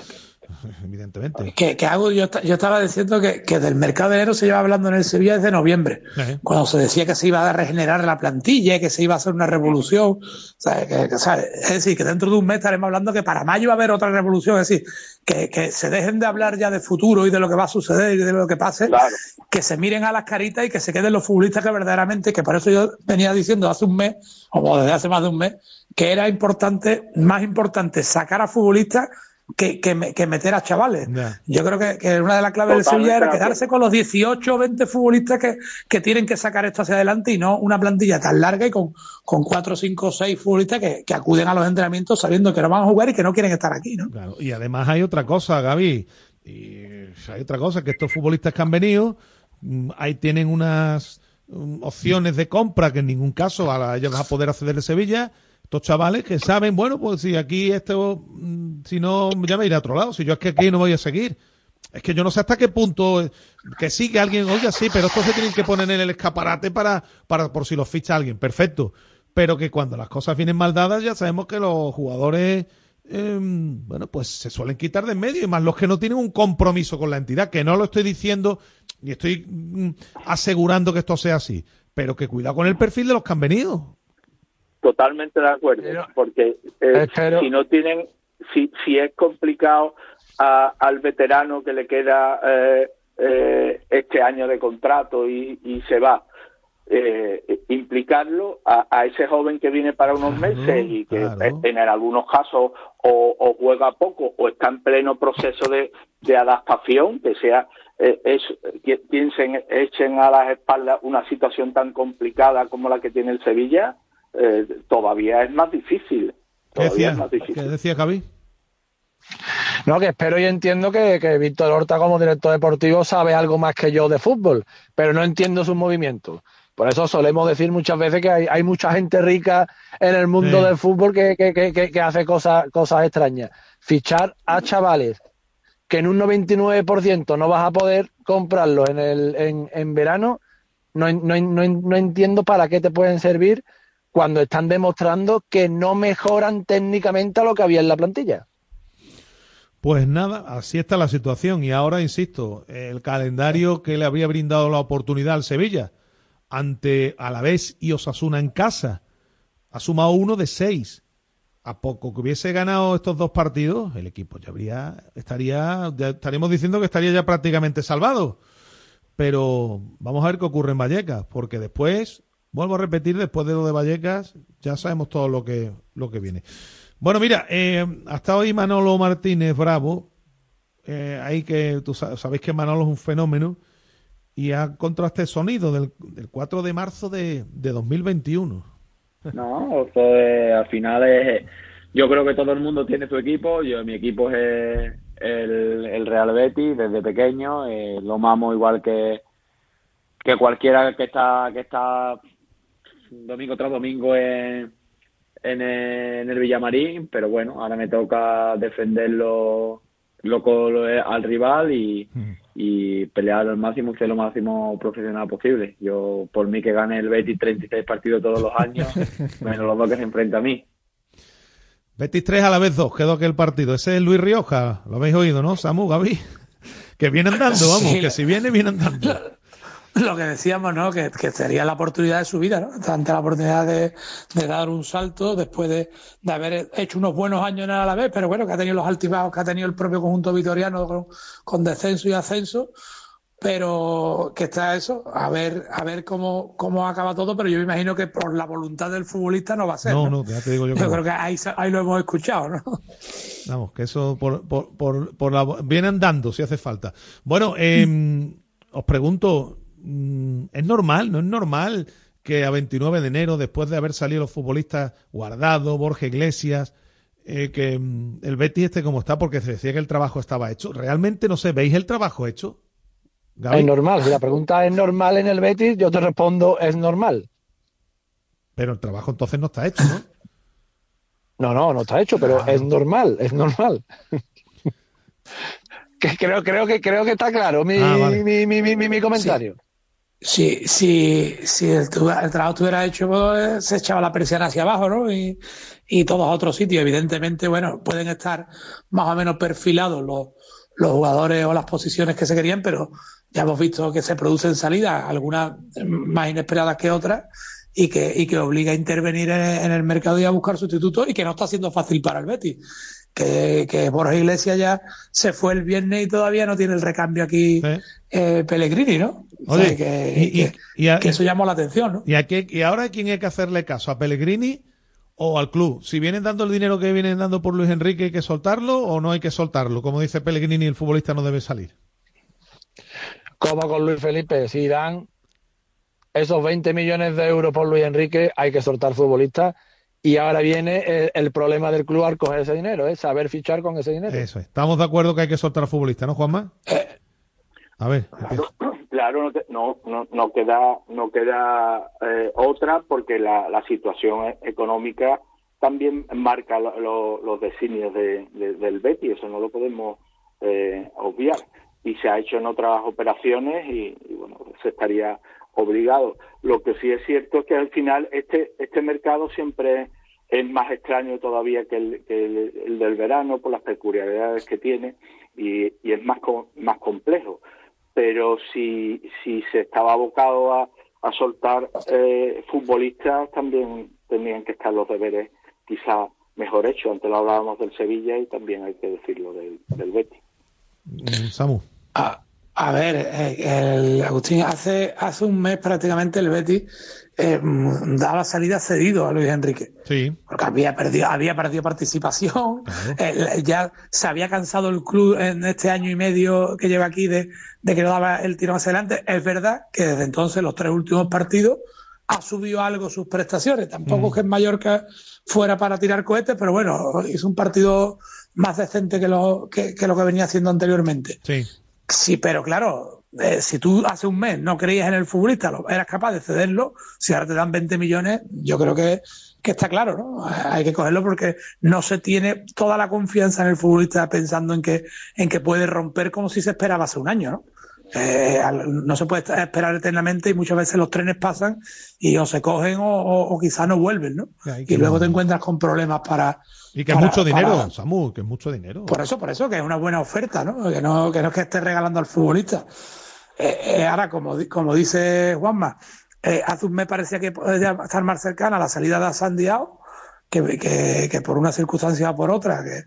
Evidentemente. Que, que hago, yo, yo estaba diciendo que, que del mercado de enero se lleva hablando en el Sevilla desde noviembre, cuando se decía que se iba a regenerar la plantilla, que se iba a hacer una revolución. O sea, que- que, o sea, es decir, que dentro de un mes estaremos hablando que para mayo va a haber otra revolución. Es decir, que, que se dejen de hablar ya de futuro y de lo que va a suceder y de lo que pase, Claro. que se miren a las caritas y que se queden los futbolistas que verdaderamente, que por eso yo venía diciendo hace un mes, o desde hace más de un mes, que era importante, más importante sacar a futbolistas que, que, me- que meter a chavales. Yo creo que, que una de las claves del Totalmente Sevilla era de quedarse con los 18 o 20 futbolistas que, que tienen que sacar esto hacia adelante y no una plantilla tan larga y con, con 4, 5 o 6 futbolistas que, que acuden a los entrenamientos sabiendo que no van a jugar y que no quieren estar aquí, ¿no? Claro. Y además hay otra cosa, Gaby. Y hay otra cosa, que estos futbolistas que han venido, mm, ahí tienen unas mm, opciones de compra que en ningún caso a ellos van a poder acceder de Sevilla. Estos chavales que saben, bueno, pues si aquí esto, mm, si no, ya me iré a otro lado. Si yo es que aquí no voy a seguir. Es que yo no sé hasta qué punto, eh, que sí, que alguien, oiga, sí, pero estos se tienen que poner en el escaparate para, para por si los ficha alguien. Perfecto. Pero que cuando las cosas vienen mal dadas, ya sabemos que los jugadores, eh, bueno, pues se suelen quitar de en medio, y más los que no tienen un compromiso con la entidad, que no lo estoy diciendo, ni estoy mm, asegurando que esto sea así, pero que cuidado con el perfil de los que han venido. Totalmente de acuerdo, porque eh, Espero- si no tienen, si, si es complicado a- al veterano que le queda eh, eh, este año de contrato y, y se va, eh, implicarlo a, a ese joven que viene para unos meses y que claro. eh, en algunos casos o, o juega poco o está en pleno proceso de, de adaptación, que sea eh, es, que piensen, echen a las espaldas una situación tan complicada como la que tiene el Sevilla, eh, todavía es más difícil. ¿Qué Todavía decía, es más difícil. ¿Qué decía Javi? No, que espero y entiendo que, que Víctor Horta como director deportivo sabe algo más que yo de fútbol, pero no entiendo sus movimientos. Por eso solemos decir muchas veces que hay, hay mucha gente rica en el mundo Sí. del fútbol que, que- que- que- que hace cosas, cosas extrañas. Fichar a chavales que en un 99% no vas a poder comprarlos en, el, en, en verano, no, no, no, no entiendo para qué te pueden servir cuando están demostrando que no mejoran técnicamente a lo que había en la plantilla. Pues nada, así está la situación. Y ahora, insisto, el calendario que le había brindado la oportunidad al Sevilla ante Alavés y Osasuna en casa ha sumado uno de seis. A poco que hubiese ganado estos dos partidos, el equipo ya habría, estaría, estaríamos diciendo que estaría ya prácticamente salvado. Pero vamos a ver qué ocurre en Vallecas, porque después, vuelvo a repetir, después de lo de Vallecas, ya sabemos todo lo que, lo que viene. Bueno, mira, eh, hasta hoy Manolo Martínez Bravo, eh, ahí que tú sabéis que Manolo es un fenómeno, y ha encontrado este sonido del, del 4 de marzo de, de 2021. No, esto es- al final es. Yo creo que todo el mundo tiene su equipo. Yo, mi equipo es el, el Real Betis desde pequeño. eh, lo mamo igual que, que cualquiera que está que está domingo tras domingo en, en, el, en el Villamarín. Pero bueno, ahora me toca defenderlo lo, lo- al rival y, y pelear al máximo, ser lo máximo profesional posible. Yo, por mí que gane el Betis 36 partidos todos los años, menos los dos que se enfrenta a mí. Betis 3 a la vez 2, quedó aquel partido. Ese es Luis Rioja, lo habéis oído, ¿no? Samu, Gaby. Que viene andando, vamos, Sí. que si viene, viene andando. Lo que decíamos, ¿no? Que, que sería la oportunidad de su vida, ¿no? Ante la oportunidad de, de dar un salto después de, de haber hecho unos buenos años en el Alavés, pero bueno, que ha tenido los altibajos que ha tenido el propio conjunto vitoriano con, con descenso y ascenso, pero que está eso, a ver, a ver cómo, cómo acaba todo, pero yo me imagino que por la voluntad del futbolista no va a ser. No, No, no, ya te digo yo que Yo creo que ahí, ahí lo hemos escuchado, ¿no? Vamos, que eso por, por, por, por la, viene andando si hace falta. Bueno, eh, os pregunto, ¿es normal? ¿No es normal que a 29 de enero, después de haber salido los futbolistas Guardado, Borja Iglesias, eh, que mm, el Betis esté como está porque se decía que el trabajo estaba hecho? ¿Realmente, no sé, veis el trabajo hecho? Gaby? Es normal. Si la pregunta es normal en el Betis, yo te respondo es normal. Pero el trabajo entonces no está hecho, ¿no? No, no, no está hecho, pero es normal, es normal. que creo, creo que creo que está claro mi, Ah, vale. mi, mi, mi, mi- mi comentario. Si, si, si el, trabajo estuviera hecho, pues, se echaba la persiana hacia abajo, ¿no? Y, y todos a otros sitios. Evidentemente, bueno, pueden estar más o menos perfilados los, los jugadores o las posiciones que se querían, pero ya hemos visto que se producen salidas, algunas más inesperadas que otras, y que, y que obliga a intervenir en, en el mercado y a buscar sustitutos, y que no está siendo fácil para el Betis. Que, que Borja Iglesias ya se fue el viernes y todavía no tiene el recambio aquí eh, Pellegrini, ¿no? O sea, Oye, que, y- y- que- y a- que eso llamó la atención, ¿no? ¿Y, a qué- y ahora a quién hay que hacerle caso? ¿A Pellegrini o al club? Si vienen dando el dinero que vienen dando por Luis Enrique, ¿hay que soltarlo o no hay que soltarlo? Como dice Pellegrini, el futbolista no debe salir. Como con Luis Felipe, si dan esos 20 millones de euros por Luis Enrique, hay que soltar futbolistas. Y ahora viene el, el problema del club al coger ese dinero, es saber fichar con ese dinero. Eso es. Estamos de acuerdo que hay que soltar al futbolista, ¿no, Juanma? A ver. Claro, no, te- no, no, no queda, no queda eh, otra porque la, la situación e- económica también marca lo- lo- los designios de, de- del Betis, eso no lo podemos eh, obviar. Y se ha hecho en otras operaciones y, y, bueno, se estaría obligado. Lo que sí es cierto es que al final este, este mercado siempre es más extraño todavía que el, que el- el del verano por las peculiaridades que tiene y, y es más, co- más complejo pero si, si se estaba abocado a, a soltar eh, futbolistas, también tendrían que estar los deberes quizá mejor hechos. Antes lo hablábamos del Sevilla y también hay que decirlo del, del Betis. Samu. A, a ver, eh, el, Agustín, hace, hace un mes prácticamente el Betis eh, mm, daba salida cedido a Luis Enrique. Sí. Porque había perdido, había perdido participación, eh, ya se había cansado el club en este año y medio que lleva aquí de, de que no daba el tirón hacia adelante. Es verdad que desde entonces, los tres últimos partidos, ha subido algo sus prestaciones. Tampoco es que en Mallorca fuera para tirar cohetes, pero bueno, hizo un partido más decente que lo que, que lo que venía haciendo anteriormente. Sí. Sí, pero claro, eh, si tú hace un mes no creías en el futbolista, lo- eras capaz de cederlo, si ahora te dan 20 millones, yo creo que, que está claro, ¿no? Hay que cogerlo porque no se tiene toda la confianza en el futbolista pensando en que, en que puede romper como si se esperaba hace un año, ¿no? Eh, no se puede esperar eternamente y muchas veces los trenes pasan y o se cogen o, o, o quizás no vuelven, ¿no? Y que luego no. te encuentras con problemas para... Y que es mucho dinero, para- Samu, que es mucho dinero. por eso, por eso, que es una buena oferta, ¿no? Que no, que no es que esté regalando al futbolista. Eh, eh, ahora, como, como dice Juanma, hace un mes parecía que podía estar más cercana a la salida de Sandiao, que, que, que por una circunstancia o por otra, que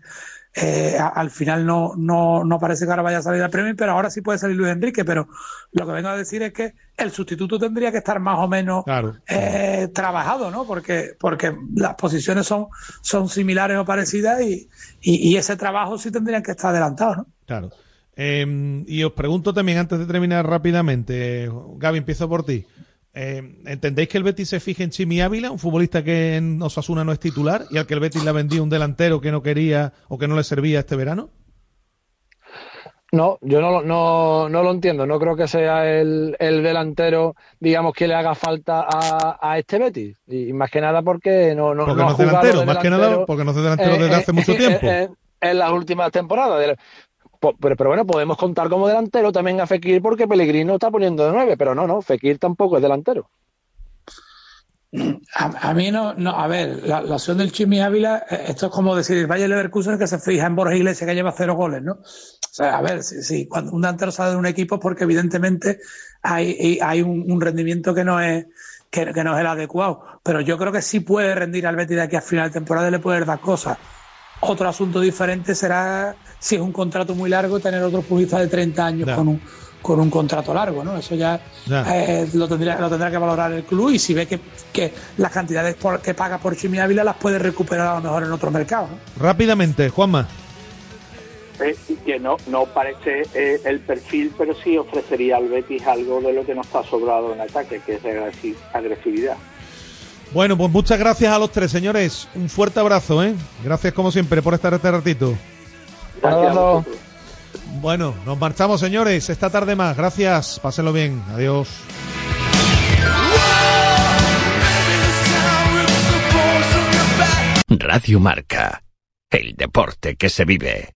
eh, al final no, no, no parece que ahora vaya a salir al premio, pero ahora sí puede salir Luis Enrique. Pero lo que vengo a decir es que el sustituto tendría que estar más o menos Claro. eh, trabajado, ¿no? Porque, porque las posiciones son, son similares o parecidas y, y, y ese trabajo sí tendrían que estar adelantados, ¿no? Claro. Eh, y os pregunto también, antes de terminar rápidamente, Gaby, empiezo por ti. Eh, ¿Entendéis que el Betis se fije en Chimi Ávila, un futbolista que en Osasuna no es titular y al que el Betis le ha vendido un delantero que no quería o que no le servía este verano? No, yo no, lo- no, no lo entiendo. No creo que sea el, el delantero, digamos, que le haga falta a, a este Betis. Y más que nada porque no, no, Porque no es delantero, de más que nada porque no es delantero desde eh, hace mucho eh, tiempo. eh, en las últimas temporadas. Pero, pero bueno, podemos contar como delantero también a Fekir porque Pellegrino está poniendo de nueve, pero no, no, Fekir tampoco es delantero. A, mí no, no, a ver, la, la opción del Chimi Ávila, eh, esto es como decir el Valle Leverkusen que se fija en Borja Iglesias que lleva cero goles, ¿no? O sea, a ver, si, cuando un delantero sale de un equipo es porque evidentemente hay, hay un, un rendimiento que no es que, que no es el adecuado. Pero yo creo que sí puede rendir al Betis de aquí a final de temporada y le puede dar cosas. Otro asunto diferente será si es un contrato muy largo tener otro futbolista de 30 años con un con un contrato largo, ¿no? Eso ya, Ya. eh, lo tendría lo tendrá que valorar el club y si ve que, que las cantidades por- que paga por Chimi Ávila las puede recuperar a lo mejor en otro mercado. ¿no? Rápidamente, Juanma. Eh, que no, no parece eh, el perfil, pero sí ofrecería al Betis algo de lo que no está sobrado en ataque, que es agresi- agresividad. Bueno, pues muchas gracias a los tres, señores. Un fuerte abrazo, ¿eh? Gracias como siempre por estar este ratito. Gracias. Bueno, nos marchamos, señores. Esta tarde más. Gracias. Pásenlo bien. Adiós. Radio Marca. El deporte que se vive.